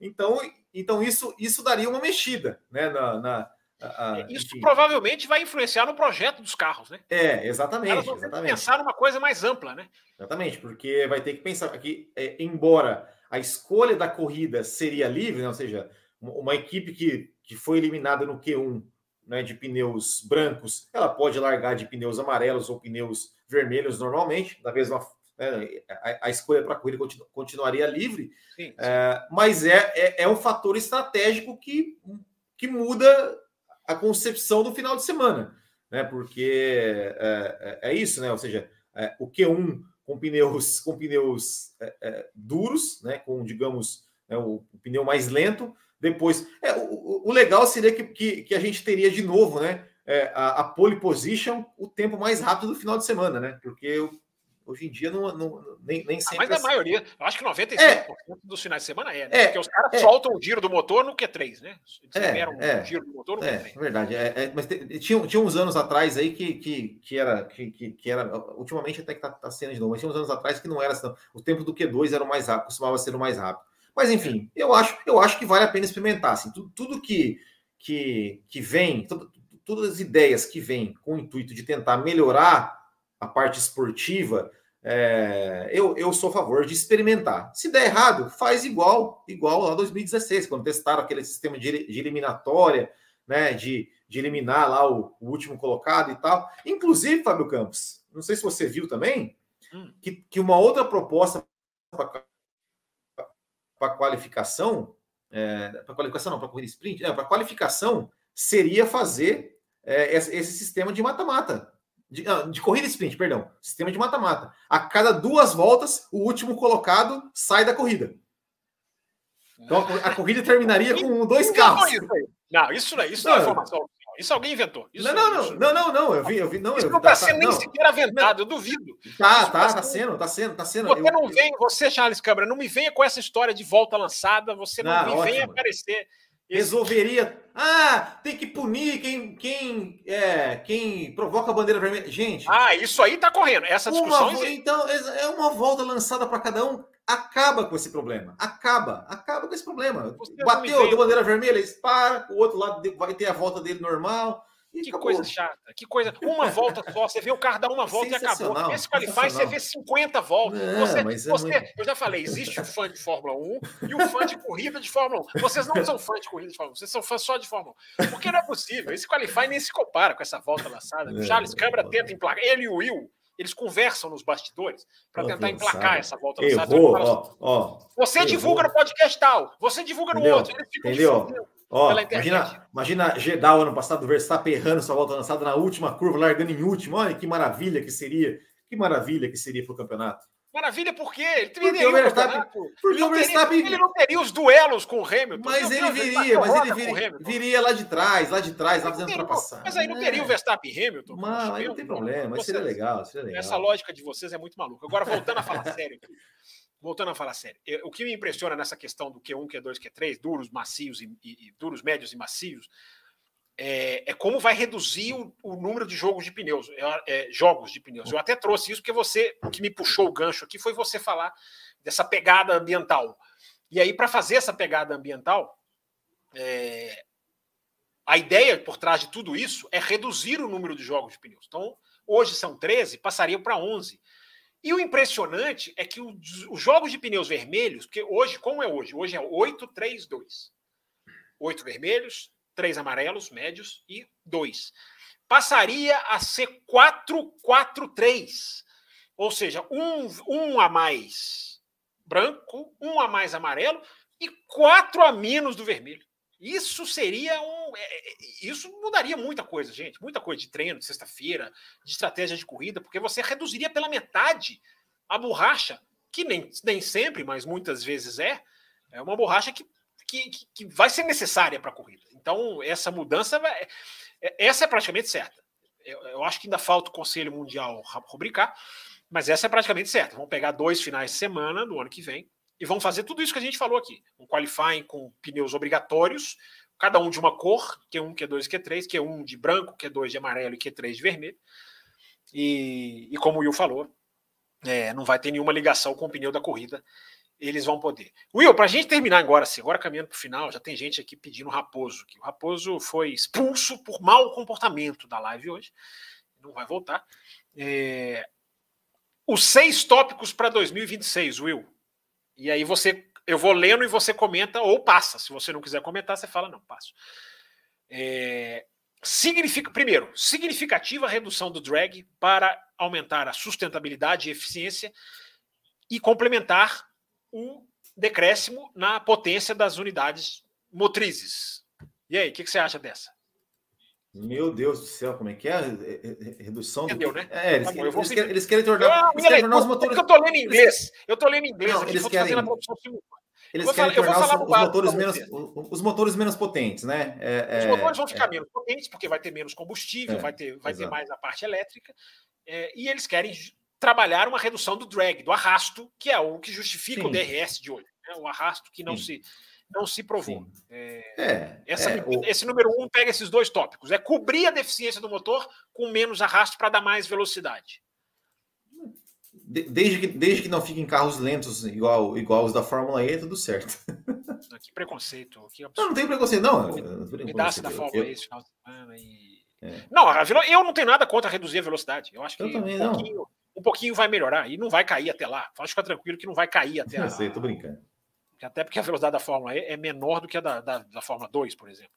Então, então isso, isso daria uma mexida né, na, na ah, é, Isso enfim. provavelmente vai influenciar no projeto dos carros, né? É, exatamente. Elas vão exatamente. pensar numa coisa mais ampla, né? Exatamente, porque vai ter que pensar que, é, embora a escolha da corrida seria livre, né? ou seja, uma equipe que, que foi eliminada no Q1 né, de pneus brancos, ela pode largar de pneus amarelos ou pneus vermelhos normalmente, da mesma é, a, a, escolha para a corrida continu, continuaria livre, sim, sim. É, mas é, é, é, um fator estratégico que, que muda a concepção do final de semana, né? Porque é, é, é isso, né? Ou seja, o Q1 com pneus com pneus duros, né? Com digamos né, o, o, pneu mais lento. Depois, o, o, legal seria que, que, que, a gente teria de novo, né? a, a pole position, o tempo mais rápido do final de semana, né? Porque Hoje em dia não, não nem, nem sempre. Ah, mas a assim. maioria, eu acho que 95% é, dos finais de semana é, né? É, Porque os caras é, soltam o giro do motor no Q3, né? Eles é, é, um giro do motor no é, Q3. É verdade. É, é, mas tinha, tinha uns anos atrás aí que, que, que, era, que, que era. Ultimamente até que tá, tá sendo de novo, mas tinha uns anos atrás que não era assim. O tempo do Q2 era o mais rápido, costumava ser o mais rápido. Mas enfim, eu acho, eu acho que vale a pena experimentar. Assim, tudo, tudo que, que, que vem, tudo, todas as ideias que vêm com o intuito de tentar melhorar a parte esportiva é, eu, eu sou a favor de experimentar. Se der errado, faz igual, igual lá 2016, quando testaram aquele sistema de, de eliminatória, né? De, de eliminar lá o, o, último colocado e tal. Inclusive, Fábio Campos, não sei se você viu também, hum. que, que uma outra proposta para qualificação, é, para qualificação não, para corrida sprint, é, para qualificação seria fazer é, esse, esse sistema de mata-mata de, ah, de corrida sprint, perdão, sistema de mata-mata. A cada duas voltas, o último colocado sai da corrida. Então a, corrida terminaria com dois carros. Não, isso não, é, isso não, é informação. Isso alguém inventou. Isso não, não, não, não, não, não, eu vi, eu vi, não, isso eu, não está sendo tá, nem não. sequer aventado, eu duvido. Tá, tá, tá, tá sendo, tá sendo, tá sendo. Você eu, não vem, você, Charles Câmara, não me venha com essa história de volta lançada, você não, não me ótimo. venha aparecer resolveria. Ah, tem que punir quem quem é, quem provoca a bandeira vermelha. Gente. Ah, isso aí tá correndo. Essa discussão. Uma, então, é uma volta lançada para cada um. Acaba com esse problema. Acaba. Acaba com esse problema. Bateu, deu bandeira vermelha, para, o outro lado vai ter a volta dele normal. Que acabou. coisa chata, que coisa. Uma volta só, você vê o carro dar uma volta e acabou. Esse Qualify você vê 50 voltas. Não, você, é você muito... Eu já falei, existe o fã de Fórmula 1 e o fã de corrida de Fórmula 1. Vocês não são fã de corrida de Fórmula 1, vocês são fã só de Fórmula 1. Porque não é possível. Esse Qualify nem se compara com essa volta lançada. O Charles Câmara tenta emplacar. Ele e o Will, eles conversam nos bastidores para tentar emplacar essa volta lançada. Ó, ó, você divulga no podcast tal, você divulga no Entendeu? outro. Entendeu? Ó, imagina, imagina Gedal ano passado, o Verstappen errando sua volta lançada na última curva, largando em último. Olha que maravilha que seria. Que maravilha que seria para o campeonato. Maravilha por quê? Ele porque o Verstappen, porque ele, o Verstappen teria, ele não teria os duelos com o Hamilton. Mas ele viria, mas ele viria, viria lá de trás, lá de trás, lá fazendo ultrapassagem. Mas aí não teria o Verstappen e Hamilton. Mas aí não tem problema, mas seria legal, seria legal. Essa lógica de vocês é muito maluca. Agora, voltando a falar sério aqui voltando a falar sério, o que me impressiona nessa questão do Q1, Q2, Q3, duros, macios e, e, e duros, médios e macios, é, é, como vai reduzir o, o, número de jogos de pneus, é, é, jogos de pneus. Eu até trouxe isso porque você, o que me puxou o gancho aqui foi você falar dessa pegada ambiental. E aí, para fazer essa pegada ambiental, é, a ideia por trás de tudo isso é reduzir o número de jogos de pneus. Então, hoje são 13, passaria para 11. E o impressionante é que os jogos de pneus vermelhos, porque hoje, como é hoje? Hoje é 8-3-2. 8 vermelhos, 3 amarelos, médios e 2. Passaria a ser 4-4-3. Ou seja, um, um a mais branco, um a mais amarelo e quatro a menos do vermelho. Isso seria um. É, é, isso mudaria muita coisa, gente. Muita coisa de treino, de sexta-feira, de estratégia de corrida, porque você reduziria pela metade a borracha, que nem, nem sempre, mas muitas vezes é, é uma borracha que, que, que vai ser necessária para a corrida. Então, essa mudança, vai, é, essa é praticamente certa. Eu, eu acho que ainda falta o Conselho Mundial rubricar, mas essa é praticamente certa. Vamos pegar dois finais de semana do ano que vem e vão fazer tudo isso que a gente falou aqui. Um qualifying com pneus obrigatórios, cada um de uma cor, Q1, Q2, Q3, Q1 de branco, Q2 de amarelo e Q3 de vermelho. E, e como o Will falou, é, não vai ter nenhuma ligação com o pneu da corrida. Eles vão poder. Will, para a gente terminar agora, assim, agora caminhando para o final, já tem gente aqui pedindo Raposo. Que o Raposo foi expulso por mau comportamento da live hoje. Não vai voltar. É... Os seis tópicos para 2026, Will. E aí você, eu vou lendo e você comenta ou passa. Se você não quiser comentar, você fala não, passo. É, significa, primeiro, significativa redução do drag para aumentar a sustentabilidade e eficiência e complementar o decréscimo na potência das unidades motrizes. E aí, o que, que, você acha dessa? Meu Deus do céu, como é que é? é redução Entendeu, do... né? É, eles, tá bom, eles, querem, eles querem tornar, eles querem tornar os motores. Eu tô lendo em inglês. Eu tô lendo em inglês. Não, eles querem. Eles querem falar, tornar os, os, motores menos, os motores menos potentes, né? É, os motores vão ficar é, menos potentes porque vai ter menos combustível, é, vai, ter, vai ter mais a parte elétrica. É, e eles querem trabalhar uma redução do drag, do arrasto, que é o que justifica Sim. o DRS de hoje. Né? O arrasto que não se não se provou. É, essa, o... Esse número um pega esses dois tópicos: é cobrir a deficiência do motor com menos arrasto para dar mais velocidade desde que, desde que não fiquem carros lentos igual, igual os da Fórmula E, tudo certo. Que preconceito. Que não, não tem preconceito, não. Pedaço da Fórmula E esse final de semana e... É. Não, eu não tenho nada contra reduzir a velocidade. Eu acho que eu um, pouquinho, um, pouquinho, vai melhorar e não vai cair até lá. Pode ficar tranquilo que não vai cair até lá. Eu sei, tô brincando. Até porque a velocidade da Fórmula E é menor do que a da, da, da Fórmula 2, por exemplo.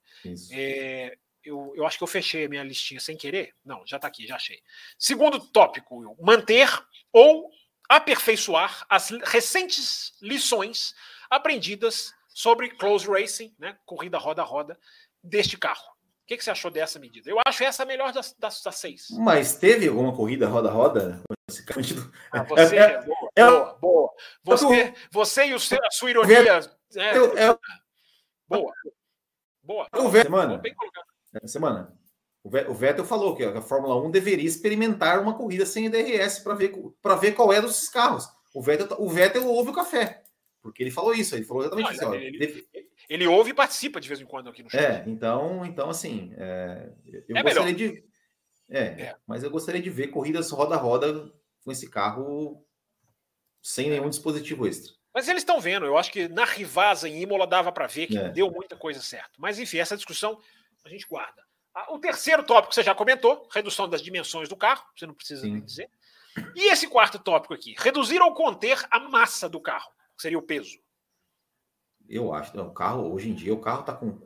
É, eu, eu acho que eu fechei a minha listinha sem querer. Não, já está aqui, já achei. Segundo tópico, manter ou aperfeiçoar as recentes lições aprendidas sobre close racing, né, corrida roda a roda, deste carro. O que, que, você achou dessa medida? Eu acho essa a melhor das, das, das seis. Mas teve alguma corrida roda a roda? Ah, você, é, boa, é, boa, boa. Você, você e o seu, a sua ironia. É, é, boa. Boa. O Semana. Semana. O Vettel falou que a Fórmula 1 deveria experimentar uma corrida sem DRS para ver, ver qual é dos carros. O Vettel, o Vettel ouve o café, porque ele falou isso, ele falou exatamente isso. Ele, ele, ele, ouve e participa de vez em quando aqui no show. É, então, então assim, é, eu é gostaria melhor. de. É, é, mas eu gostaria de ver corridas roda a roda com esse carro sem nenhum dispositivo extra. Mas eles estão vendo, eu acho que na Rivasa em Imola dava para ver que é. deu muita coisa certa. Mas enfim, essa discussão a gente guarda. Ah, o terceiro tópico você já comentou, redução das dimensões do carro, você não precisa Sim. dizer. E esse quarto tópico aqui, reduzir ou conter a massa do carro, que seria o peso. Eu acho, o carro hoje em dia o carro está com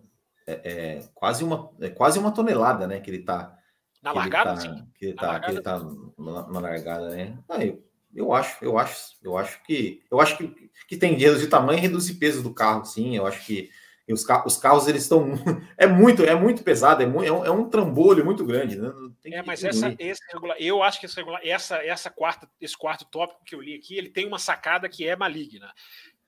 é, é, quase uma é quase uma tonelada, né, que ele está na largada, tá, sim. Que ele está que ele tá na, na largada, né? Ah, eu, acho, eu acho, eu acho que eu acho que, que tem de reduzir tamanho e reduzir peso do carro, sim. Eu acho que os, os carros eles estão é muito é muito pesado, é, é, um, é um trambolho muito grande, né? é, mas essa, esse regular, eu acho que esse regular, essa essa quarta esse quarto tópico que eu li aqui, ele tem uma sacada que é maligna.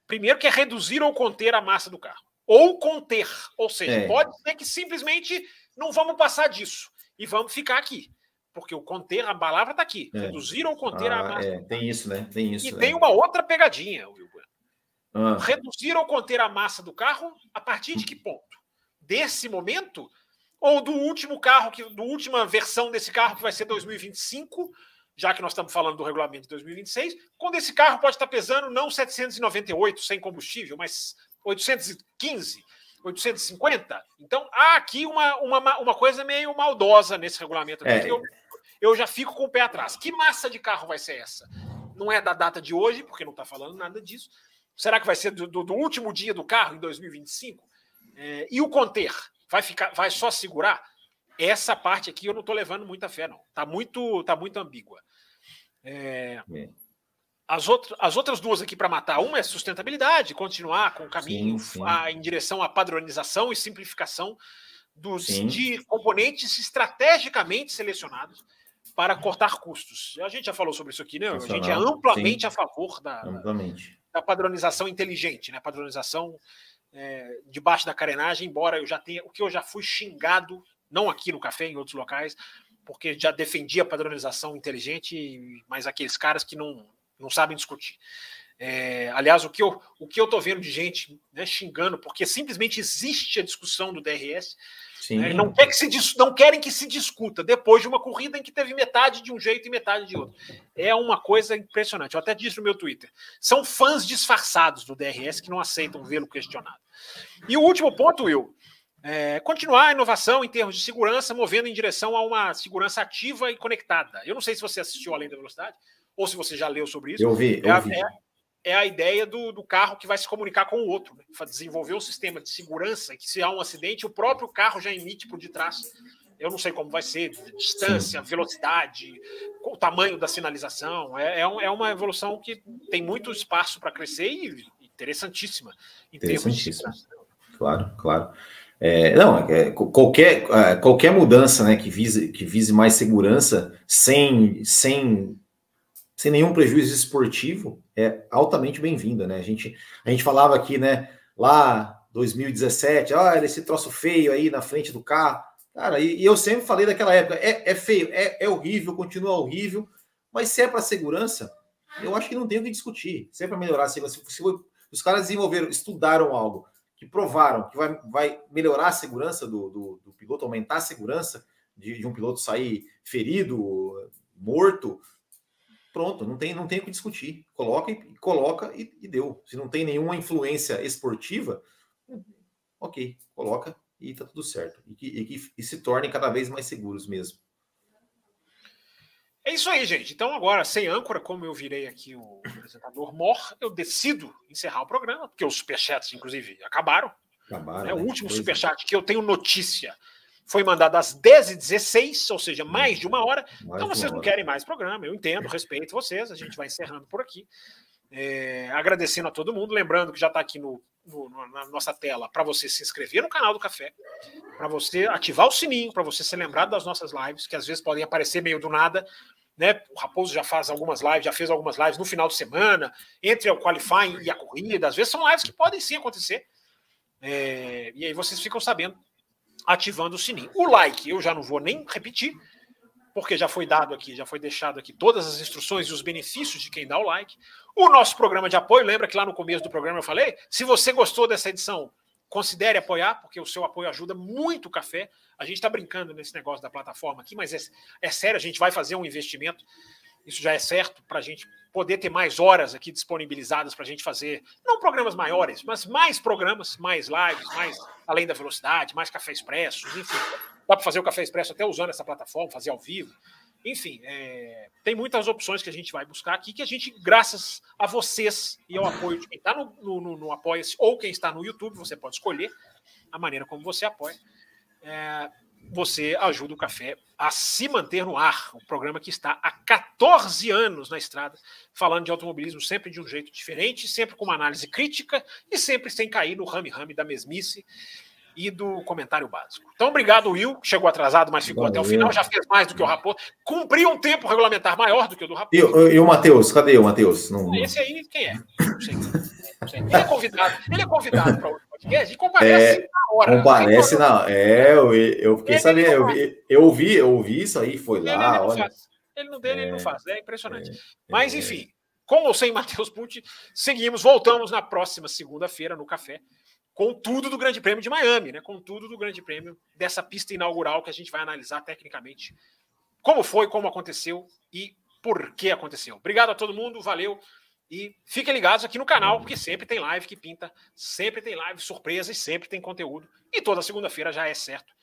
Primeiro que é reduzir ou conter a massa do carro, ou conter, ou seja, é. pode ser que simplesmente não vamos passar disso e vamos ficar aqui. Porque o conter, a palavra está aqui. É. Reduzir ou conter ah, a massa. É, tem isso, né? Tem isso. E tem uma outra pegadinha, Will. Ah. Reduzir ou conter a massa do carro a partir de que ponto? Desse momento ou do último carro que do última versão desse carro que vai ser 2025, já que nós estamos falando do regulamento de 2026, quando esse carro pode estar pesando não 798 sem combustível, mas 815, 850. Então há aqui uma, uma, uma coisa meio maldosa nesse regulamento. É. Eu, eu já fico com o pé atrás. Que massa de carro vai ser essa? Não é da data de hoje, porque não está falando nada disso, Será que vai ser do, do, do último dia do carro, em 2025? É, e o conter? Vai, ficar, vai só segurar? Essa parte aqui eu não estou levando muita fé, não. Está muito, tá muito ambígua. É, é. as, outro, as outras duas aqui para matar, uma é sustentabilidade, continuar com o caminho sim, sim. A, em direção à padronização e simplificação dos, de componentes estrategicamente selecionados para cortar custos. A gente já falou sobre isso aqui, né? A gente é amplamente sim. a favor da, amplamente da padronização inteligente, né? Padronização é, debaixo da carenagem, embora eu já tenha o que eu já fui xingado, não aqui no café, em outros locais, porque já defendia a padronização inteligente, mas aqueles caras que não, não sabem discutir. É, aliás, o que eu o que eu tô vendo de gente né, xingando, porque simplesmente existe a discussão do DRS né? Não, quer que se, não querem que se discuta depois de uma corrida em que teve metade de um jeito e metade de outro. É uma coisa impressionante. Eu até disse no meu Twitter. São fãs disfarçados do DRS que não aceitam vê-lo questionado. E o último ponto, Will, é continuar a inovação em termos de segurança, movendo em direção a uma segurança ativa e conectada. Eu não sei se você assistiu Além da Velocidade, ou se você já leu sobre isso. Eu vi, eu é, vi. É, é a ideia do, do, carro que vai se comunicar com o outro, né? desenvolver um sistema de segurança que se há um acidente, o próprio carro já emite por detrás Eu não sei como vai ser, distância, Sim. velocidade, o tamanho da sinalização. É, é, um, é uma evolução que tem muito espaço para crescer e interessantíssima. interessantíssima. Claro, claro. É, não, é, qualquer, é, qualquer mudança né, que, vise, que vise mais segurança sem, sem, sem nenhum prejuízo esportivo é altamente bem-vinda. Né? A, gente, a gente falava aqui, né, lá 2017, olha esse troço feio aí na frente do carro. Cara, e, e eu sempre falei daquela época, é, é feio, é, é horrível, continua horrível, mas se é para segurança, eu acho que não tem o que discutir. Se é para melhorar segurança, se, se os caras desenvolveram, estudaram algo que provaram que vai, vai melhorar a segurança do, do, do piloto, aumentar a segurança de, de, um piloto sair ferido, morto, pronto, não tem, não tem o que discutir. Coloca e coloca e, e deu. Se não tem nenhuma influência esportiva, ok, coloca e tá tudo certo. E que, e que e se tornem cada vez mais seguros mesmo. É isso aí, gente. Então, agora, sem âncora, como eu virei aqui o apresentador mor, eu decido encerrar o programa, porque os superchats, inclusive, acabaram. Acabaram. É, o né? último pois superchat é. que eu tenho notícia foi mandado às 10h16, ou seja, mais de uma hora. Mais então, vocês não hora. querem mais programa, eu entendo, respeito vocês, a gente vai encerrando por aqui. É, agradecendo a todo mundo, lembrando que já está aqui no, no, na nossa tela para você se inscrever no canal do Café, para você ativar o sininho, para você ser lembrado das nossas lives, que às vezes podem aparecer meio do nada. Né? O Raposo já faz algumas lives, já fez algumas lives no final de semana, entre o qualifying e a corrida. Às vezes são lives que podem sim acontecer. É, e aí vocês ficam sabendo, ativando o sininho. O like eu já não vou nem repetir, porque já foi dado aqui, já foi deixado aqui todas as instruções e os benefícios de quem dá o like. O nosso programa de apoio, lembra que lá no começo do programa eu falei? Se você gostou dessa edição, considere apoiar, porque o seu apoio ajuda muito o café. A gente está brincando nesse negócio da plataforma aqui, mas é, é sério, a gente vai fazer um investimento, isso já é certo, para a gente poder ter mais horas aqui disponibilizadas para a gente fazer, não programas maiores, mas mais programas, mais lives, mais além da velocidade, mais café expresso, enfim. Dá para fazer o café expresso até usando essa plataforma, fazer ao vivo. Enfim, é, tem muitas opções que a gente vai buscar aqui, que a gente, graças a vocês e ao apoio de quem está no, no, no Apoia-se ou quem está no YouTube, você pode escolher a maneira como você apoia. É, você ajuda o café a se manter no ar. Um programa que está há 14 anos na estrada, falando de automobilismo sempre de um jeito diferente, sempre com uma análise crítica e sempre sem cair no rame-rame da mesmice e do comentário básico. Então, obrigado, Will. Chegou atrasado, mas ficou Valeu. até o final. Já fez mais do que o Raposo. Cumpriu um tempo regulamentar maior do que o do Raposo. E, e o Matheus? Cadê o Matheus? Não... Esse aí, quem é? Não sei. Não sei. Ele é convidado. Ele é convidado para podcast e comparece é, na hora. Comparece na É, eu, eu fiquei ele sabendo. Eu, vi, eu ouvi, eu ouvi isso aí, foi lá. Ele, ele olha. Faz. Ele não dele, é, ele não faz. É impressionante. É, mas, é. enfim, com ou sem Matheus Pucci, seguimos, voltamos na próxima segunda-feira no café com tudo do Grande Prêmio de Miami, né? Com tudo do Grande Prêmio dessa pista inaugural que a gente vai analisar tecnicamente como foi, como aconteceu e por que aconteceu. Obrigado a todo mundo, valeu e fiquem ligados aqui no canal porque sempre tem live que pinta, sempre tem live surpresa e sempre tem conteúdo e toda segunda-feira já é certo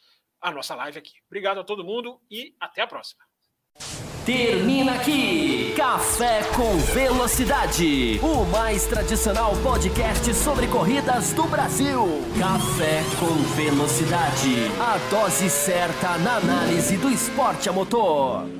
a nossa live aqui. Obrigado a todo mundo e até a próxima. Termina aqui Café com Velocidade, o mais tradicional podcast sobre corridas do Brasil. Café com Velocidade, a dose certa na análise do esporte a motor.